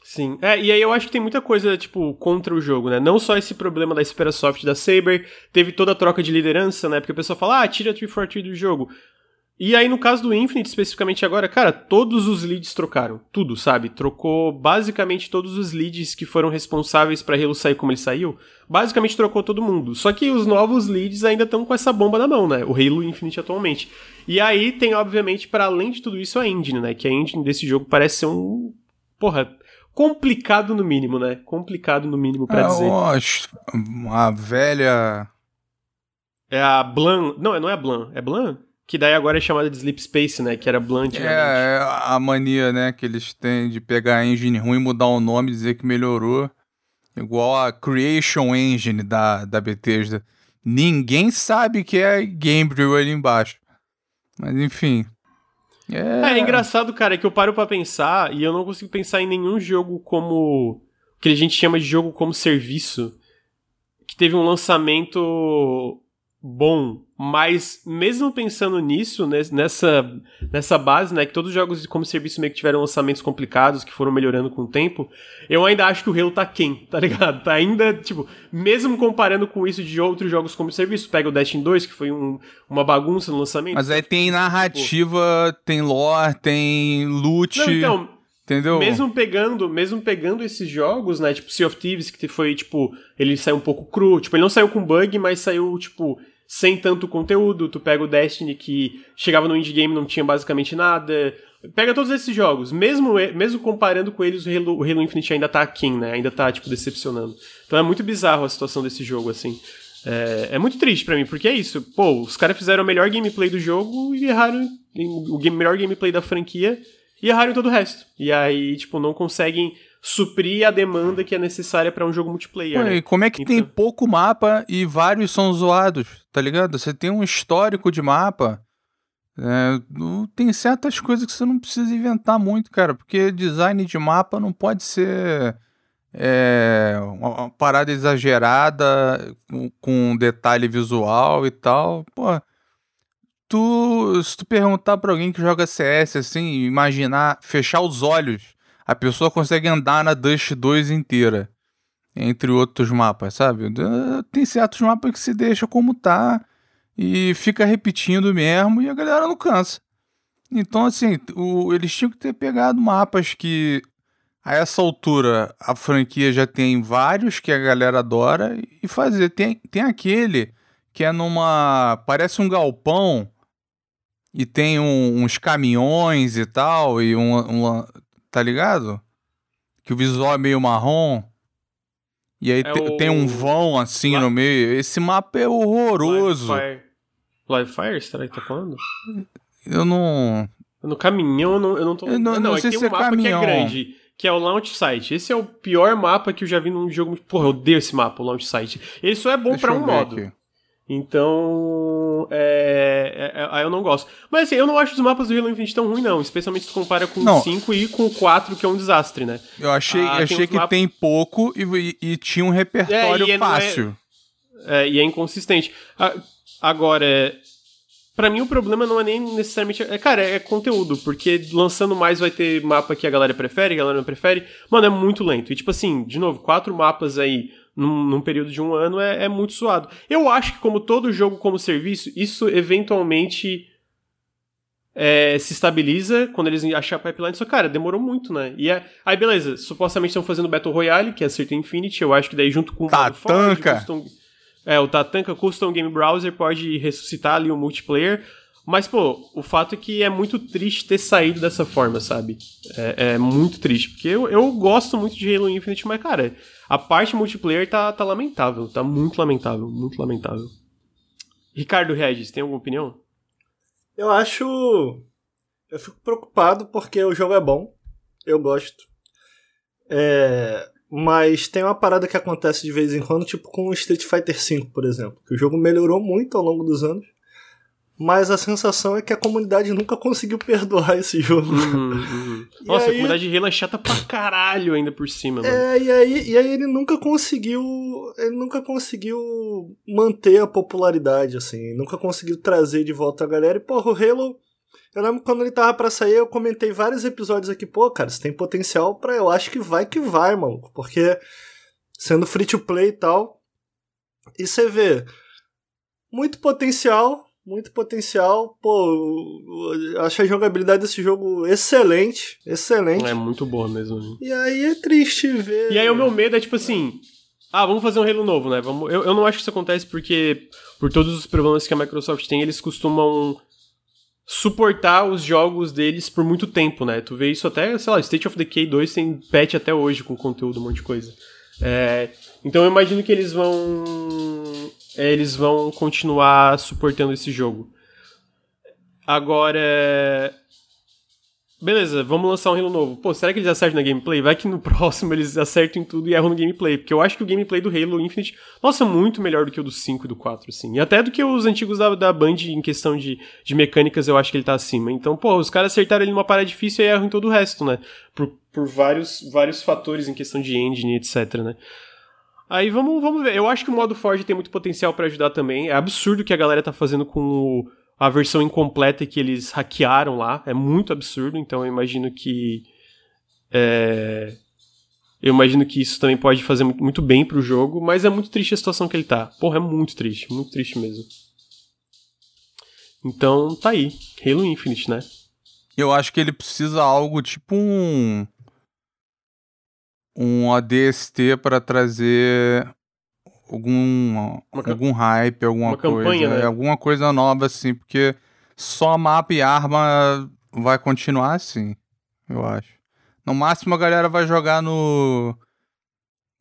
Sim. É, e aí eu acho que tem muita coisa, tipo, contra o jogo, né? Não só esse problema da Sperasoft da Saber, teve toda a troca de liderança, né? Porque o pessoal fala, ah, tira a 343 do jogo. E aí, no caso do Infinite, especificamente agora, cara, todos os leads trocaram. Tudo, sabe? Trocou basicamente todos os leads que foram responsáveis para Halo sair como ele saiu. Basicamente trocou todo mundo. Só que os novos leads ainda estão com essa bomba na mão, né? O Halo Infinite atualmente. E aí tem, obviamente, para além de tudo isso, a engine, né? Que a engine desse jogo parece ser um. Porra. Complicado no mínimo, né? Complicado no mínimo pra é, dizer. a velha. É a Blan. Não, não é a Blan. É Blan? Que daí agora é chamada de Sleep Space, né? Que era Blunt. É, é, a mania, né, que eles têm de pegar a engine ruim, mudar o nome, dizer que melhorou. Igual a Creation Engine da, da Bethesda. Ninguém sabe que é Gamebril ali embaixo. Mas enfim. É... é engraçado, cara, que eu paro para pensar e eu não consigo pensar em nenhum jogo como. que a gente chama de jogo como serviço. Que teve um lançamento bom, mas mesmo pensando nisso, nessa, nessa base, né, que todos os jogos como serviço meio que tiveram lançamentos complicados, que foram melhorando com o tempo, eu ainda acho que o Halo tá quem, tá ligado? Tá ainda, tipo, mesmo comparando com isso de outros jogos como serviço, pega o Destiny 2, que foi um, uma bagunça no lançamento. Mas aí tem narrativa, tipo, tem lore, tem loot... Não, então, Entendeu? Mesmo pegando, mesmo pegando esses jogos, né, tipo Sea of Thieves, que foi, tipo, ele saiu um pouco cru, tipo, ele não saiu com bug, mas saiu, tipo, sem tanto conteúdo. Tu pega o Destiny que chegava no indie game não tinha basicamente nada. Pega todos esses jogos, mesmo, mesmo comparando com eles, o Halo, o Halo Infinite ainda tá aqui, né? Ainda tá, tipo, decepcionando. Então é muito bizarro a situação desse jogo, assim. É, é muito triste para mim, porque é isso. Pô, os caras fizeram o melhor gameplay do jogo e erraram o game, melhor gameplay da franquia e erraram todo o resto. E aí, tipo, não conseguem suprir a demanda que é necessária para um jogo multiplayer. Pô, né? E como é que então... tem pouco mapa e vários são zoados, tá ligado? Você tem um histórico de mapa. É, tem certas coisas que você não precisa inventar muito, cara, porque design de mapa não pode ser é, uma parada exagerada com, com detalhe visual e tal. Pô, tu, se tu perguntar pra alguém que joga CS assim, imaginar, fechar os olhos a pessoa consegue andar na Dust 2 inteira. Entre outros mapas, sabe? Tem certos mapas que se deixa como tá e fica repetindo mesmo e a galera não cansa. Então, assim, o, eles tinham que ter pegado mapas que a essa altura a franquia já tem vários que a galera adora e fazer. Tem, tem aquele que é numa. parece um galpão e tem um, uns caminhões e tal, e um, um, tá ligado? Que o visual é meio marrom. E aí é te, o... tem um vão assim no meio. Esse mapa é horroroso. Live Fire, será que tá falando? Eu não. No caminhão eu não, eu não tô. Eu não, não, não é sei se um é mapa caminhão. que é grande. Que é o Launch Site. Esse é o pior mapa que eu já vi num jogo. Porra, eu odeio esse mapa, o Launch Site. Ele só é bom para um modo. Aqui. Então, é, é, é, aí eu não gosto. Mas assim, eu não acho os mapas do Halo Infinite tão ruim, não. Especialmente se tu compara com o 5 e com o 4, que é um desastre, né? Eu achei, ah, achei que mapas... tem pouco e, e, tinha um repertório é, é fácil. É, e é inconsistente. Agora, para mim o problema não é nem necessariamente. É, cara, é conteúdo, porque lançando mais vai ter mapa que a galera prefere, a galera não prefere. Mano, é muito lento. E tipo assim, de novo, quatro mapas aí num, num período de um ano é, é muito suado. Eu acho que, como todo jogo como serviço, isso eventualmente é, se estabiliza quando eles acham a pipeline. Só, cara, demorou muito, né? E é, aí, beleza, supostamente estão fazendo Battle Royale, que é Certain Infinity. Eu acho que daí, junto com o Tatanka. Custom, é, o Tatanka Custom Game Browser pode ressuscitar ali o multiplayer. Mas, pô, o fato é que é muito triste ter saído dessa forma, sabe? É, é muito triste. Porque eu, eu gosto muito de Halo Infinite, mas, cara, a parte multiplayer tá, tá lamentável. Tá muito lamentável, muito lamentável. Ricardo Regis, tem alguma opinião? Eu acho. Eu fico preocupado porque o jogo é bom. Eu gosto. É... Mas tem uma parada que acontece de vez em quando, tipo com o Street Fighter V, por exemplo. Que o jogo melhorou muito ao longo dos anos mas a sensação é que a comunidade nunca conseguiu perdoar esse jogo. Uhum, uhum. Nossa, aí, a comunidade de Halo é chata pra caralho ainda por cima, mano. É, e aí, e aí ele nunca conseguiu. Ele nunca conseguiu manter a popularidade, assim. Nunca conseguiu trazer de volta a galera. E, porra, o Halo. Eu lembro quando ele tava pra sair, eu comentei vários episódios aqui, pô, cara, você tem potencial pra. Eu acho que vai que vai, mano. Porque sendo free to play e tal. E você vê. Muito potencial, muito potencial. Pô, acho a jogabilidade desse jogo excelente. Excelente. É muito boa mesmo. né? E aí é triste ver. E aí o meu medo é tipo assim. Ah, vamos fazer um Halo novo, né? Vamos... Eu, eu não acho que isso acontece porque, por todos os problemas que a Microsoft tem, eles costumam suportar os jogos deles por muito tempo, né? Tu vê isso até, sei lá, State of Decay 2 tem patch até hoje com conteúdo, um monte de coisa. É, então eu imagino que eles vão. É, eles vão continuar suportando esse jogo. Agora. Beleza, vamos lançar um Halo novo. Pô, será que eles acertam na gameplay? Vai que no próximo eles acertam em tudo e erram no gameplay. Porque eu acho que o gameplay do Halo Infinite, nossa, muito melhor do que o do 5 e do 4, assim. E até do que os antigos da, da Band em questão de, de mecânicas, eu acho que ele tá acima. Então, pô, os caras acertaram ele numa parada difícil e erram em todo o resto, né? Por, por vários, vários fatores em questão de engine, etc, né? Aí vamos, vamos ver. Eu acho que o modo Forge tem muito potencial pra ajudar também. É absurdo o que a galera tá fazendo com o, a versão incompleta que eles hackearam lá. É muito absurdo, então eu imagino que. É, eu imagino que isso também pode fazer muito bem pro jogo, mas é muito triste a situação que ele tá. Porra, é muito triste, muito triste mesmo. Então, tá aí. Halo Infinite, né? Eu acho que ele precisa algo tipo um. Um ODST para trazer algum, Uma algum hype, alguma uma coisa. campanha, né? Alguma coisa nova, assim, porque só mapa e arma vai continuar assim, eu acho. No máximo a galera vai jogar no.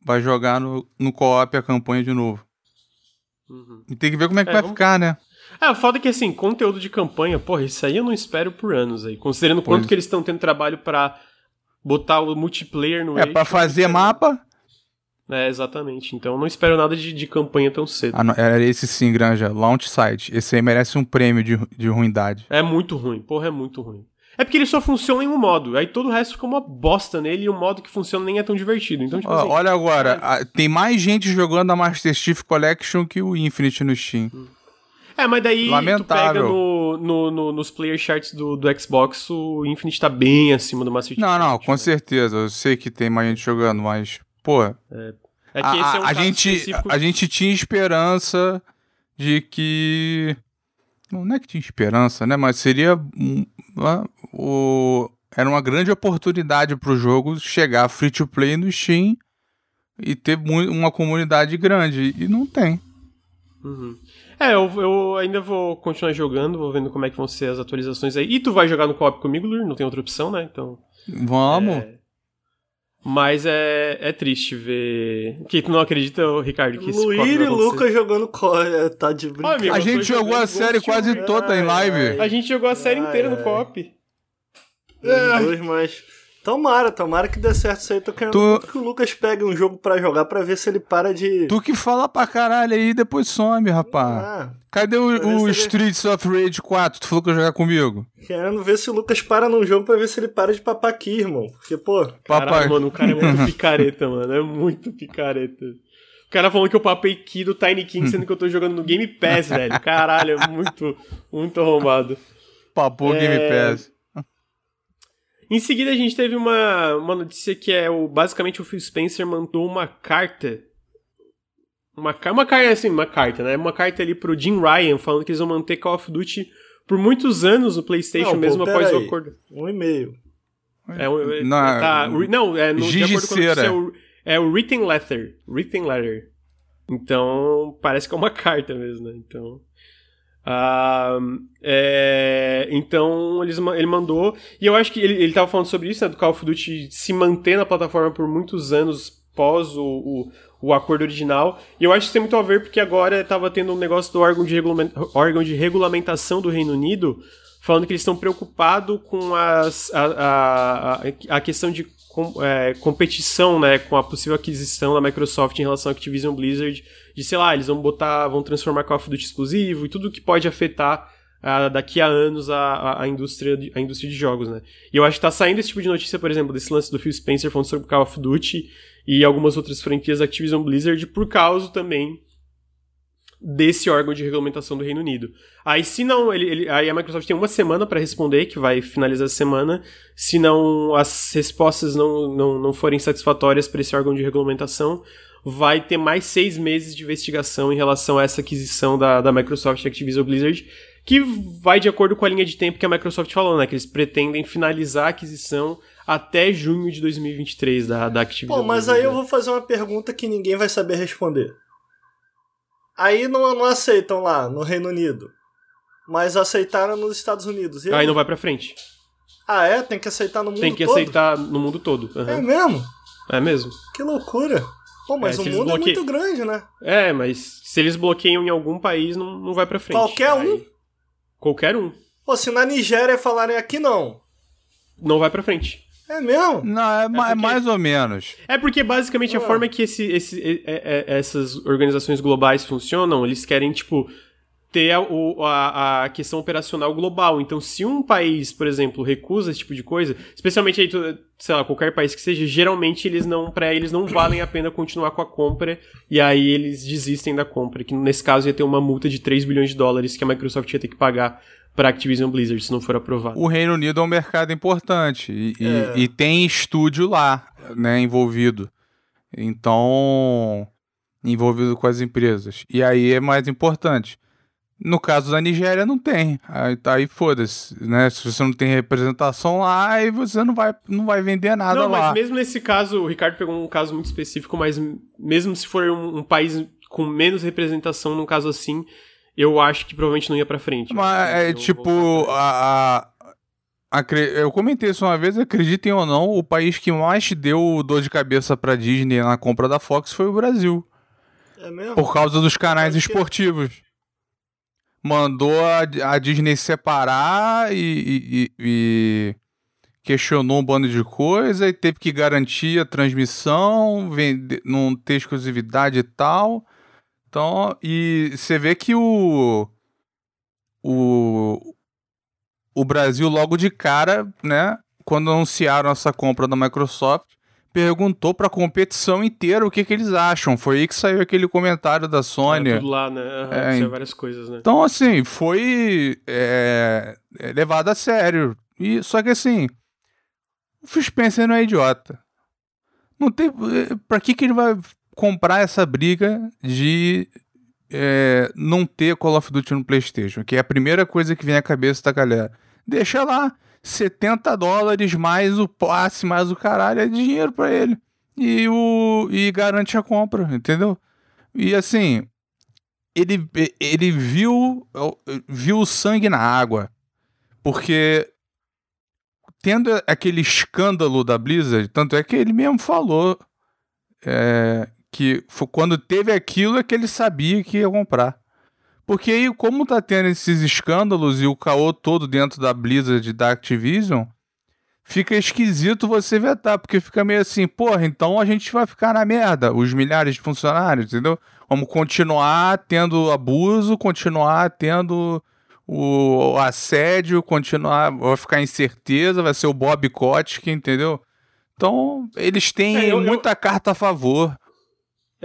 Vai jogar no, no co-op a campanha de novo. Uhum. E tem que ver como é que É, vai vamos- ficar, né? É, o foda é que assim, conteúdo de campanha, porra, isso aí eu não espero por anos aí. Considerando Pois. quanto que eles estão tendo trabalho pra botar o multiplayer no É, eixo, pra não fazer mapa. É, exatamente. Então eu não espero nada de, de campanha tão cedo. Ah, não, era esse sim, Granja. Launch site. Esse aí merece um prêmio de, de ruindade. É muito ruim, porra, é muito ruim. É porque ele só funciona em um modo, aí todo o resto fica uma bosta nele e o modo que funciona nem é tão divertido. Então, tipo assim, olha agora, a- tem mais gente jogando a Master Chief Collection que o Infinite no Steam. É, mas daí tu Lamentável. pega no, no- no- nos player charts do, do Xbox, o Infinite tá bem acima do Master Chief. Não, não, com né? certeza. Eu sei que tem mais gente jogando, mas, pô, É que a, esse é um a gente, específico. a gente tinha esperança de que. Não é que tinha esperança, né? Mas seria. o... Era uma grande oportunidade pro jogo chegar free to play no Steam e ter uma comunidade grande. E não tem. Uhum. É, eu, eu ainda vou continuar jogando, vou vendo como é que vão ser as atualizações aí. E tu vai jogar no co-op comigo, Lur? Não tem outra opção, né? Então. Vamos. É... Mas é, é triste ver. Que tu não acredita, Ricardo, que esse co-op Luíra e? Lucas jogando core, tá de brincadeira. amigo, A gente jogou a série quase toda em live. A gente jogou a série Ai, inteira no ai. co-op. Os dois, mas. Tomara, tomara que dê certo isso aí. Tô querendo Tu- muito que o Lucas pegue um jogo pra jogar pra ver se ele para de. Tu que fala pra caralho aí e depois some, rapaz. Ah, Cadê o, o ele- Streets of Rage 4? Tu falou que ia jogar comigo? querendo ver se o Lucas para num jogo pra ver se ele para de papar aqui, irmão. Porque, pô, Caralho, Papai. mano, o cara é muito picareta, mano. É muito picareta. O cara falando que eu papei Key do Tiny King, sendo que eu tô jogando no Game Pass, velho. Caralho, é muito, muito arrombado. Papou É. Game Pass. Em seguida, a gente teve uma, uma notícia que é o basicamente o Phil Spencer mandou uma carta. Uma, ca- uma carta, assim, uma carta, né? Uma carta ali pro Jim Ryan falando que eles vão manter Call of Duty por muitos anos no PlayStation, Não, pô, mesmo pera após o aí. acordo. um e-mail. É, um- é- Não, tá, não, é no, de acordo com a notícia, é o, é o written letter. Written letter. Então, parece que é uma carta mesmo, né? Então. Ah, é, então, eles, ele mandou. E eu acho que ele, ele tava falando sobre isso, né? Do Call of Duty se manter na plataforma por muitos anos pós o, o, o acordo original. E eu acho que tem muito a ver porque agora tava tendo um negócio do órgão de, órgão de regulamentação do Reino Unido falando que eles estão preocupados com as, a, a, a, a questão de com- é, competição, né, com a possível aquisição da Microsoft em relação à Activision Blizzard, de sei lá, eles vão botar, vão transformar Call of Duty exclusivo e tudo que pode afetar daqui a anos a, a, a indústria de, a indústria de jogos, né. E eu acho que tá saindo esse tipo de notícia, por exemplo, desse lance do Phil Spencer falando sobre Call of Duty e algumas outras franquias da Activision Blizzard por causa também desse órgão de regulamentação do Reino Unido. Aí se não, ele, ele- aí a Microsoft tem uma semana para responder, que vai finalizar a semana. Se não as respostas não, não, não forem satisfatórias para esse órgão de regulamentação, vai ter mais seis meses de investigação em relação a essa aquisição da, da Microsoft Activision Blizzard, que vai de acordo com a linha de tempo que a Microsoft falou, né? Que eles pretendem finalizar a aquisição até junho de 2023 da, da Activision. Pô, mas aí eu vou fazer uma pergunta que ninguém vai saber responder. Aí não, não aceitam lá no Reino Unido, mas aceitaram nos Estados Unidos. aí não vai pra frente. Ah, é? Tem que aceitar no mundo todo? Tem que todo? aceitar no mundo todo. Uhum. É mesmo? É mesmo. Que loucura. Pô, mas é, o mundo bloque... é muito grande, né? É, mas se eles bloqueiam em algum país, não, não vai pra frente. Qualquer Aí... um? Qualquer um. Pô, se na Nigéria falarem aqui não. Não vai pra frente. É mesmo? Não, é, é, é porque... mais ou menos. É porque basicamente a ah. forma que esse, esse, é, é, essas organizações globais funcionam, eles querem, tipo, ter a, a, a, questão operacional global. Então, se um país, por exemplo, recusa esse tipo de coisa, especialmente aí, sei lá, qualquer país que seja, geralmente eles não, para eles não valem a pena continuar com a compra e aí eles desistem da compra, que nesse caso ia ter uma multa de 3 bilhões de dólares que a Microsoft ia ter que pagar para Activision Blizzard se não for aprovado. O Reino Unido é um mercado importante e, é. e, e tem estúdio lá, né, envolvido. Então, envolvido com as empresas. E aí é mais importante. No caso da Nigéria, não tem. Aí, tá aí foda-se, né? Se você não tem representação lá, aí você não vai, não vai vender nada não, lá. Não, mas mesmo nesse caso, o Ricardo pegou um caso muito específico, mas mesmo se for um, um país com menos representação, num caso assim, eu acho que provavelmente não ia pra frente. Mas é tipo, a, a, a, eu comentei isso uma vez, acreditem ou não, o país que mais deu dor de cabeça pra Disney na compra da Fox foi o Brasil. É mesmo? Por causa dos canais esportivos mandou a, a Disney separar e, e, e, questionou um bando de coisa e teve que garantir a transmissão, vender, não ter exclusividade e tal. Então, e você vê que o, o, o Brasil logo de cara, né, quando anunciaram essa compra da Microsoft, perguntou pra competição inteira o que, que eles acham. Foi aí que saiu aquele comentário da Sony. É, tudo lá, né? Uhum, é, várias coisas, né? Então, assim, foi é, é, levado a sério. E, só que, assim, o Phil Spencer não é idiota. Não tem... É, pra que, que ele vai comprar essa briga de é, não ter Call of Duty no PlayStation? Que é a primeira coisa que vem à cabeça da galera. Deixa lá 70 dólares mais o passe, mais o caralho, é dinheiro para ele. E, o, e garante a compra, entendeu? E assim, ele, ele viu, viu o sangue na água. Porque tendo aquele escândalo da Blizzard, tanto é que ele mesmo falou é, que quando teve aquilo é que ele sabia que ia comprar. Porque aí, como tá tendo esses escândalos e o caô todo dentro da Blizzard da Activision, fica esquisito você vetar, porque fica meio assim, porra, então a gente vai ficar na merda, os milhares de funcionários, entendeu? Vamos continuar tendo abuso, continuar tendo o assédio, continuar, vai ficar incerteza, vai ser o Bob Kotick, entendeu? Então, eles têm é, eu, muita eu... carta a favor.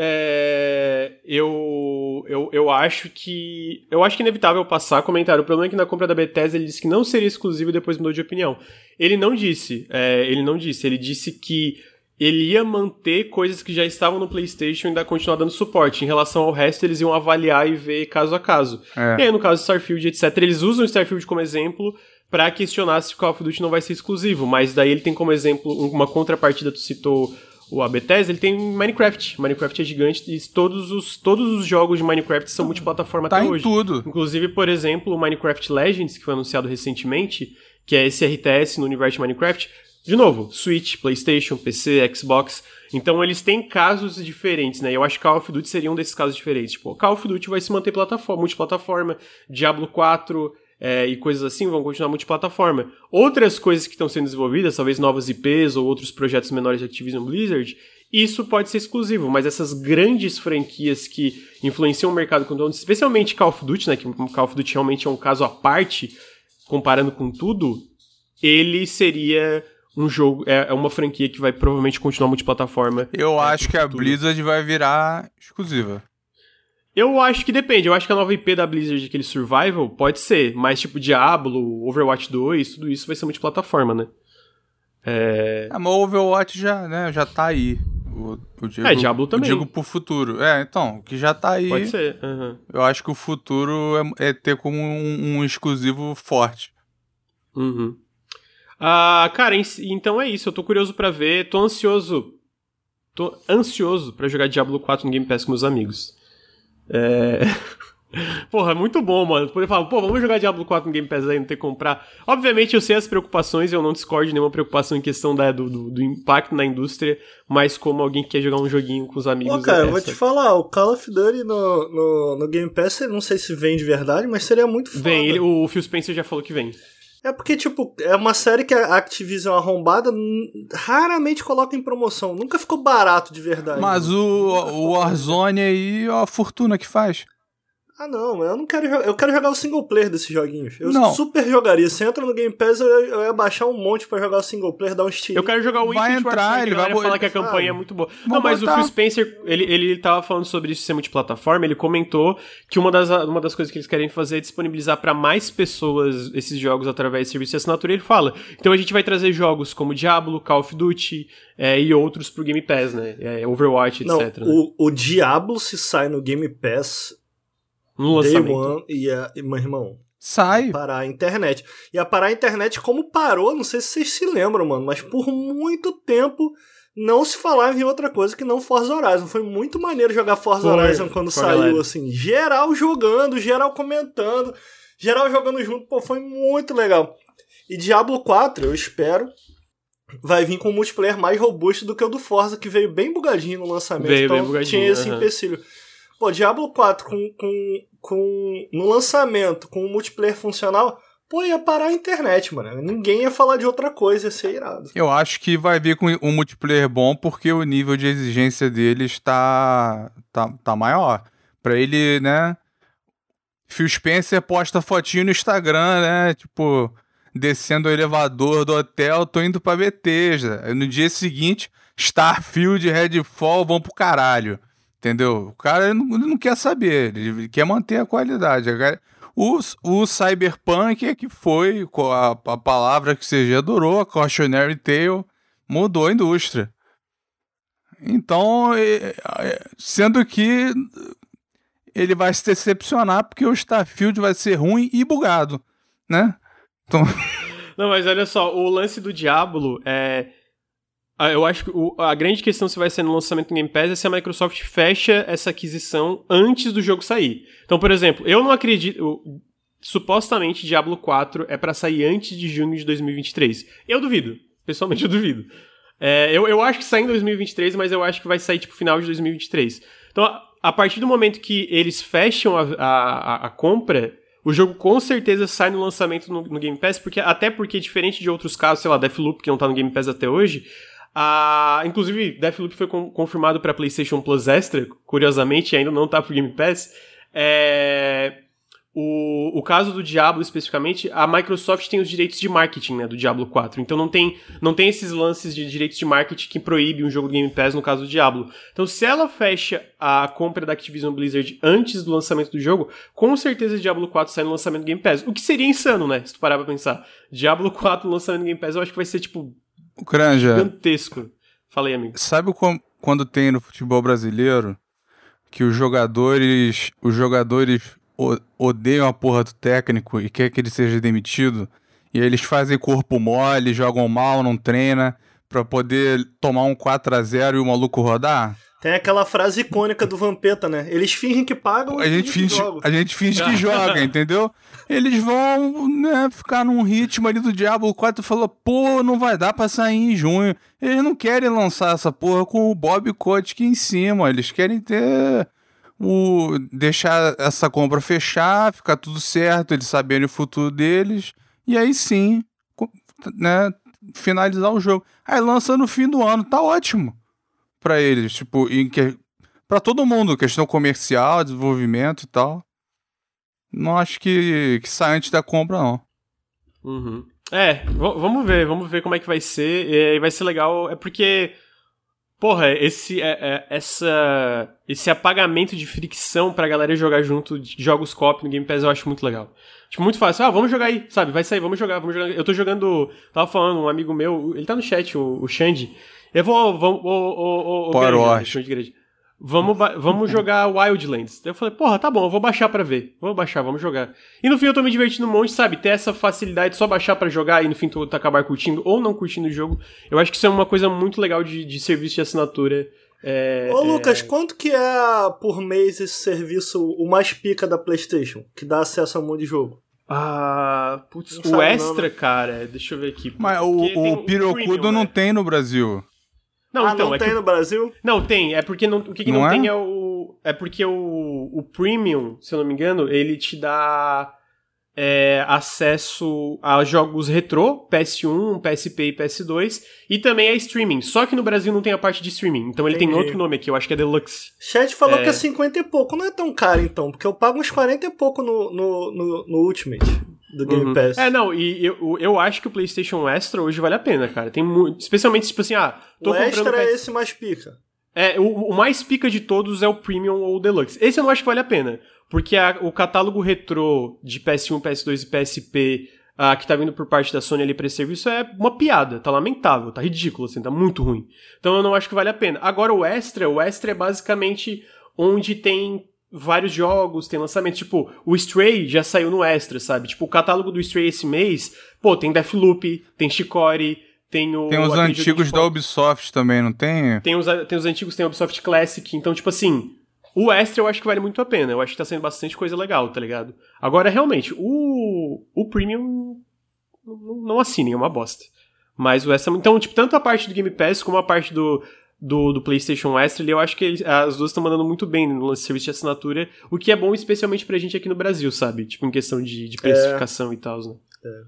É, eu, eu, eu acho que. Eu acho que é inevitável passar comentário. O problema é que na compra da Bethesda ele disse que não seria exclusivo e depois mudou de opinião. Ele não disse. É, ele não disse. Ele disse que ele ia manter coisas que já estavam no PlayStation e ainda continuar dando suporte. Em relação ao resto, eles iam avaliar e ver caso a caso. É. E aí, no caso do Starfield, etc., eles usam o Starfield como exemplo para questionar se o Call of Duty não vai ser exclusivo. Mas daí ele tem como exemplo uma contrapartida, tu citou o a Bethesda, ele tem Minecraft. Minecraft é gigante e todos os, todos os jogos de Minecraft são multiplataforma tá até hoje. tudo. Inclusive, por exemplo, o Minecraft Legends, que foi anunciado recentemente, que é esse RTS no universo de Minecraft. De novo, Switch, PlayStation, PC, Xbox. Então eles têm casos diferentes, né? Eu acho que Call of Duty seria um desses casos diferentes. Tipo, Call of Duty vai se manter plataforma, multiplataforma, Diablo 4, é, e coisas assim vão continuar multiplataforma. Outras coisas que estão sendo desenvolvidas, talvez novas IPs ou outros projetos menores de Activision Blizzard, isso pode ser exclusivo, mas essas grandes franquias que influenciam o mercado conteúdo, especialmente Call of Duty, né, que Call of Duty realmente é um caso à parte, comparando com tudo, ele seria um jogo, é, é uma franquia que vai provavelmente continuar multiplataforma. Eu é, acho que a Blizzard vai virar exclusiva. Eu acho que depende. Eu acho que a nova IP da Blizzard, aquele Survival, pode ser. Mas, tipo, Diablo, Overwatch 2, tudo isso vai ser multiplataforma, né? É... Ah, mas o Overwatch já, né, já tá aí. O, o É, Diablo também. Eu digo pro futuro. É, então, o que já tá aí. Pode ser. aham. Eu acho que o futuro é, é ter como um, um exclusivo forte. Uhum. Ah, cara, então é isso. Eu tô curioso pra ver. Tô ansioso. Tô ansioso pra jogar Diablo 4 no Game Pass com meus amigos. É. Porra, é muito bom, mano. Poder falar, pô, vamos jogar Diablo 4 no Game Pass aí, não ter que comprar. Obviamente, eu sei as preocupações, eu não discordo de nenhuma preocupação em questão da, do, do, do impacto na indústria, mas como alguém que quer jogar um joguinho com os amigos. Pô, cara, é eu vou te falar, o Call of Duty no, no, no Game Pass, eu não sei se vem de verdade, mas seria muito foda. Vem, ele, o Phil Spencer já falou que vem. É porque, tipo, é uma série que a Activision arrombada raramente coloca em promoção. Nunca ficou barato de verdade. Mas o, o Warzone aí, ó, a fortuna que faz. Ah, não, eu não quero jogar. Eu quero jogar o single player desses joguinhos. Eu Não. super jogaria. Se entra no Game Pass, eu, eu ia baixar um monte pra jogar o single player, dar um estilo. Eu quero jogar o Vai Infinite entrar, ele vai galera bo- fala que a campanha Ah, é muito boa. vou Não, mas o botar. Phil Spencer, ele, ele tava falando sobre isso ser multiplataforma, ele comentou que uma das, uma das coisas que eles querem fazer é disponibilizar pra mais pessoas esses jogos através de serviço de assinatura, ele fala. Então a gente vai trazer jogos como Diablo, Call of Duty é, e outros pro Game Pass, né? É, Overwatch, Não, etc. né? o, o Diablo se sai no Game Pass No Day lançamento. One e, a, e meu irmão, Sai. parar a internet. Ia parar a internet como parou, não sei se vocês se lembram, mano, mas por muito tempo não se falava em outra coisa que não Forza Horizon. Foi muito maneiro jogar Forza Foi, Horizon quando saiu, galera. assim, geral jogando, geral comentando, geral jogando junto, pô, foi muito legal. E Diablo 4, eu espero, vai vir com um multiplayer mais robusto do que o do Forza, que veio bem bugadinho no lançamento. Veio então bem bugadinho, tinha esse aham. empecilho. Pô, Diablo 4 com, com, com no lançamento, com o multiplayer funcional, pô, ia parar a internet, mano. Ninguém ia falar de outra coisa, ia ser irado. Eu acho que vai vir com um multiplayer bom porque o nível de exigência deles tá, tá, tá maior. Pra ele, né? Phil Spencer posta fotinho no Instagram, né? Tipo, descendo o elevador do hotel, tô indo pra Bethesda. No dia seguinte, Starfield e Redfall vão pro caralho. Entendeu? O cara ele não, ele não quer saber, ele quer manter a qualidade. O, o Cyberpunk é que foi a, a palavra que você já adorou, a Cautionary Tale, mudou a indústria. Então, sendo que ele vai se decepcionar porque o Starfield vai ser ruim e bugado, né? Então, Não, mas olha só, o lance do Diablo é. Ah, Eu acho que a grande questão se vai ser no lançamento do Game Pass é se a Microsoft fecha essa aquisição antes do jogo sair. Então, por exemplo, eu não acredito. Supostamente Diablo 4 é pra sair antes de junho de 2023. Eu duvido. Pessoalmente eu duvido. É, eu, eu acho que sai em 2023, mas eu acho que vai sair tipo final de 2023. Então, a, a partir do momento que eles fecham a, a, a- a compra, o jogo com certeza sai no lançamento no, no Game Pass, porque até porque, diferente de outros casos, sei lá, Deathloop, que não tá no Game Pass até hoje, a, inclusive, Deathloop foi com- confirmado pra PlayStation Plus Extra, curiosamente, ainda não tá pro Game Pass. É, o, o caso do Diablo, especificamente, a Microsoft tem os direitos de marketing né, do Diablo 4. Então não tem, não tem esses lances de direitos de marketing que proíbe um jogo do Game Pass no caso do Diablo. Então se ela fecha a compra da Activision Blizzard antes do lançamento do jogo, com certeza Diablo 4 sai no lançamento do Game Pass. O que seria insano, né? Se tu parar pra pensar. Diablo 4 no lançamento do Game Pass, eu acho que vai ser, tipo, o Granja, gigantesco. Falei, amigo. sabe com- quando tem no futebol brasileiro que os jogadores, os jogadores o- odeiam a porra do técnico e quer que ele seja demitido? E aí eles fazem corpo mole, jogam mal, não treina, pra poder tomar um 4 a 0 e o maluco rodar? Tem aquela frase icônica do Vampeta, né? Eles fingem que pagam A e gente que finge, jogam. a gente finge que joga, entendeu? Eles vão né, ficar num ritmo ali do Diablo 4 e falou, pô, não vai dar pra sair em junho. Eles não querem lançar essa porra com o Bob Kotick em cima. Eles querem ter o. deixar essa compra fechar, ficar tudo certo, eles saberem o futuro deles. E aí sim, né, finalizar o jogo. Aí lança no fim do ano, tá ótimo pra eles, tipo, em que Pra todo mundo, questão comercial, desenvolvimento e tal. Não acho que, que sai antes da compra, não. Uhum. É, vamos ver, vamos ver como é que vai ser. E vai ser legal. É porque Porra, esse, é, é, essa, esse apagamento de fricção pra galera jogar junto de jogos cop no Game Pass eu acho muito legal. Tipo, muito fácil. Ah, vamos jogar aí, sabe? Vai sair, vamos jogar, vamos jogar. Eu tô jogando. Tava falando, um amigo meu, ele tá no chat, o, o Xande. Eu vou. Vamos. O, o, o, Power Vamos, vamos jogar Wildlands. Eu falei, porra, tá bom, eu vou baixar pra ver. Vamos baixar, vamos jogar. E no fim eu tô me divertindo um monte, sabe? Ter essa facilidade de só baixar para jogar e no fim tu acabar curtindo ou não curtindo o jogo. Eu acho que isso é uma coisa muito legal de, de serviço de assinatura. É, Ô Lucas, é... quanto que é por mês esse serviço, o mais pica da PlayStation, que dá acesso a um monte de jogo? Ah, putz, o extra, não, né? cara, deixa eu ver aqui. Mas o, o Pirocudo né? não tem no Brasil. Não, ah, então, não é tem que... no Brasil? Não, tem. É porque não, o que, que não, não é? tem é o. É porque o, o Premium, se eu não me engano, ele te dá é, acesso a jogos retrô, PS1, PSP e PS2, e também a streaming. Só que no Brasil não tem a parte de streaming, então ele Entendi. tem outro nome aqui, eu acho que é Deluxe. Chat falou é... que é 50 e pouco, não é tão caro então, porque eu pago uns 40 e pouco no, no, no, no Ultimate do Game uhum. Pass. É, não, e eu, eu acho que o PlayStation Extra hoje vale a pena, cara. Tem muito. Especialmente, tipo assim, ah, tô o comprando. Extra PS... é esse mais pica. É, o, o, mais pica de todos é o Premium ou o Deluxe. Esse eu não acho que vale a pena. Porque a, o catálogo retrô de PS1, PS2 e PSP que tá vindo por parte da Sony ali pra esse serviço é uma piada. Tá lamentável, tá ridículo, assim, tá muito ruim. Então eu não acho que vale a pena. Agora o Extra, o Extra é basicamente onde tem vários jogos, tem lançamento. Tipo, o Stray já saiu no Extra, sabe? Tipo, o catálogo do Stray esse mês, pô, tem Deathloop, tem Chicory, tem o. Tem os antigos da Ubisoft também, não tem? Tem os, tem os antigos, tem o Ubisoft Classic. Então, tipo assim, o Extra eu acho que vale muito a pena. Eu acho que tá sendo bastante coisa legal, tá ligado? Agora, realmente, o, o Premium não, não assinem, é uma bosta. Mas o Extra. Então, tipo, tanto a parte do Game Pass como a parte do, do, do PlayStation Extra, eu acho que as duas estão mandando muito bem no serviço de assinatura, o que é bom especialmente pra gente aqui no Brasil, sabe? Tipo, em questão de, de precificação é. e tal, né? É.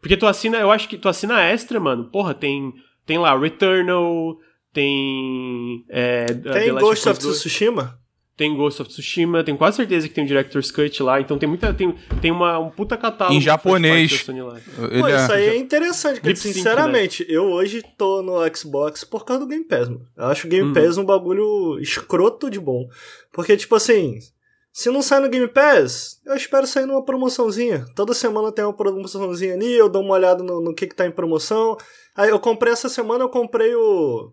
Porque tu assina, eu acho que tu assina Extra, mano, porra, tem, tem lá Returnal, tem. É, tem Ghost of Tsushima? Tem Ghost of Tsushima, tenho quase certeza que tem o Director's Cut lá, então tem muita tem, tem uma, um puta catálogo em japonês. Pô, é... isso aí é interessante, porque sinceramente, né? eu hoje tô no Xbox por causa do Game Pass, mano. Eu acho o Game uhum. Pass um bagulho escroto de bom. Porque tipo assim, se não sai no Game Pass, eu espero sair numa promoçãozinha. Toda semana tem uma promoçãozinha ali, eu dou uma olhada no, no que que tá em promoção. Aí eu comprei essa semana, eu comprei o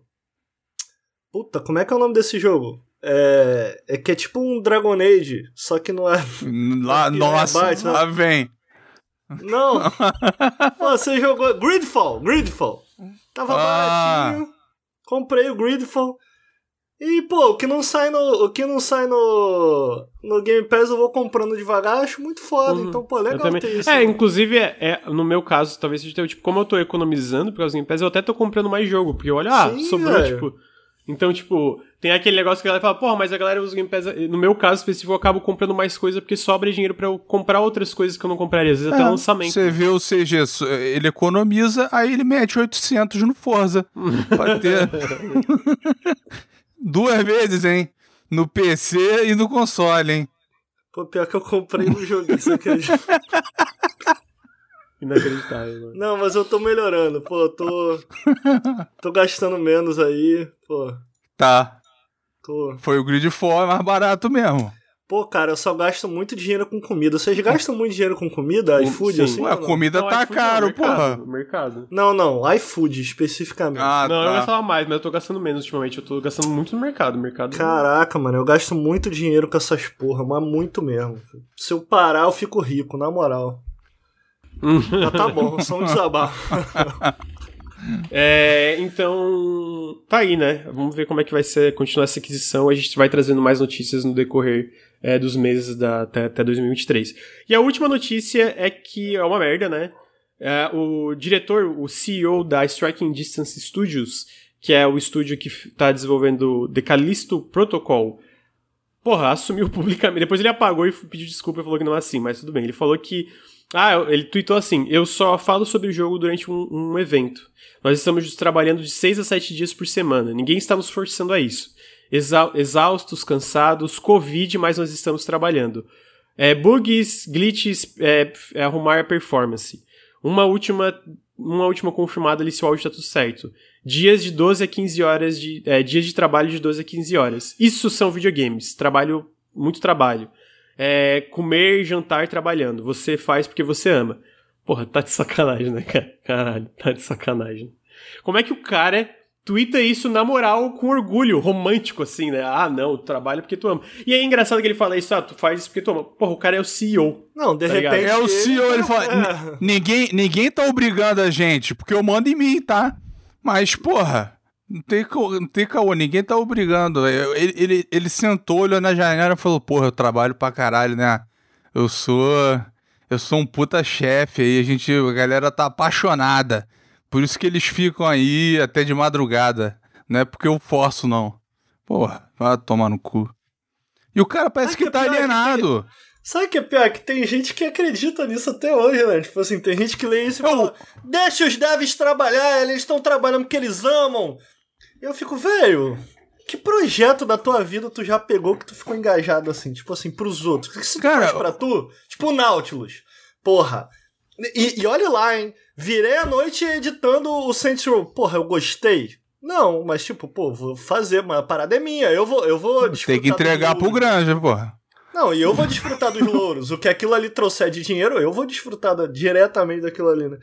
Puta, como é que é o nome desse jogo? É, é que é tipo um Dragon Age, só que não é. Lá, nossa, é lá vem. Não! você jogou. Gridfall! Gridfall! Tava ah. baratinho. Comprei o Gridfall. E, pô, o que não sai no. O que não sai no. No Game Pass eu vou comprando devagar, acho muito foda. Uhum. Então, pô, legal ter isso. É, inclusive, é, é, no meu caso, talvez seja tipo, como eu tô economizando por causa do Game Pass, eu até tô comprando mais jogo. Porque olha, ah, sobrou, tipo. Então, tipo, tem aquele negócio que a galera fala, porra, mas a galera usa o Game Pass. No meu caso específico, eu acabo comprando mais coisa porque sobra dinheiro para eu comprar outras coisas que eu não compraria, às vezes é, até lançamento. Você vê o CG, ele economiza, aí ele mete 800 no Forza. Pode ter. Duas vezes, hein? No PC e no console, hein? Pô, pior que eu comprei no jogo, isso acredita? Inacreditável, mano. Não, mas eu tô melhorando, pô, tô. tô gastando menos aí, pô. Tá. Tô. Foi o grid for mais barato mesmo. Pô, cara, eu só gasto muito dinheiro com comida. Vocês gastam muito dinheiro com comida? iFood, Sim. assim? Ué, a comida não, tá caro, não, porra. mercado. Não, não, iFood especificamente. Ah, não, tá. eu gastava mais, mas eu tô gastando menos ultimamente. Eu tô gastando muito no mercado. mercado Caraca, mano, eu gasto muito dinheiro com essas porra, mas muito mesmo. Se eu parar, eu fico rico, na moral. Tá bom, só um desabafo. É, então, tá aí, né? Vamos ver como é que vai ser continuar essa aquisição. A gente vai trazendo mais notícias no decorrer é, dos meses da, até, até 2023. E a última notícia é que é uma merda, né? É, o diretor, o CEO da Striking Distance Studios, que é o estúdio que tá desenvolvendo The Callisto Protocol, porra, assumiu publicamente. Depois ele apagou e pediu desculpa e falou que não é assim, mas tudo bem. Ele falou que ah, ele tweetou assim: Eu só falo sobre o jogo durante um, um evento. Nós estamos trabalhando de 6 a 7 dias por semana. Ninguém está nos forçando a isso. Exa exaustos, cansados, Covid, mas nós estamos trabalhando. É, bugs, glitches, é, é, arrumar a performance. Uma última uma última confirmada ali se o áudio tá tudo certo. Dias de 12 a 15 horas de. É, dias de trabalho de 12 a 15 horas. Isso são videogames. Trabalho, muito trabalho. É, comer, jantar trabalhando. Você faz porque você ama. Porra, tá de sacanagem, né, cara? Caralho, tá de sacanagem. Como é que o cara twitta isso na moral, com orgulho, romântico, assim, né? Ah, não, trabalho porque tu ama. E é engraçado que ele fala isso, ah, tu faz isso porque tu ama. Porra, o cara é o CEO. Não, de tá repente. É o CEO, ele fala. É. Ninguém, ninguém tá obrigando a gente, porque eu mando em mim, tá? Mas, porra. Não tem, não tem caô, ninguém tá obrigando. Ele, ele, ele sentou, olhou na janela e falou: Porra, eu trabalho pra caralho, né? Eu sou. Eu sou um puta chefe aí, a gente. A galera tá apaixonada. Por isso que eles ficam aí até de madrugada. Não é porque eu forço, não. Porra, vai tomar no cu. E o cara parece que, que tá alienado. Que... Sabe o que é pior? Que tem gente que acredita nisso até hoje, né? Tipo assim, tem gente que lê isso e fala: Deixa os devs trabalhar, eles estão trabalhando porque eles amam. Eu fico, velho, que projeto da tua vida tu já pegou que tu ficou engajado assim? Tipo assim, pros outros. O que isso Cara, faz pra tu? Tipo o Nautilus. Porra. E, e olha lá, hein? Virei a noite editando o Saints Row. Porra, eu gostei. Não, mas tipo, pô, vou fazer, uma parada é minha. Eu vou, eu vou Tem que entregar pro Granja, porra. Não, e eu vou desfrutar dos louros. O que aquilo ali trouxer de dinheiro, eu vou desfrutar da, diretamente daquilo ali, né?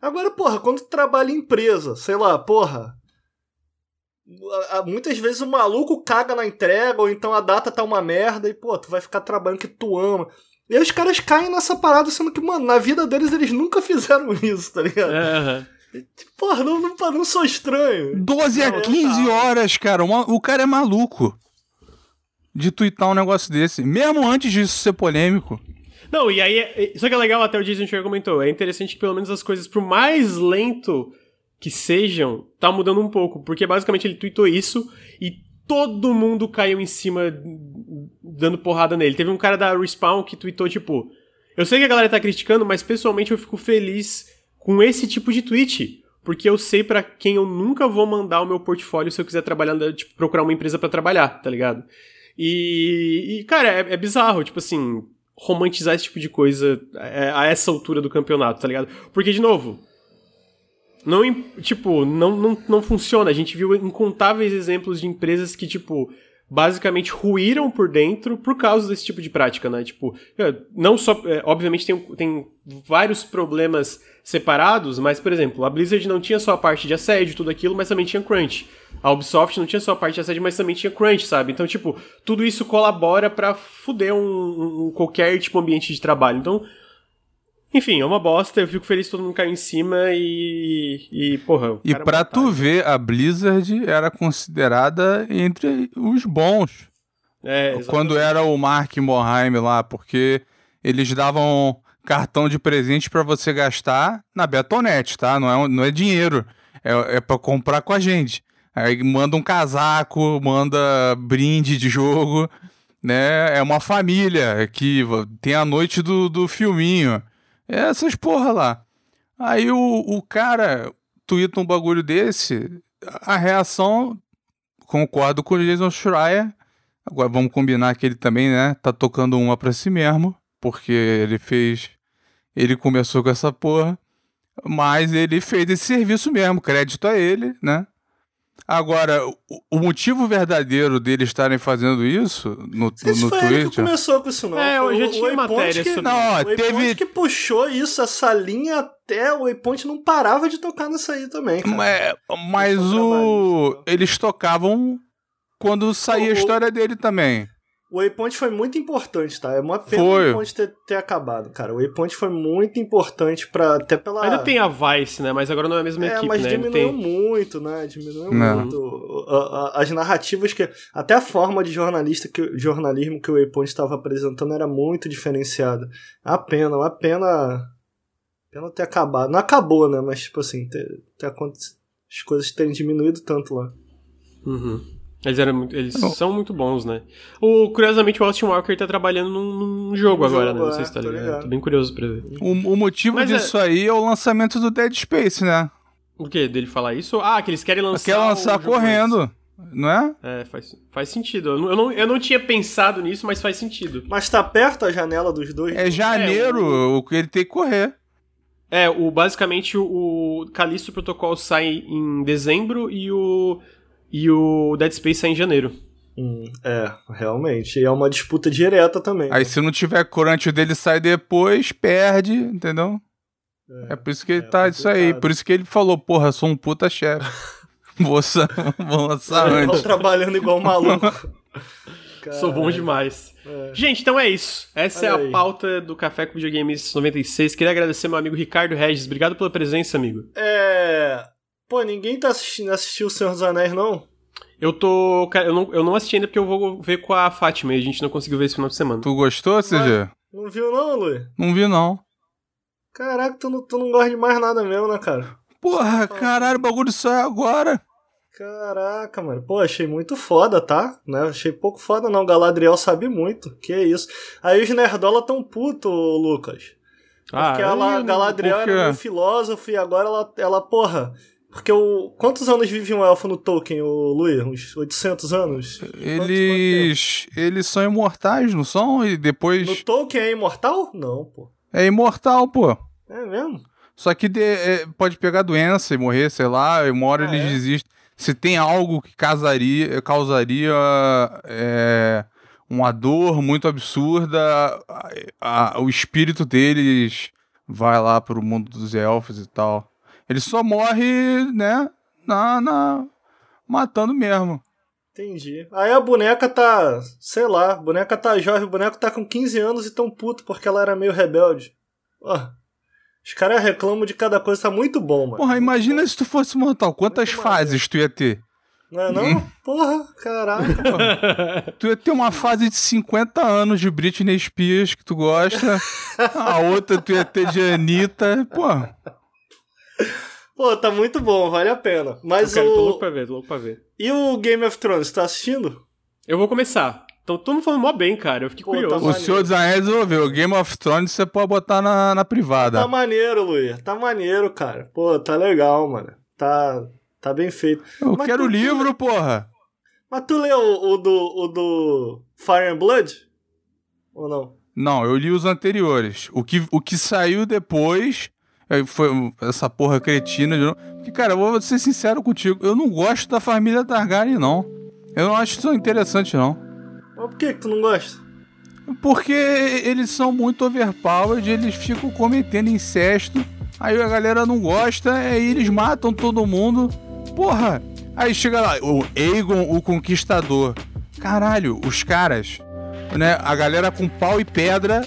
Agora, porra, quando tu trabalha em empresa, sei lá, porra, muitas vezes o maluco caga na entrega, ou então a data tá uma merda e, pô, tu vai ficar trabalhando que tu ama. E aí os caras caem nessa parada, sendo que, mano, na vida deles eles nunca fizeram isso, tá ligado? Uhum. Porra, não, não, não sou estranho. 12 a 15 tá. horas, cara. O cara é maluco de twittar um negócio desse. Mesmo antes disso ser polêmico. Não, e aí. Só que é legal, até o Jason Schreier comentou. É interessante que pelo menos as coisas, por mais lento que sejam, tá mudando um pouco. Porque basicamente ele tweetou isso e todo mundo caiu em cima dando porrada nele. Teve um cara da Respawn que tweetou, tipo. Eu sei que a galera tá criticando, mas pessoalmente eu fico feliz com esse tipo de tweet. Porque eu sei para quem eu nunca vou mandar o meu portfólio se eu quiser trabalhar, tipo, procurar uma empresa para trabalhar, tá ligado? E, e cara, é, é bizarro, tipo assim, romantizar esse tipo de coisa é, a essa altura do campeonato, tá ligado? Porque, de novo, não, tipo, não, não, não funciona. A gente viu incontáveis exemplos de empresas que, tipo, basicamente ruíram por dentro por causa desse tipo de prática, né? Tipo, é, não só. É, obviamente tem, tem vários problemas separados, mas, por exemplo, a Blizzard não tinha só a parte de assédio, tudo aquilo, mas também tinha crunch. A Ubisoft não tinha só a parte de assédio, mas também tinha crunch, sabe? Então, tipo, tudo isso colabora para fuder um, um, qualquer tipo ambiente de trabalho. Então, enfim, é uma bosta, eu fico feliz que todo mundo caiu em cima e. E, porra. E pra tu ver, a Blizzard era considerada entre os bons. É, Quando era o Mark Morheim lá, porque eles davam cartão de presente para você gastar na Betonet, tá? Não é, não é dinheiro. É, é para comprar com a gente. Aí manda um casaco, manda brinde de jogo, né? É uma família que tem a noite do, do filminho. Essas porra lá. Aí o, o cara twitta um bagulho desse, a reação, concordo com o Jason Schreier. Agora vamos combinar que ele também, né, tá tocando uma pra si mesmo, porque ele fez. Ele começou com essa porra, mas ele fez esse serviço mesmo, crédito a ele, né? Agora, o, motivo verdadeiro deles estarem fazendo isso no, isso no foi Twitter. Ele que começou com isso, não. É, eu já tinha matéria que, Não, ó, o teve... que puxou isso, essa linha até o Waypoint não parava de tocar nisso aí também. Cara. Mas, mas o... eles tocavam quando saía o, a história dele também. O Waypoint foi muito importante, tá? É uma pena foi. o Waypoint ter, ter acabado, cara. O Waypoint foi muito importante para até pela. Ainda tem a Vice, né? Mas agora não é a mesma é, equipe, mas né? diminuiu tem... muito, né? Diminuiu não. muito. As narrativas que. Até a forma de jornalista que, jornalismo que o Waypoint estava apresentando era muito diferenciada. A pena, uma pena. Pena ter acabado. Não acabou, né? Mas, tipo assim, ter, ter acontecido. As coisas terem diminuído tanto lá. Uhum. Eles, eram eles são muito bons, né? O, curiosamente, o Austin Walker tá trabalhando num, num jogo um agora, jogo, né? Não sei se tá ligado. ligado. Tô bem curioso pra ver. O, o motivo Mas disso é... aí é o lançamento do Dead Space, né? O quê? Dele falar isso? Ah, que eles querem lançar. Quer lançar correndo. Não é? É, faz, faz sentido. Eu não, eu não tinha pensado nisso, mas faz sentido. Mas tá perto a janela dos dois? É janeiro, é, o... que ele tem que correr. É, o, basicamente o, o Callisto Protocol sai em dezembro e o, e o Dead Space sai em janeiro. Hum, é, realmente. E é uma disputa direta também. Aí se não tiver crunch dele sai depois, perde, entendeu? É, é por isso que ele é tá complicado. isso aí. Por isso que ele falou, porra, sou um puta chefe. vou, vou lançar é, antes. Tô trabalhando igual um maluco. Sou bom demais. É. Gente, então é isso. Essa Olha é a aí. pauta do Café com Videogames 96. Queria agradecer meu amigo Ricardo Regis. Obrigado pela presença, amigo. É. Pô, ninguém tá assistindo, assistiu O Senhor dos Anéis, não? Eu tô. Eu não, eu não assisti ainda porque eu vou ver com a Fátima e a gente não conseguiu ver esse final de semana. Tu gostou, CG? Não, não viu, não, Luiz? Não vi, não. Caraca, tu não, tu não gosta de mais nada mesmo, né, cara? Porra, caralho, o bagulho sai agora. Caraca, mano. Pô, achei muito foda, tá? Né? Achei pouco foda, não. Galadriel sabe muito. Que é isso. Aí os nerdola tão puto, Lucas. Ah, porque ela, Galadriel porque... era um filósofo e agora ela, ela porra. Porque o. Quantos anos vive um elfo no Tolkien, o Luiz? Uns 800 anos? Eles. eles são imortais, não são? E depois. No Tolkien é imortal? Não, pô. É imortal, pô. É mesmo? Só que de, é, pode pegar doença e morrer, sei lá, e uma hora ah, eles é? desistem se tem algo que causaria, causaria é, uma dor muito absurda, a, a, o espírito deles vai lá pro mundo dos elfos e tal. Ele só morre, né, na, na matando mesmo. Entendi. Aí a boneca tá, sei lá, a boneca tá jovem, o boneco tá com 15 anos e tão puto porque ela era meio rebelde. Ó. Os caras reclamam de cada coisa, tá muito bom, mano. Porra, imagina se tu fosse mortal, quantas muito fases maneiro. tu ia ter? Não é não? Hum. Porra, caraca. tu ia ter uma fase de 50 anos de Britney Spears que tu gosta, a outra tu ia ter de Anitta, porra. Pô, tá muito bom, vale a pena. Mas Eu quero, o... tô louco pra ver, tô louco pra ver. E o Game of Thrones, tá assistindo? Eu vou começar. Então todo mundo falando mó bem, cara. Eu fiquei Pô, curioso. Tá o Senhor dos Anéis resolveu. O Game of Thrones você pode botar na, na privada. Tá maneiro, Luiz. Tá maneiro, cara. Pô, tá legal, mano. Tá, tá bem feito. Eu Mas quero o livro, tu... porra. Mas tu leu o, o, do, o do Fire and Blood? Ou não? Não, eu li os anteriores. O que, o que saiu depois foi essa porra cretina de novo. Porque, cara, eu vou ser sincero contigo. Eu não gosto da família Targaryen, não. Eu não acho isso interessante, não. Mas por que, que tu não gosta? Porque eles são muito overpowered, eles ficam cometendo incesto, aí a galera não gosta, aí eles matam todo mundo. Porra! Aí chega lá, o Aegon, o Conquistador. Caralho, os caras, né? A galera com pau e pedra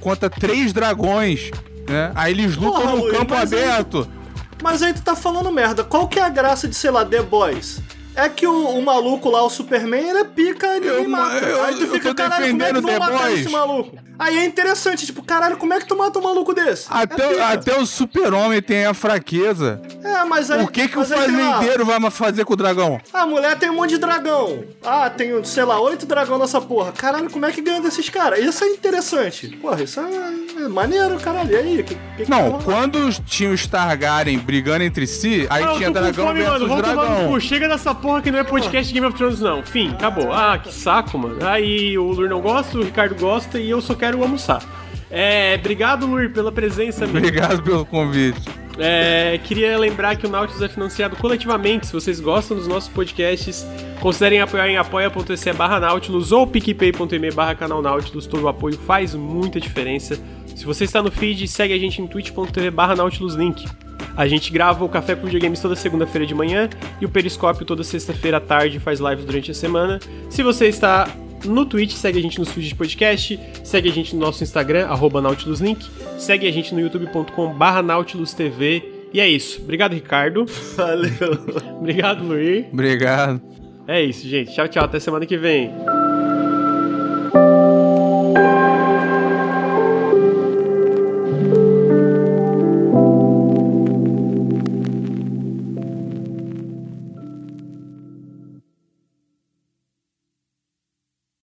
contra três dragões, né? Aí eles lutam Porra, no Luiz, campo aberto. Aí, mas aí tu tá falando merda. Qual que é a graça de, sei lá, The Boys? É que o, o, maluco lá, o Superman, ele é pica e eu, mata. Eu, Aí tu fica, caralho, como é que vão matar esse maluco? Aí é interessante, tipo, caralho, como é que tu mata um maluco desse? Até, é até o super-homem tem a fraqueza. É, mas aí... O que que o fazendeiro vai fazer com o dragão? A mulher tem um monte de dragão. Ah, tem, sei lá, oito dragão nessa porra. Caralho, como é que ganha desses caras? Isso é interessante. Porra, isso é, é maneiro, caralho. E aí? Que, que não, que quando tinha os Targaryen brigando entre si, aí não, tinha dragão fome, versus mano. dragão. Chega dessa porra que não é podcast Game of Thrones, não. Fim, acabou. Ah, que saco, mano. Aí o Lur não gosta, o Ricardo gosta e eu só quero almoçar. É, obrigado, Luir, pela presença. Amigo. Obrigado pelo convite. É, queria lembrar que o Nautilus é financiado coletivamente. Se vocês gostam dos nossos podcasts, considerem apoiar em apoia.se barra Nautilus ou picpay.me barra canal Nautilus. Todo o apoio faz muita diferença. Se você está no feed, segue a gente em twitch.tv barra Nautilus Link. A gente grava o Café com Videogames toda segunda-feira de manhã e o Periscópio toda sexta-feira à tarde faz lives durante a semana. Se você está no Twitch, segue a gente nos feeds podcast, segue a gente no nosso Instagram, arroba NautilusLink, segue a gente no youtube.com NautilusTV. E é isso. Obrigado, Ricardo. Valeu. Obrigado, Luiz. Obrigado. É isso, gente. Tchau, tchau. Até semana que vem.